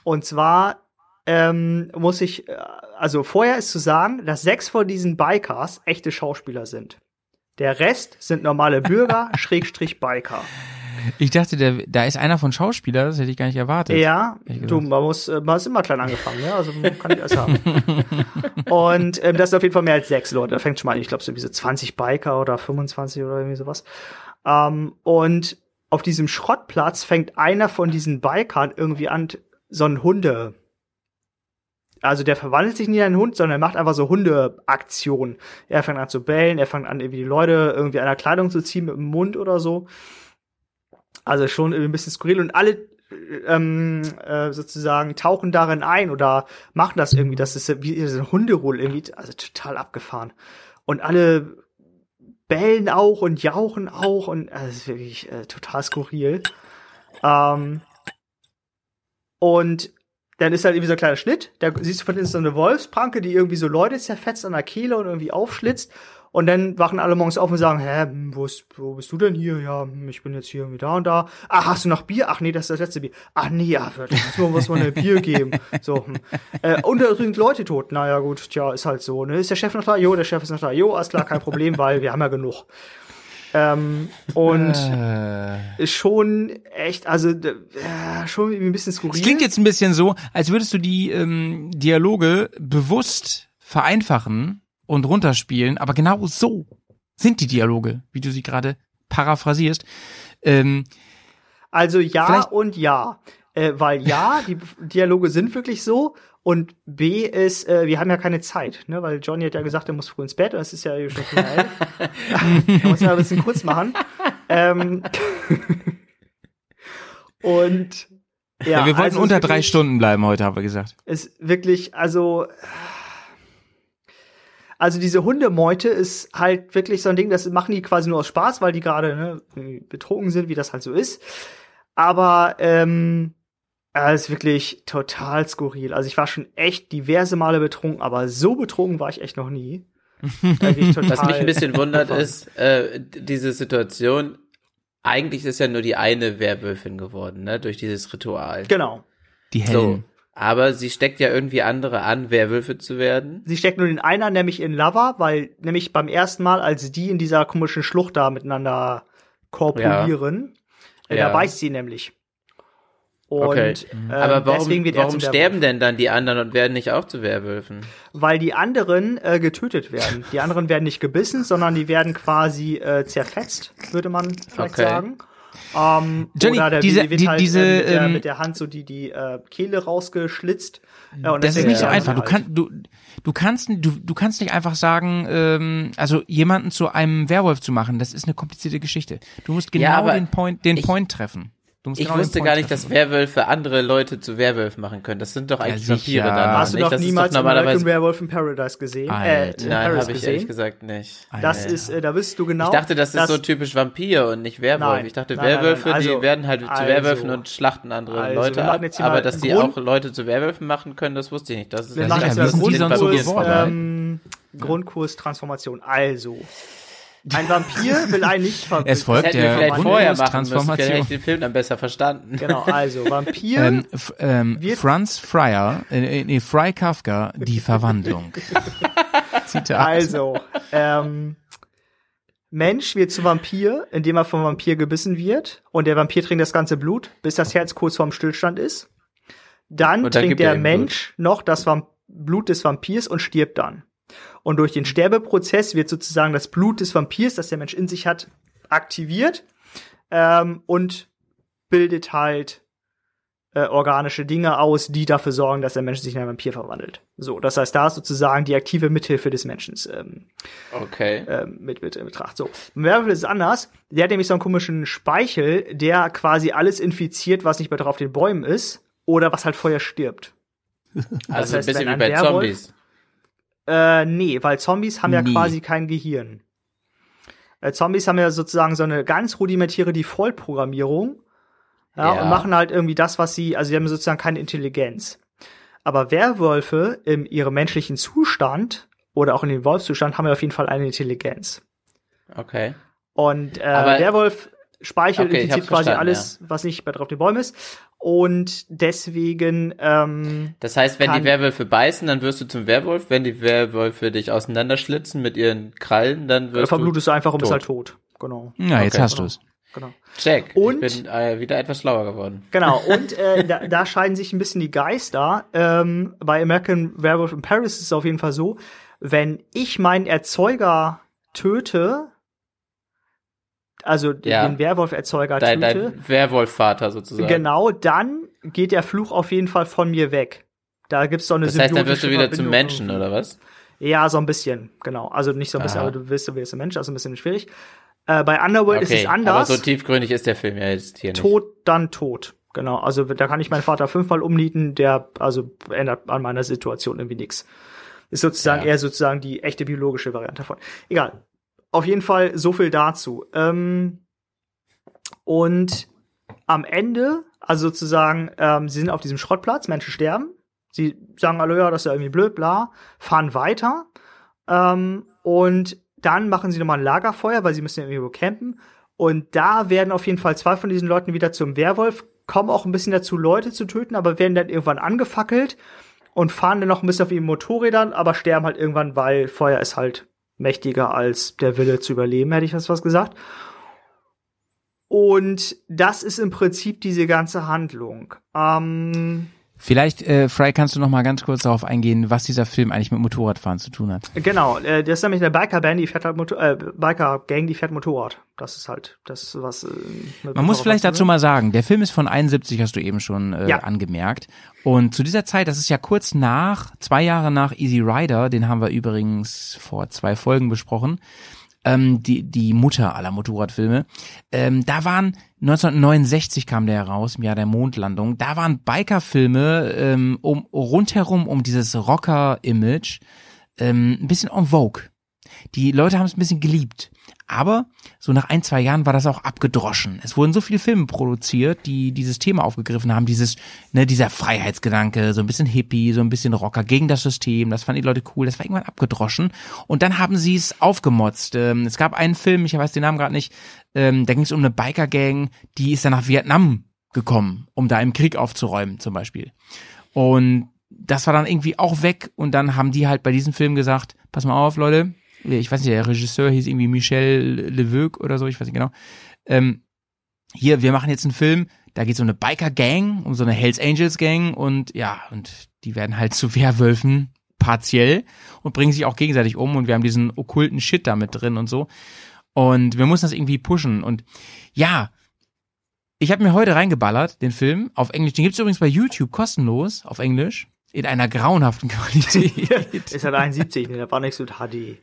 Und zwar ähm, muss ich, äh, also vorher ist zu sagen, dass sechs von diesen Bikers echte Schauspieler sind. Der Rest sind normale Bürger, Schrägstrich Biker. Ich dachte, der, da ist einer von Schauspieler, das hätte ich gar nicht erwartet. Ja, du, man muss, äh, man ist immer klein angefangen, ja, also man kann nicht alles haben. Und ähm, das sind auf jeden Fall mehr als sechs Leute. Da fängt schon mal an, ich glaube, so diese 20 Biker oder 25 oder irgendwie sowas. Ähm, und auf diesem Schrottplatz fängt einer von diesen Bikern irgendwie an, so ein Hunde. Also der verwandelt sich nicht in einen Hund, sondern er macht einfach so Hundeaktionen. Er fängt an zu bellen, er fängt an, irgendwie die Leute irgendwie an der Kleidung zu ziehen mit dem Mund oder so. Also schon ein bisschen skurril und alle ähm, äh, sozusagen tauchen darin ein oder machen das irgendwie. Das ist wie so ein Hunderoll irgendwie, also total abgefahren. Und alle bellen auch und jauchen auch und also, das ist wirklich äh, total skurril. Ähm, und dann ist halt irgendwie so ein kleiner Schnitt, da siehst du von hinten so eine Wolfspranke, die irgendwie so Leute zerfetzt an der Kehle und irgendwie aufschlitzt. Und dann wachen alle morgens auf und sagen, hä, hm, wo, ist, wo bist du denn hier? Ja, hm, ich bin jetzt hier irgendwie da und da. Ach, hast du noch Bier? Ach nee, das ist das letzte Bier. Ach nee, ja, wird muss man was mal ein Bier geben. So, hm. äh, und da sind Leute tot. Naja, gut, tja, ist halt so. Ne? Ist der Chef noch da? Jo, der Chef ist noch da. Jo, alles klar, kein Problem, weil wir haben ja genug. Ähm, und Äh. schon echt, also äh, schon ein bisschen skurril. Es klingt jetzt ein bisschen so, als würdest du die ähm, Dialoge bewusst vereinfachen und runterspielen, aber genau so sind die Dialoge, wie du sie gerade paraphrasierst. Ähm, Also ja und ja. Äh, weil ja, die Dialoge sind wirklich so. Und B ist, äh, wir haben ja keine Zeit, ne? Weil Johnny hat ja gesagt, er muss früh ins Bett und es ist ja schon früh elf. muss ja ein bisschen kurz machen. Ähm, und ja, ja, wir wollten also unter drei wirklich- Stunden bleiben heute, haben wir gesagt. ist wirklich, also, also diese Hundemeute ist halt wirklich so ein Ding, das machen die quasi nur aus Spaß, weil die gerade ne, betrunken sind, wie das halt so ist. Aber ähm, es ist wirklich total skurril. Also ich war schon echt diverse Male betrunken, aber so betrunken war ich echt noch nie. Was mich ein bisschen wundert ist, äh, diese Situation, eigentlich ist ja nur die eine Werwölfin geworden, ne, durch dieses Ritual. Genau. Die So. Aber sie steckt ja irgendwie andere an, Werwölfe zu werden. Sie steckt nur den einer, nämlich in Lava, weil nämlich beim ersten Mal, als die in dieser komischen Schlucht da miteinander korpulieren, äh, Ja. da beißt sie nämlich. Und Okay. ähm, Aber warum, deswegen wird warum sterben denn dann die anderen und werden nicht auch zu Werwölfen? Weil die anderen äh, getötet werden. Die anderen werden nicht gebissen, sondern die werden quasi äh, zerfetzt, würde man vielleicht Okay. sagen. Ähm, Johnny, oder der diese- wird die- halt, diese, äh, mit, der, ähm, mit der Hand so die, die äh, Kehle rausgeschlitzt. Ja, und Das ist nicht so einfach. Du halt. kannst, du, du kannst, du, du kannst nicht einfach sagen, ähm, also jemanden zu einem Werwolf zu machen, das ist eine komplizierte Geschichte. Du musst genau Ja, den Point, den ich- Point treffen. Du musst Ich genau wusste gar nicht, treffen. dass Werwölfe andere Leute zu Werwölfen machen können. Das sind doch eigentlich sicher. Vampire dann. Hast du noch das niemals ist American. Werewolf in Paradise gesehen? Äh, Alter. in Nein, habe ich ehrlich gesagt nicht. Das Alter. ist, äh, da wirst du genau. Ich dachte, das ist dass- so typisch Vampir und nicht Werwolf. Nein, ich dachte, nein, nein, nein. Werwölfe, Also- die werden halt zu also- Werwölfen und schlachten andere also, Leute ab. Aber dass die Grund- auch Leute zu Werwölfen machen können, das wusste ich nicht. Das ist Ja, machen sicher, so Grundkurs, ähm, Grundkurs Transformation. Also, ein Vampir will einen nicht ver Es folgt der vielleicht vorher machen müssen. Vielleicht Transformation. hätte ich den Film dann besser verstanden. Genau, also Vampir. Ähm, ähm, Wird- Franz Fryer, äh, nee, Fry Kafka, die Verwandlung. Zitat. Also, ähm, Mensch wird zu Vampir, indem er vom Vampir gebissen wird. Und der Vampir trinkt das ganze Blut, bis das Herz kurz vorm Stillstand ist. Dann dann trinkt er der Mensch noch das Vamp Blut des Vampirs und stirbt dann. Und durch den Sterbeprozess wird sozusagen das Blut des Vampirs, das der Mensch in sich hat, aktiviert ähm, und bildet halt äh, organische Dinge aus, die dafür sorgen, dass der Mensch sich in einen Vampir verwandelt. So, das heißt, da ist sozusagen die aktive Mithilfe des Menschen ähm, Okay. ähm, mit, mit in Betracht. So, ein Werwolf ist anders. Der hat nämlich so einen komischen Speichel, der quasi alles infiziert, was nicht mehr drauf den Bäumen ist oder was halt vorher stirbt. Also heißt, ein bisschen wie ein bei Werwolf- Zombies. Äh, nee, weil Zombies haben ja Nee. quasi kein Gehirn. Äh, Zombies haben ja sozusagen so eine ganz rudimentäre Default-Programmierung. Ja, Ja. und machen halt irgendwie das, was sie, also sie haben sozusagen keine Intelligenz. Aber Werwölfe in ihrem menschlichen Zustand oder auch in dem Wolfszustand haben wir auf jeden Fall eine Intelligenz. Okay. Und äh, Aber- der Wolf speichert Okay, infiziert hab's quasi alles, was nicht bei drauf den Bäumen ist. Und deswegen, ähm, Das heißt, wenn die Werwölfe beißen, dann wirst du zum Werwolf. Wenn die Werwölfe dich auseinanderschlitzen mit ihren Krallen, dann wirst verblutest du einfach und bist halt tot. Genau. Ja, jetzt Okay. hast du es. Genau. Check. Und- ich bin äh, wieder etwas schlauer geworden. Genau, und äh, da, da scheiden sich ein bisschen die Geister. Ähm, bei American Werewolf in Paris ist es auf jeden Fall so, wenn ich meinen Erzeuger töte, also Ja. den Werwolf-Erzeuger Dein, töte, dein Werwolfvater sozusagen. genau, dann geht der Fluch auf jeden Fall von mir weg. Da gibt's so eine Das heißt, dann wirst du wieder zum Verbindung Menschen, irgendwie. oder was? Ja, so ein bisschen, genau. Also nicht so ein bisschen, Aha. aber du wirst, du wirst ein Mensch, also ein bisschen schwierig. Äh, bei Underworld ist es aber anders. so tiefgründig ist der Film ja jetzt hier nicht. tot, dann tot. Genau, also da kann ich meinen Vater fünfmal umnieten, der also ändert an meiner Situation irgendwie nichts. Ist sozusagen Ja. eher sozusagen die echte biologische Variante davon. Egal. Auf jeden Fall so viel dazu. Ähm, und am Ende, also sozusagen, ähm, sie sind auf diesem Schrottplatz, Menschen sterben. Sie sagen alle, ja, das ist ja irgendwie blöd, bla, fahren weiter. Ähm, und dann machen sie nochmal ein Lagerfeuer, weil sie müssen ja irgendwo campen. Und da werden auf jeden Fall zwei von diesen Leuten wieder zum Werwolf, kommen auch ein bisschen dazu, Leute zu töten, aber werden dann irgendwann angefackelt und fahren dann noch ein bisschen auf ihren Motorrädern, aber sterben halt irgendwann, weil Feuer ist halt mächtiger als der Wille zu überleben, hätte ich das was gesagt. Und das ist im Prinzip diese ganze Handlung. Ähm, Vielleicht, äh, Fry, kannst du noch mal ganz kurz darauf eingehen, was dieser Film eigentlich mit Motorradfahren zu tun hat. Genau, äh, das ist nämlich eine Biker-Band, die fährt halt Motor äh, Biker-Gang, die fährt Motorrad. Das ist halt, das was. Äh, Man muss vielleicht zu dazu mal sagen, der Film ist von 71, hast du eben schon äh, Ja. angemerkt. Und zu dieser Zeit, das ist ja kurz nach, zwei Jahre nach Easy Rider, den haben wir übrigens vor zwei Folgen besprochen, ähm, die, die Mutter aller Motorradfilme. Ähm, da waren 1969 kam der heraus, im Jahr der Mondlandung. Da waren Bikerfilme ähm, um rundherum um dieses Rocker-Image ähm, ein bisschen en vogue. Die Leute haben es ein bisschen geliebt. Aber so nach ein, zwei Jahren war das auch abgedroschen. Es wurden so viele Filme produziert, die dieses Thema aufgegriffen haben, dieses, ne, dieser Freiheitsgedanke, so ein bisschen Hippie, so ein bisschen Rocker gegen das System, das fanden die Leute cool, das war irgendwann abgedroschen. Und dann haben sie es aufgemotzt. Ähm, es gab einen Film, ich weiß den Namen gerade nicht, ähm, da ging es um eine Biker-Gang, die ist dann nach Vietnam gekommen, um da im Krieg aufzuräumen, zum Beispiel. Und das war dann irgendwie auch weg und dann haben die halt bei diesem Film gesagt, pass mal auf, Leute, ich weiß nicht, der Regisseur hieß irgendwie Michel Leveuc oder so, ich weiß nicht genau. Ähm, hier, wir machen jetzt einen Film, da geht es um eine Biker-Gang, um so eine Hells Angels-Gang und ja, und die werden halt zu Werwölfen partiell und bringen sich auch gegenseitig um und wir haben diesen okkulten Shit da mit drin und so. Und wir mussten das irgendwie pushen und ja, ich habe mir heute reingeballert, den Film, auf Englisch. Den gibt's übrigens bei YouTube kostenlos, auf Englisch, in einer grauenhaften Qualität. Ist halt 71, ne, da war nichts mit HD.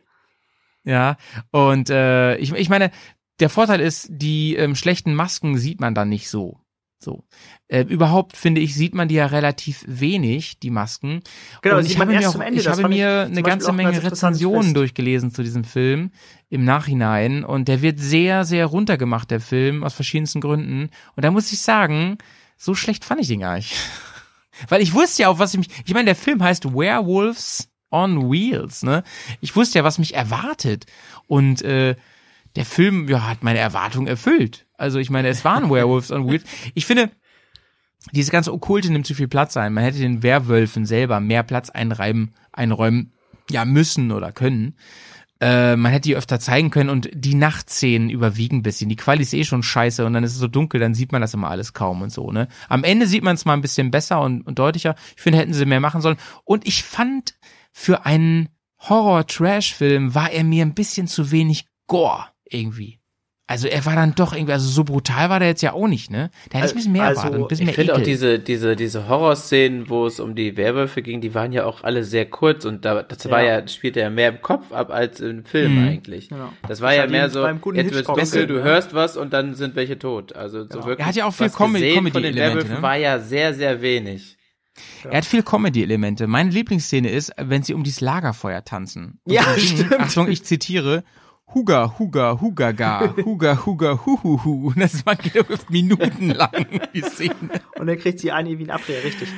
Ja, und äh, ich, ich meine, der Vorteil ist, die ähm, schlechten Masken sieht man dann nicht so. So. Äh, überhaupt finde ich, sieht man die ja relativ wenig, die Masken. Genau, und sieht ich man habe erst mir, auch, zum Ende, ich habe mir eine ganze Menge Rezensionen durchgelesen zu diesem Film im Nachhinein und der wird sehr, sehr runtergemacht, der Film, aus verschiedensten Gründen. Und da muss ich sagen, so schlecht fand ich den gar nicht. Weil ich wusste ja auch, was ich mich, ich meine, der Film heißt Werewolves on Wheels, ne? Ich wusste ja, was mich erwartet. Und äh, der Film ja, hat meine Erwartung erfüllt. Also ich meine, es waren Werewolves on Wheels. Ich finde, diese ganze Okkulte nimmt zu viel Platz ein. Man hätte den Werwölfen selber mehr Platz einreiben, einräumen, ja, müssen oder können. Äh, man hätte die öfter zeigen können und die Nachtszenen überwiegen ein bisschen. Die Quali ist eh schon scheiße und dann ist es so dunkel, dann sieht man das immer alles kaum und so, ne? Am Ende sieht man es mal ein bisschen besser und, und deutlicher. Ich finde, hätten sie mehr machen sollen. Und ich fand, für einen Horror-Trash-Film war er mir ein bisschen zu wenig Gore irgendwie. Also er war dann doch irgendwie, also so brutal war der jetzt ja auch nicht, ne? Da hätte ich ein bisschen mehr Also, erwartet, ein bisschen Ich mehr finde auch diese, diese, diese Horrorszenen, wo es um die Werwölfe ging, die waren ja auch alle sehr kurz und da, das war Ja. ja, spielte ja mehr im Kopf ab als im Film Mhm. eigentlich. Genau. Das war Das ja hat mehr so, jetzt wird's dunkel, du hörst was und dann sind welche tot. Also so wirklich. Er hat ja auch viel was Com- gesehen von den Comedy-Elemente, Werwölfen ne? war ja sehr, sehr wenig. Er hat viel Comedy-Elemente. Meine Lieblingsszene ist, wenn sie um dieses Lagerfeuer tanzen. Und Ja, singen, stimmt. Achtung, ich zitiere. Huga, Huga, Hugaga, Huga, Huga, Huhuhu. Und das war geht auf Minuten lang, die Szene. Und dann kriegt sie einen irgendwie einen Abdreher, richtig.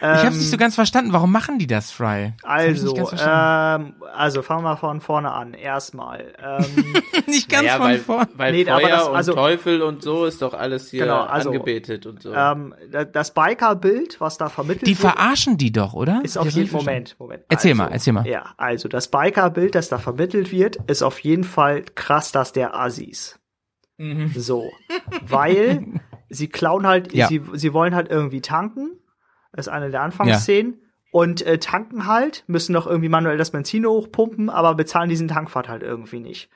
Ich hab's nicht so ganz verstanden. Warum machen die das, Fry? Das Also, ähm, also fangen wir von vorne an. Erstmal. Ähm, nicht ganz Naja, von weil, vorn. weil Nee, Feuer aber das- und also- Teufel und so ist doch alles hier Genau, also, angebetet und so. ähm, da- das Biker-Bild, was da vermittelt Die wird, verarschen die doch, oder? ist auf jeden? Moment, Moment. Erzähl also, mal, erzähl mal. Ja, also das Biker-Bild, das da vermittelt wird, ist auf jeden Fall krass, dass der Assis. Mhm. So, weil sie klauen halt, Ja. sie, sie wollen halt irgendwie tanken. Das ist eine der Anfangsszenen. Und äh, tanken halt, müssen noch irgendwie manuell das Benzin hochpumpen, aber bezahlen diesen Tankfahrt halt irgendwie nicht.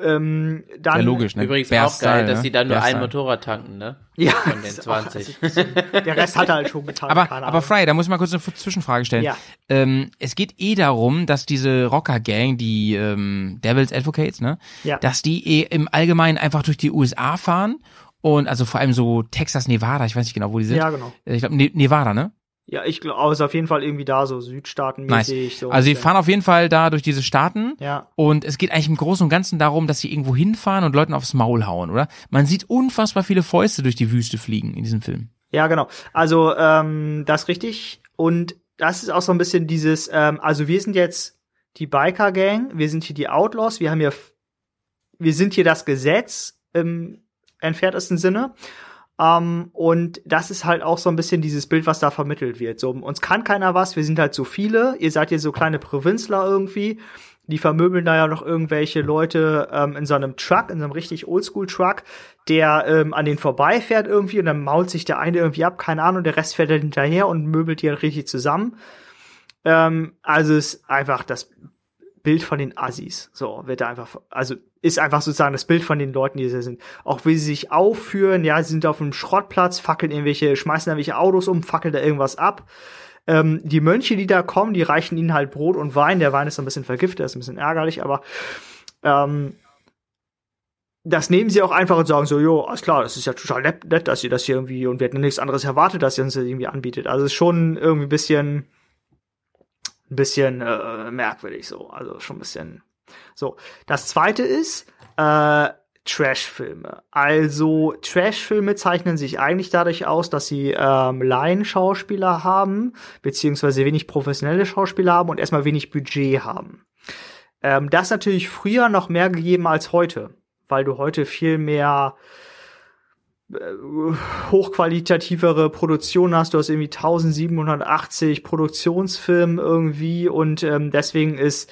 Ähm, dann, Ja, logisch, ne? Übrigens Bear auch geil, Style, dass ne? sie dann nur Bear ein Style. Motorrad tanken, ne? Ja, Von den ist auch- 20. der Rest hat er halt schon getan. Aber, aber. Fry, da muss ich mal kurz eine Zwischenfrage stellen. Ja. Ähm, es geht eh darum, dass diese Rocker-Gang, die ähm, Devil's Advocates, ne, Ja. dass die eh im Allgemeinen einfach durch die USA fahren und also vor allem so Texas, Nevada, ich weiß nicht genau, wo die sind. Ja, genau. Äh, Ich glaube ne Nevada, ne? Ja, ich glaube, ist auf jeden Fall irgendwie da so Nice. Südstaatenmäßig. So ein also sie fahren auf jeden Fall da durch diese Staaten. Ja. Und es geht eigentlich im Großen und Ganzen darum, dass sie irgendwo hinfahren und Leuten aufs Maul hauen, oder? Man sieht unfassbar viele Fäuste durch die Wüste fliegen in diesem Film. Ja, genau. Also, ähm, das ist richtig. Und das ist auch so ein bisschen dieses, ähm, also wir sind jetzt die Biker-Gang, wir sind hier die Outlaws, wir haben hier, wir sind hier das Gesetz im entferntesten Sinne. Ähm, und das ist halt auch so ein bisschen dieses Bild, was da vermittelt wird. So, uns kann keiner was, wir sind halt so viele, ihr seid hier so kleine Provinzler irgendwie. Die vermöbeln da ja noch irgendwelche Leute ähm, in so einem Truck, in so einem richtig Oldschool-Truck, der ähm, an den vorbeifährt irgendwie und dann mault sich der eine irgendwie ab, keine Ahnung, der Rest fährt dann hinterher und möbelt die halt richtig zusammen. Ähm, also ist einfach das Bild von den Assis. So, wird da einfach, also ist einfach sozusagen das Bild von den Leuten, die da sind. Auch wie sie sich aufführen, ja, sie sind auf einem Schrottplatz, fackeln irgendwelche, schmeißen irgendwelche Autos um, fackeln da irgendwas ab. Ähm, die Mönche, die da kommen, die reichen ihnen halt Brot und Wein. Der Wein ist ein bisschen vergiftet, ist ein bisschen ärgerlich, aber ähm, das nehmen sie auch einfach und sagen so, jo, alles klar, das ist ja total nett, nett dass ihr das hier irgendwie, und wir hätten nichts anderes erwartet, dass ihr uns das irgendwie anbietet. Also ist schon irgendwie ein bisschen, ein bisschen äh, merkwürdig so. Also schon ein bisschen so. Das zweite ist, äh, Trash-Filme. Also Trash-Filme zeichnen sich eigentlich dadurch aus, dass sie ähm, Laienschauspieler haben, beziehungsweise wenig professionelle Schauspieler haben und erstmal wenig Budget haben. Ähm, das natürlich früher noch mehr gegeben als heute, weil du heute viel mehr äh, hochqualitativere Produktionen hast. Du hast irgendwie 1780 Produktionsfilme irgendwie und ähm, deswegen ist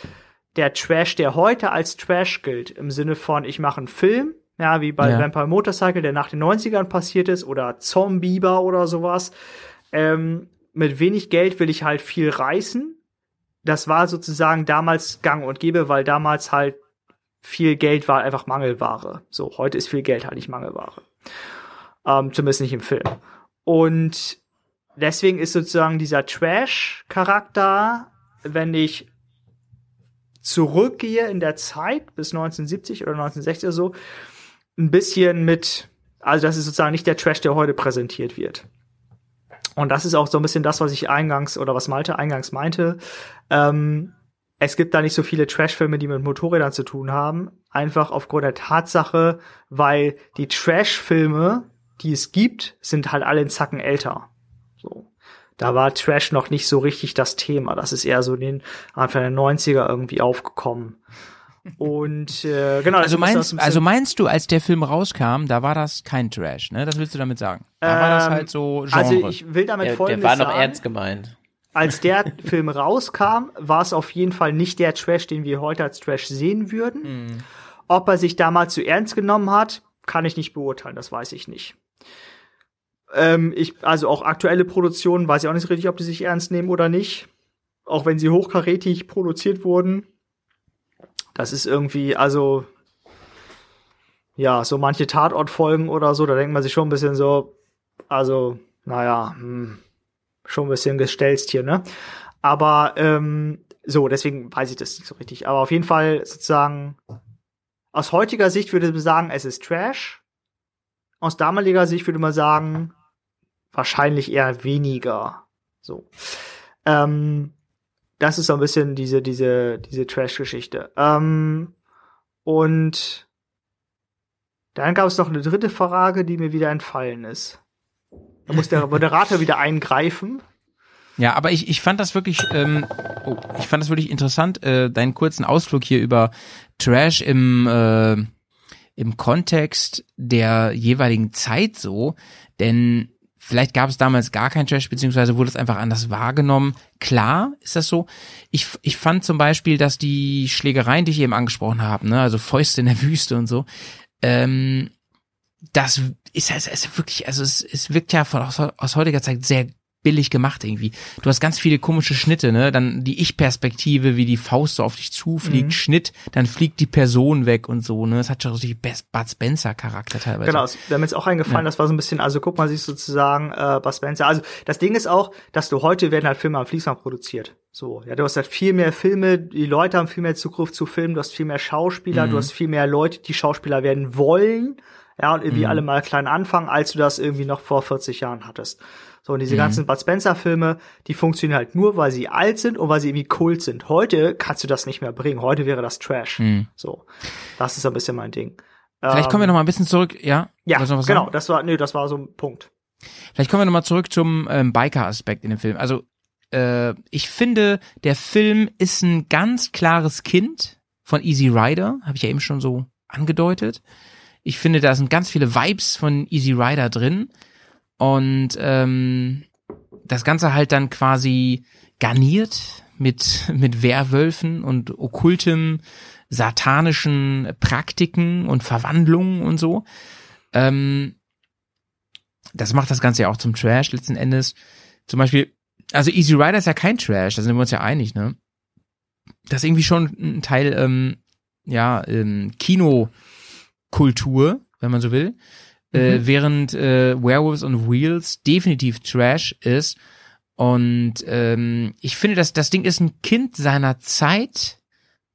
der Trash, der heute als Trash gilt, im Sinne von, ich mache einen Film, ja, wie bei Ja. Vampire Motorcycle, der nach den 90ern passiert ist, oder Zombieber oder sowas. Ähm, mit wenig Geld will ich halt viel reißen. Das war sozusagen damals gang und gäbe, weil damals halt viel Geld war einfach Mangelware. So, heute ist viel Geld halt nicht Mangelware. Ähm, zumindest nicht im Film. Und deswegen ist sozusagen dieser Trash-Charakter, wenn ich zurückgehe in der Zeit bis 1970 oder 1960 oder so, ein bisschen mit, also das ist sozusagen nicht der Trash, der heute präsentiert wird. Und das ist auch so ein bisschen das, was ich eingangs oder was Malte eingangs meinte. Ähm, es gibt da nicht so viele Trash-Filme, die mit Motorrädern zu tun haben. Einfach aufgrund der Tatsache, weil die Trash-Filme, die es gibt, sind halt alle einen Zacken älter. Da war Trash noch nicht so richtig das Thema. Das ist eher so in den Anfang der 90er irgendwie aufgekommen. Und äh, genau, Also meinst, ein also meinst du, als der Film rauskam, da war das kein Trash, ne? Das willst du damit sagen? Da war das Ähm, halt so Genre. Also ich will damit Der, folgendes der war noch sagen. ernst gemeint. als der Film rauskam, war es auf jeden Fall nicht der Trash, den wir heute als Trash sehen würden. Mhm. Ob er sich damals zu ernst genommen hat, kann ich nicht beurteilen, das weiß ich nicht. Ähm, ich, also auch aktuelle Produktionen, weiß ich auch nicht so richtig, ob die sich ernst nehmen oder nicht. Auch wenn sie hochkarätig produziert wurden. Das ist irgendwie, also, ja, so manche Tatortfolgen oder so, da denkt man sich schon ein bisschen so, also, naja, hm, schon ein bisschen gestelzt hier, ne? Aber ähm, so, deswegen weiß ich das nicht so richtig. Aber auf jeden Fall sozusagen aus heutiger Sicht würde man sagen, es ist Trash. Aus damaliger Sicht würde man sagen, wahrscheinlich eher weniger. So. Ähm, das ist so ein bisschen diese, diese, diese Trash-Geschichte. Ähm, und dann gab es noch eine dritte Frage, die mir wieder entfallen ist. Da muss der Moderator wieder eingreifen. Ja, aber ich, ich fand das wirklich, ähm, oh, ich fand das wirklich interessant, äh, deinen kurzen Ausflug hier über Trash im, äh, im Kontext der jeweiligen Zeit so, denn vielleicht gab es damals gar kein Trash, beziehungsweise wurde es einfach anders wahrgenommen. Klar ist das so. Ich, ich fand zum Beispiel, dass die Schlägereien, die ich eben angesprochen habe, ne, also Fäuste in der Wüste und so, ähm, das ist, ist, ist wirklich, also es, es wirkt ja von, aus, aus heutiger Zeit sehr billig gemacht irgendwie. Du hast ganz viele komische Schnitte, ne? Dann die Ich-Perspektive, wie die Faust so auf dich zufliegt, Mhm. Schnitt, dann fliegt die Person weg und so, ne? Das hat schon richtig Best- Bud Spencer-Charakter teilweise. Genau, wäre mir jetzt auch eingefallen, das war so ein bisschen, also guck mal, siehst sozusagen äh, Bud Spencer. Also das Ding ist auch, dass du heute werden halt Filme am Fließband produziert. So, ja, du hast halt viel mehr Filme, die Leute haben viel mehr Zugriff zu Filmen, du hast viel mehr Schauspieler, Mhm. du hast viel mehr Leute, die Schauspieler werden wollen, ja, und irgendwie Mhm. alle mal klein anfangen, als du das irgendwie noch vor 40 Jahren hattest. So, und diese Mhm. ganzen Bud Spencer Filme, die funktionieren halt nur, weil sie alt sind und weil sie irgendwie Kult sind. Heute kannst du das nicht mehr bringen. Heute wäre das Trash. Mhm. So. Das ist so ein bisschen mein Ding. Vielleicht kommen wir Ähm, noch mal ein bisschen zurück, ja? ja, genau, sagen? das war, nee, das war so ein Punkt. Vielleicht kommen wir noch mal zurück zum ähm, Biker-Aspekt in dem Film. Also äh, ich finde, der Film ist ein ganz klares Kind von Easy Rider, habe ich ja eben schon so angedeutet. Ich finde, da sind ganz viele Vibes von Easy Rider drin und ähm, das Ganze halt dann quasi garniert mit mit Werwölfen und okkultem satanischen Praktiken und Verwandlungen und so. Ähm, das macht das Ganze ja auch zum Trash letzten Endes. Zum Beispiel, also Easy Rider ist ja kein Trash, da sind wir uns ja einig, ne? Das ist irgendwie schon ein Teil, ähm, ja, ähm, Kinokultur, wenn man so will. Äh, während äh, Werewolves on Wheels definitiv Trash ist. Und ähm, ich finde, dass das Ding ist ein Kind seiner Zeit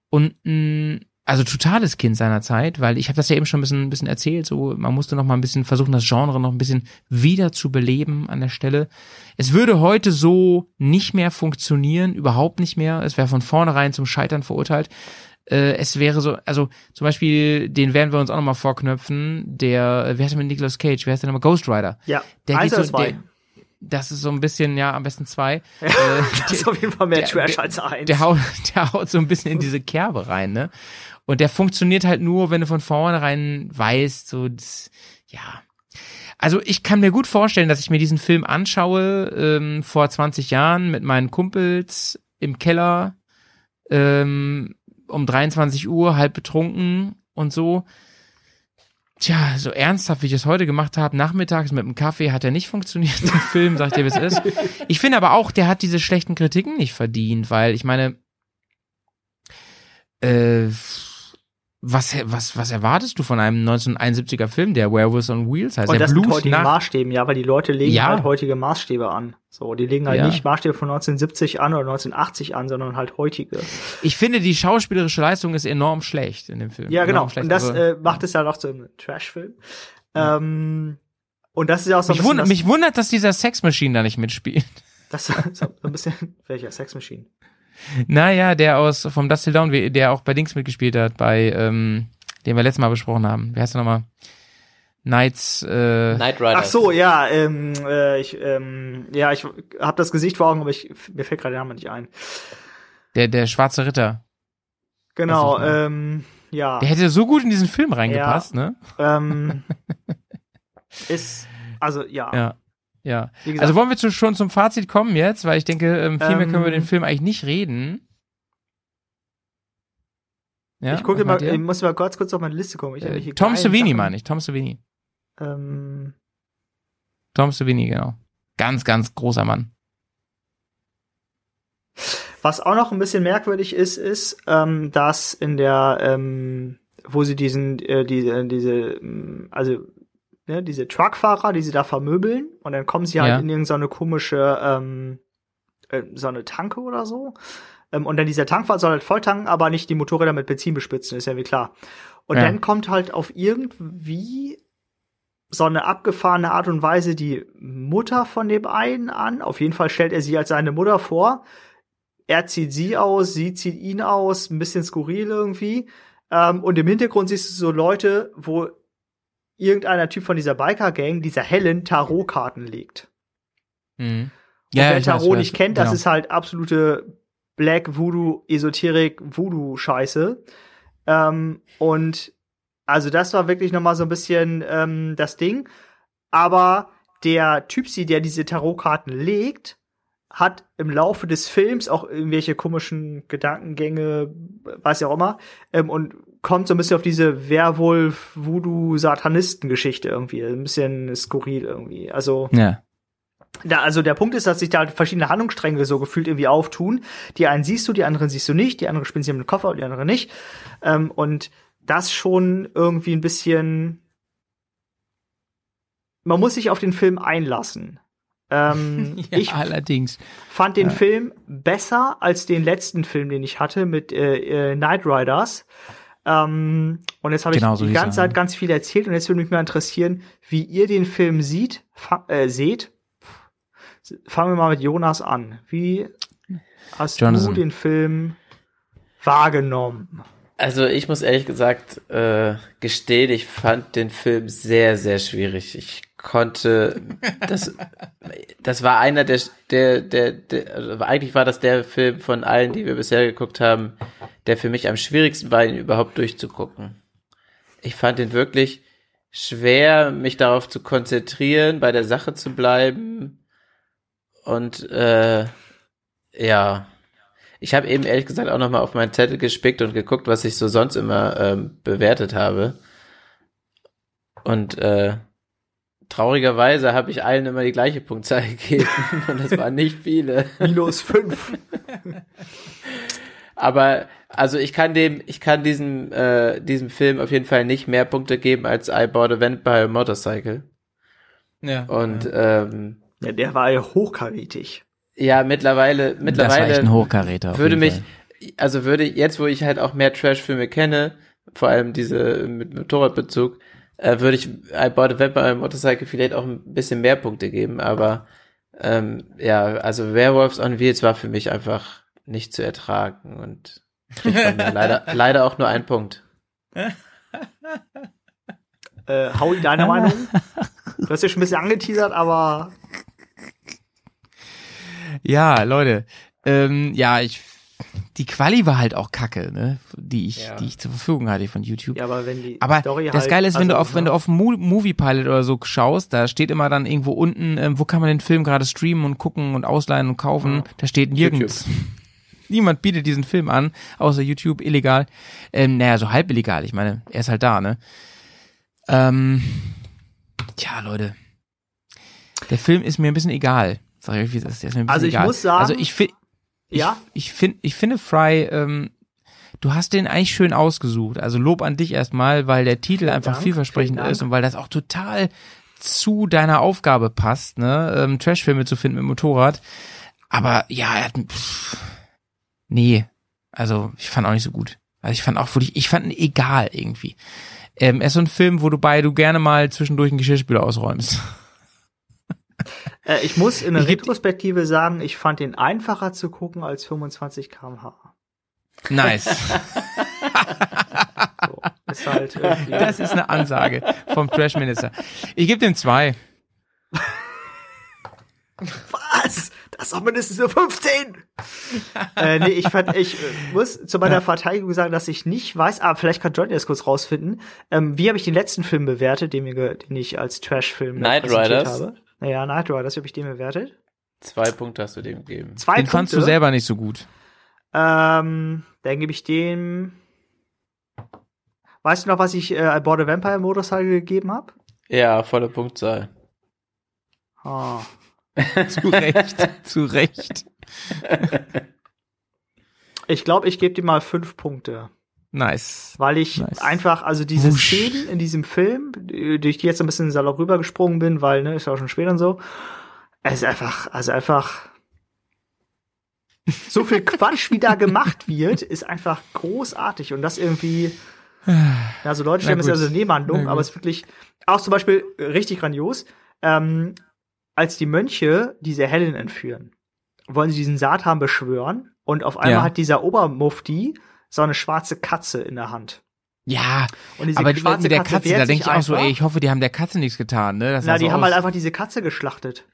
und ein also totales Kind seiner Zeit, weil ich habe das ja eben schon ein bisschen, ein bisschen erzählt, so man musste noch mal ein bisschen versuchen, das Genre noch ein bisschen wieder zu beleben an der Stelle. Es würde heute so nicht mehr funktionieren, überhaupt nicht mehr. Es wäre von vornherein zum Scheitern verurteilt. Äh, es wäre so, also zum Beispiel, den werden wir uns auch noch mal vorknöpfen, der, wer heißt der mit Nicolas Cage, wer heißt der nochmal, Ghost Rider. Ja, Der eins geht so, zwei. der, das ist so ein bisschen, ja, am besten zwei. Äh, das ist auf jeden Fall mehr der- Trash als eins. der haut, der haut so ein bisschen in diese Kerbe rein, ne? Und der funktioniert halt nur, wenn du von vornherein weißt, so, das, ja. Also ich kann mir gut vorstellen, dass ich mir diesen Film anschaue ähm, vor 20 Jahren mit meinen Kumpels im Keller ähm, um 23 Uhr, halb betrunken und so. Tja, so ernsthaft, wie ich es heute gemacht habe, nachmittags mit einem Kaffee, hat er nicht funktioniert, der Film, sagt ihr, wie es ist. Ich finde aber auch, der hat diese schlechten Kritiken nicht verdient, weil ich meine, äh, was, was, was erwartest du von einem 1971er Film, der Werewolves on Wheels heißt? und der das mit Blues heutigen nach, Maßstäben, ja, weil die Leute legen Ja. halt heutige Maßstäbe an. So, die legen halt Ja. nicht Maßstäbe von 1970 an oder 1980 an, sondern halt heutige. ich finde, die schauspielerische Leistung ist enorm schlecht in dem Film. Ja, genau. Und das Also, äh, macht es ja noch zu einem Trash-Film. Ähm, und das ist ja auch so ein mich, bisschen wundert, das, mich wundert, dass dieser Sex Machine da nicht mitspielt. das so so ein bisschen welcher Sex Machine. Naja, der aus vom Dusty Down, wie- der auch bei Dings mitgespielt hat, bei ähm, den wir letztes Mal besprochen haben. Wer heißt der nochmal? Knights, äh, Knight Rider. Ach so, ja, ähm, äh, ich, ähm, ja, ich habe das Gesicht vor Augen, aber ich, mir fällt gerade der Name nicht ein. der, der schwarze Ritter. Genau, ähm, ja, Der hätte so gut in diesen Film reingepasst, ne? ähm, ist, also ja, Ja. Ja. Also wollen wir zu, schon zum Fazit kommen jetzt, weil ich denke, ähm, viel mehr Ähm, können wir über den Film eigentlich nicht reden. Ja, ich gucke mal, ich muss mal kurz kurz auf meine Liste hab Äh, Tom Savini meine ich, Tom Savini. Ähm, Tom Savini, genau. Ganz, ganz großer Mann. Was auch noch ein bisschen merkwürdig ist, ist, ähm, dass in der, ähm, wo sie diesen, äh, diese, diese, ähm, also ne, diese Truckfahrer, die sie da vermöbeln, und dann kommen sie halt Ja. in irgendeine komische, ähm, äh, so eine Tanke oder so. Ähm, und dann dieser Tankwart soll halt voll tanken, aber nicht die Motorräder mit Benzin bespritzen, ist ja wie klar. Und Ja. dann kommt halt auf irgendwie so eine abgefahrene Art und Weise die Mutter von dem einen an. Auf jeden Fall stellt er sie als seine Mutter vor. Er zieht sie aus, sie zieht ihn aus, ein bisschen skurril irgendwie. Ähm, und im Hintergrund siehst du so Leute, wo irgendeiner Typ von dieser Biker-Gang, dieser Helen, Tarotkarten legt. Mhm. Ja, wer weiß, Tarot wer nicht kennt, das genau. ist halt absolute Black Voodoo, Esoterik, Voodoo-Scheiße. Ähm, und also das war wirklich noch mal so ein bisschen ähm, das Ding. Aber der Typsi, der diese Tarotkarten legt, hat im Laufe des Films auch irgendwelche komischen Gedankengänge, weiß ja auch immer, ähm, und kommt so ein bisschen auf diese Werwolf-Voodoo-Satanisten-Geschichte irgendwie. Ein bisschen skurril irgendwie. Also Ja. da, also der Punkt ist, dass sich da halt verschiedene Handlungsstränge so gefühlt irgendwie auftun. Die einen siehst du, die anderen siehst du nicht, die anderen spielen sie im Koffer und die anderen nicht. Ähm, und das schon irgendwie ein bisschen. Man muss sich auf den Film einlassen. Ähm, ja ich allerdings. fand den Film besser als den letzten Film, den ich hatte mit äh, äh, Knight Riders. Ähm, und jetzt habe ich Genau so die ganze Zeit ganz viel erzählt und jetzt würde mich mal interessieren, wie ihr den Film sieht, fa- äh, seht. Fangen wir mal mit Jonas an. Wie hast du Jonathan. den Film wahrgenommen? Also ich muss ehrlich gesagt äh, gestehen, ich fand den Film sehr, sehr schwierig. Ich konnte, das, das war einer der, der, der, der also eigentlich war das der Film von allen, die wir bisher geguckt haben, der für mich am schwierigsten war, ihn überhaupt durchzugucken. Ich fand ihn wirklich schwer, mich darauf zu konzentrieren, bei der Sache zu bleiben und äh, ja, ich habe eben ehrlich gesagt auch nochmal auf meinen Zettel gespickt und geguckt, was ich so sonst immer ähm, bewertet habe. Und äh, traurigerweise habe ich allen immer die gleiche Punktzahl gegeben und das waren nicht viele. Minus fünf. Aber also ich kann dem, ich kann diesem äh, diesem Film auf jeden Fall nicht mehr Punkte geben als I Bought a Vampire Motorcycle. Ja. Und ähm, ja, der war ja hochkarätig. ja mittlerweile das war mittlerweile echt ein Hochkaräter. auf würde jeden mich, Fall. also würde jetzt, wo ich halt auch mehr Trash-Filme kenne, vor allem diese mit Motorradbezug, äh, würde ich I Bought a Vampire Motorcycle vielleicht auch ein bisschen mehr Punkte geben, aber ähm, ja, also Werewolves on Wheels war für mich einfach nicht zu ertragen und leider, leider auch nur einen Punkt. Äh, Howie, deine Meinung? Du hast ja schon ein bisschen angeteasert, aber Ja, Leute. Ähm, ja, ich. Die Quali war halt auch kacke, ne? Die ich, Ja. die ich zur Verfügung hatte von YouTube. ja, aber wenn die Aber Story das halt, Geile ist, wenn du also, auf, wenn du auf Mo Movie Pilot oder so schaust, da steht immer dann irgendwo unten, ähm, wo kann man den Film gerade streamen und gucken und ausleihen und kaufen. Da steht nirgends. Niemand bietet diesen Film an, außer YouTube, illegal. Ähm, naja, so halb illegal. Ich meine, er ist halt da, ne? Ähm, tja, Leute. Der Film ist mir ein bisschen egal. Sag ich euch, wie es ist. Der ist mir ein bisschen Also ich egal. muss sagen- also ich finde, Ja? ich finde, ich finde Fry, ähm, du hast den eigentlich schön ausgesucht. Also Lob an dich erstmal, weil der Titel einfach Dank, vielversprechend vielen ist und weil das auch total zu deiner Aufgabe passt, ne, ähm, Trashfilme zu finden mit Motorrad. Aber ja, er hat, pff, nee, also ich fand auch nicht so gut. Also ich fand auch wirklich, ich fand ihn egal irgendwie. Ähm, er ist so ein Film, wo du bei du gerne mal zwischendurch einen Geschirrspüler ausräumst. Äh, ich muss in der Ich Retrospektive sagen, ich fand den einfacher zu gucken als 25 km/h. Nice. So, ist halt irgendwie, Das ist eine Ansage vom Trash Minister. Ich gebe dem zwei. was? Das ist doch mindestens nur 15! äh, nee, ich fand, ich äh, muss zu meiner Verteidigung sagen, dass ich nicht weiß, aber vielleicht kann Johnny das kurz rausfinden. Ähm, wie habe ich den letzten Film bewertet, den, wir, den ich als Trash-Film präsentiert Riders? habe? Naja, Knight Riders, wie habe ich den bewertet? Zwei Punkte hast du dem gegeben. Zwei Den Punkte. fandst du selber nicht so gut. Ähm, dann gebe ich dem. Weißt du noch, was ich äh, I Bought a Vampire Motorcycle gegeben habe? Ja, volle Punktzahl. Ah. Zu Recht. zu Recht. Ich glaube, ich gebe dir mal fünf Punkte. Nice. Weil ich Nice. einfach, also diese Wusch. Szenen in diesem Film, durch die jetzt ein bisschen salopp rübergesprungen bin, weil, ne, ist ja auch schon spät und so. Es ist einfach, also einfach. So viel Quatsch, wie da gemacht wird, ist einfach großartig. Und das irgendwie. Also Leute stellen das ja so eine Nebenhandlung, aber es ist wirklich auch zum Beispiel richtig grandios. Ähm, als die Mönche diese Helen entführen, wollen sie diesen Satan beschwören und auf einmal Ja. hat dieser Obermufti so eine schwarze Katze in der Hand. Ja, aber die, schwarze mit der Katze Katze, da denke ich auch so, ey, ich hoffe, die haben der Katze nichts getan, ne? Das Na, die so haben aus. halt einfach diese Katze geschlachtet.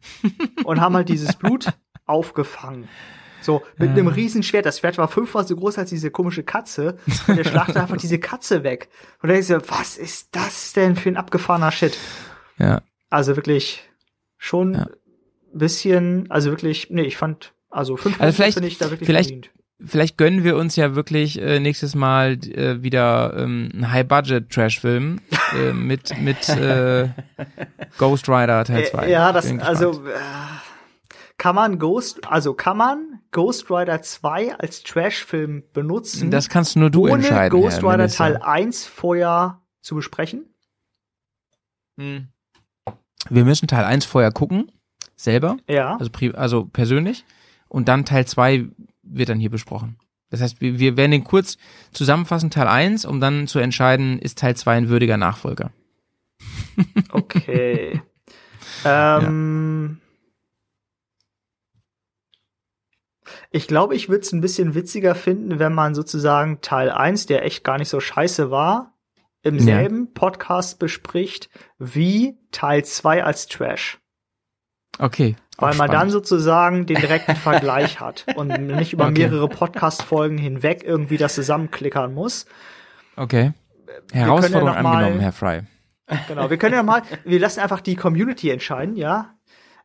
und haben halt dieses Blut aufgefangen. So, mit einem riesen Schwert. Das Schwert war fünfmal so groß als diese komische Katze. Und der schlachtet einfach diese Katze weg. Und da denkst du, was ist das denn für ein abgefahrener Shit? Ja. Also wirklich schon Ja. bisschen, also wirklich, nee, ich fand, also fünf Also vielleicht- finde ich da wirklich vielleicht- verdient. Vielleicht gönnen wir uns ja wirklich äh, nächstes Mal äh, wieder ähm, einen High-Budget-Trash-Film äh, mit mit äh, Ghost Rider Teil 2. Äh, Ja, das, also, äh, kann man Ghost, also kann man Ghost Rider 2 als Trash-Film benutzen, das kannst nur du ohne entscheiden. Ghost Herr Rider Minister. Teil 1 vorher zu besprechen? Hm. Wir müssen Teil 1 vorher gucken, selber, Ja. also, also persönlich, und dann Teil 2 wird dann hier besprochen. Das heißt, wir, wir werden den kurz zusammenfassen, Teil 1, um dann zu entscheiden, ist Teil 2 ein würdiger Nachfolger. Okay. ähm, Ich glaube, ich würde es ein bisschen witziger finden, wenn man sozusagen Teil 1, der echt gar nicht so scheiße war, im Ja. selben Podcast bespricht wie Teil 2 als Trash. Okay. Weil man dann sozusagen den direkten Vergleich hat und nicht über Okay. mehrere Podcast-Folgen hinweg irgendwie das zusammenklickern muss. Okay. ja Herausforderung mal- angenommen, Herr Fry. Genau, wir können ja mal, wir lassen einfach die Community entscheiden, ja.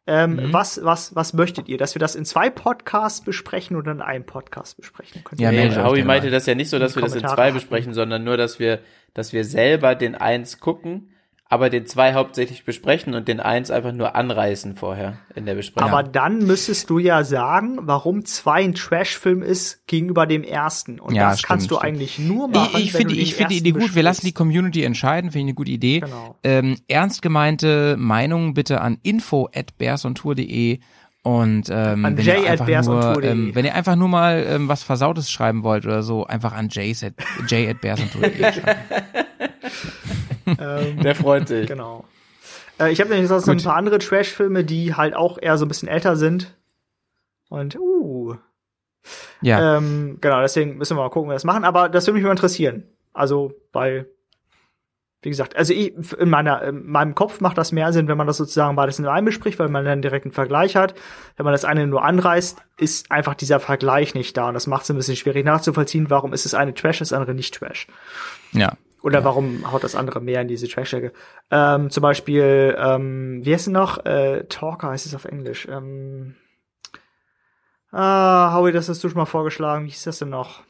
Ähm, Mhm. was, was, was möchtet ihr? Dass wir das in zwei Podcasts besprechen oder in einem Podcast besprechen? Könnt Ja, Nee, euch Howie meinte mal. das ja nicht so, dass wir das in zwei besprechen, sondern nur, dass wir, dass wir selber den eins gucken, aber den zwei hauptsächlich besprechen und den eins einfach nur anreißen vorher in der Besprechung. Aber dann müsstest du ja sagen, warum zwei ein Trash-Film ist gegenüber dem ersten. Und Ja, das stimmt, kannst du stimmt. eigentlich nur machen. Ich, ich finde ich den finde die Idee gut. Wir lassen die. Community entscheiden. Finde ich eine gute Idee. Genau. Ähm, ernst gemeinte Meinungen bitte an info at bearsontour.de und ähm, An wenn, jay ihr at einfach bearsontour.de. nur, ähm, wenn ihr einfach nur mal ähm, was Versautes schreiben wollt oder so, einfach an jays at, jay at bearsontour.de schreiben. Ähm, der freut sich. Genau. Äh, ich habe nämlich sonst noch ein Gut. paar andere Trash-Filme, die halt auch eher so ein bisschen älter sind. Und, uh. Ja, Ähm, genau, deswegen müssen wir mal gucken, wie wir das machen. Aber das würde mich mal interessieren. Also, weil, wie gesagt, also ich, in meiner, in meinem Kopf macht das mehr Sinn, wenn man das sozusagen beides in einem bespricht, weil man dann direkt einen Vergleich hat. Wenn man das eine nur anreißt, ist einfach dieser Vergleich nicht da. Und das macht es ein bisschen schwierig nachzuvollziehen, warum ist das eine Trash, das andere nicht Trash. ja. Oder warum haut das andere mehr in diese Trash-Ecke? Ähm, zum Beispiel, ähm, wie heißt denn noch? Äh, Talker heißt es auf Englisch. Ähm, ah, Howie, das hast du schon mal vorgeschlagen. Wie hieß das denn noch?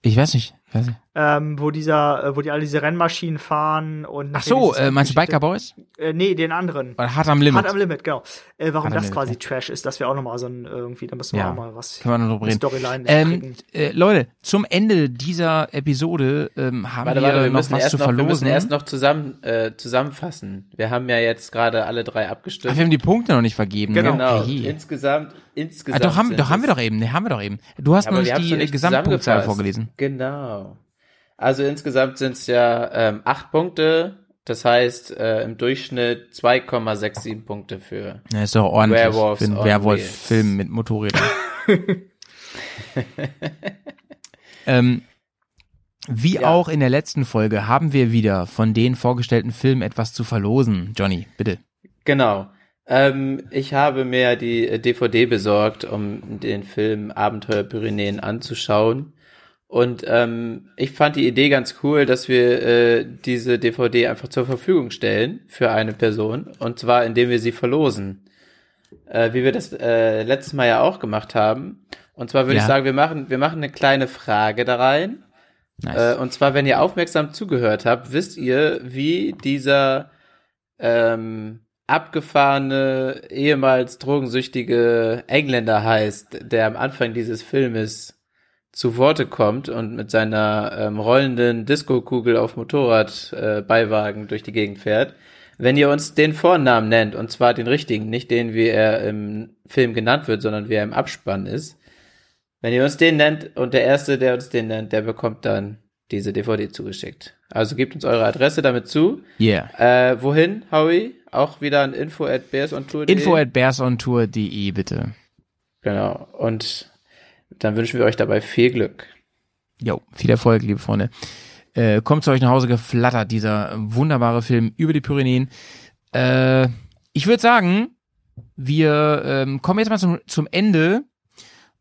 Ich weiß nicht. Ich weiß nicht. Ähm, wo dieser, äh, wo die alle diese Rennmaschinen fahren und Ach so, äh, meinst du Biker Boys? Äh, nee, den anderen. Oder Hard am Limit? Hard am Limit, genau. Äh, warum Hard das Limit, quasi ja. Trash ist, das wäre auch noch mal so ein irgendwie, da müssen wir Ja. auch mal was Können wir noch drüber reden. Storyline Ähm, äh, Leute, zum Ende dieser Episode ähm, haben Warte, wir, warte, wir noch müssen, was erst zu noch, wir verlosen. müssen erst noch zusammen, äh, zusammenfassen. Wir haben ja jetzt gerade alle drei Ach, abgestimmt. wir haben die Punkte noch nicht vergeben. Genau. genau. Hey. Insgesamt, Ah, insgesamt. doch, haben, doch haben wir doch eben. Ne, haben wir doch eben. Du hast Ja, noch wir nicht die noch nicht Gesamtpunktzahl vorgelesen. Genau. Also insgesamt sind es ja ähm, acht Punkte. Das heißt äh, im Durchschnitt 2,67 Punkte für. Ja, ist doch ordentlich Werewolves für einen Werwolf-Film mit Motorrädern. ähm, wie Ja. auch in der letzten Folge haben wir wieder von den vorgestellten Filmen etwas zu verlosen. Johnny, bitte. Genau. Ähm, ich habe mir die DVD besorgt, um den Film Abenteuer Pyrenäen anzuschauen. Und ähm, ich fand die Idee ganz cool, dass wir äh, diese DVD einfach zur Verfügung stellen für eine Person. Und zwar, indem wir sie verlosen. Äh, wie wir das äh, letztes Mal ja auch gemacht haben. Und zwar würde Ja. ich sagen, wir machen, wir machen eine kleine Frage da rein. Nice. Äh, und zwar, wenn ihr aufmerksam zugehört habt, wisst ihr, wie dieser ähm, abgefahrene, ehemals drogensüchtige Engländer heißt, der am Anfang dieses Filmes zu Worte kommt und mit seiner ähm, rollenden Disco-Kugel auf Motorrad äh, durch die Gegend fährt. Wenn ihr uns den Vornamen nennt, und zwar den richtigen, nicht den, wie er im Film genannt wird, sondern wie er im Abspann ist, wenn ihr uns den nennt und der Erste, der uns den nennt, der bekommt dann diese DVD zugeschickt. Also gebt uns eure Adresse damit zu. yeah. Äh, wohin, Howie? Auch wieder an info at bearsontour.de? Info at bearsontour.de, bitte. Genau. Und dann wünschen wir euch dabei viel Glück. Jo, viel Erfolg, liebe Freunde. Äh, kommt zu euch nach Hause geflattert, dieser wunderbare Film über die Pyrenäen. Äh, ich würde sagen, wir ähm, kommen jetzt mal zum, zum Ende.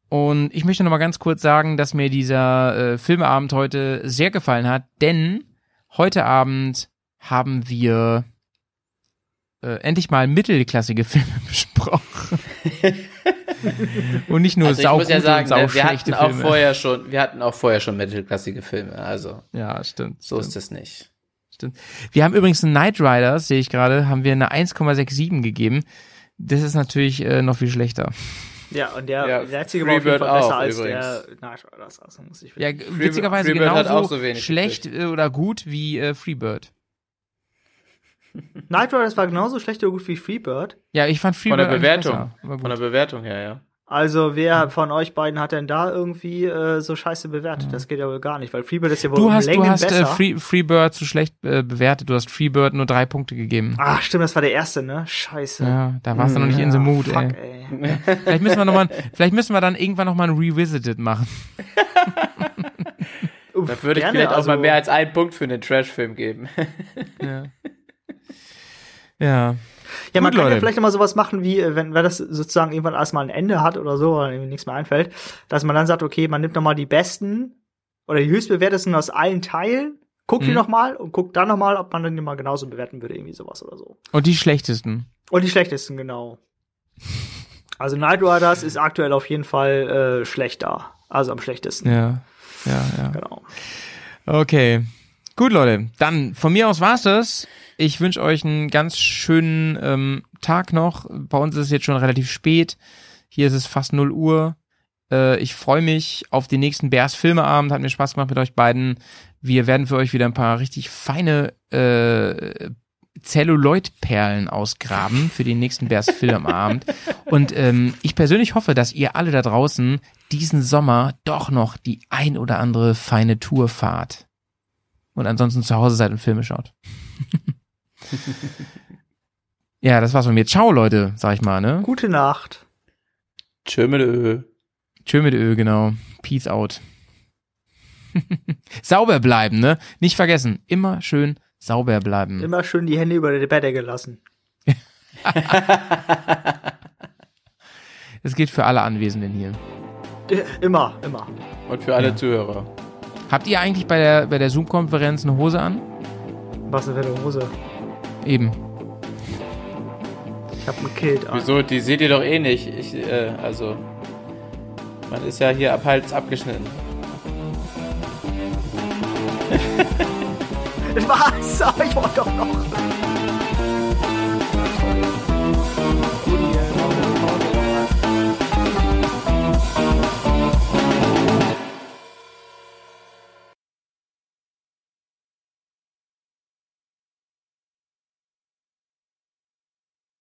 Und ich möchte noch mal ganz kurz sagen, dass mir dieser äh, Filmeabend heute sehr gefallen hat, denn heute Abend haben wir äh, endlich mal mittelklassige Filme besprochen. und nicht nur Also ich sau muss ja sagen, und sau wir hatten auch Filme. vorher schon, wir hatten auch vorher schon mittelklassige Filme, also ja, stimmt. so stimmt. ist es nicht. Stimmt. Wir haben übrigens einen Knight Riders, sehe ich gerade, haben wir eine 1,67 gegeben. Das ist natürlich äh, noch viel schlechter. Ja, und der, Ja, jetzige war auf jeden Freebird Fall besser auch als übrigens. der Knight Riders. Also muss ich Ja, witzigerweise Freebird genauso so wenig schlecht äh, oder gut wie äh, Freebird. Knight Riders war genauso schlecht oder gut wie Freebird. Ja, ich fand Von Freebird der eigentlich Bewertung, besser, von der. Bewertung her, ja. Also wer von euch beiden hat denn da irgendwie äh, so scheiße bewertet? Das geht ja wohl gar nicht, weil Freebird ist ja wohl Du hast, du Längen hast äh, besser. Free, Freebird zu schlecht äh, bewertet. Du hast Freebird nur drei Punkte gegeben. Ach, stimmt, das war der erste, ne? Scheiße. Ja, da warst du noch nicht in the mood, Fuck, ey. ey. Vielleicht müssen wir noch mal, vielleicht müssen wir dann irgendwann noch mal ein Revisited machen. Uff, Da würde ich gerne, vielleicht auch also, mal mehr als einen Punkt für einen Trash-Film geben. Ja. Ja. Ja, man Gut, kann ja vielleicht noch mal sowas machen, wie äh, wenn, wenn das sozusagen irgendwann erstmal ein Ende hat oder so, oder irgendwie nichts mehr einfällt, dass man dann sagt, okay, man nimmt noch mal die besten oder die höchstbewertesten aus allen Teilen, guckt die Mhm. noch mal und guckt dann noch mal, ob man dann die mal genauso bewerten würde, irgendwie sowas oder so. Und die schlechtesten. Und die schlechtesten, genau. Also Night Riders ist aktuell auf jeden Fall äh, schlechter. Also am schlechtesten. Ja. Ja, ja. Genau. Okay. Gut, Leute. Dann von mir aus war's das. Ich wünsche euch einen ganz schönen ähm, Tag noch. Bei uns ist es jetzt schon relativ spät. Hier ist es fast 0 Uhr. Äh, ich freue mich auf den nächsten Bears Filmeabend. Hat mir Spaß gemacht mit euch beiden. Wir werden für euch wieder ein paar richtig feine äh, Celluloid-Perlen ausgraben für den nächsten Bears Filmabend. Und ähm, ich persönlich hoffe, dass ihr alle da draußen diesen Sommer doch noch die ein oder andere feine Tour fahrt. Und ansonsten zu Hause seid und Filme schaut. ja, das war's von mir. Ciao, Leute, sag ich mal, ne? Gute Nacht. Tschö mit Ö. Tschö mit Ö, genau. Peace out. sauber bleiben, ne? Nicht vergessen, immer schön sauber bleiben. Immer schön die Hände über der Bettdecke lassen. Das gilt für alle Anwesenden hier. Äh, Immer, immer. Und für alle Ja. Zuhörer. Habt ihr eigentlich bei der, bei der Zoom-Konferenz eine Hose an? Was denn für eine Hose? Eben. Ich hab ein Kilt an. Wieso? Die seht ihr doch eh nicht. Ich, äh, also. Man ist ja hier ab Hals abgeschnitten. Was? Aber ich wollte doch noch.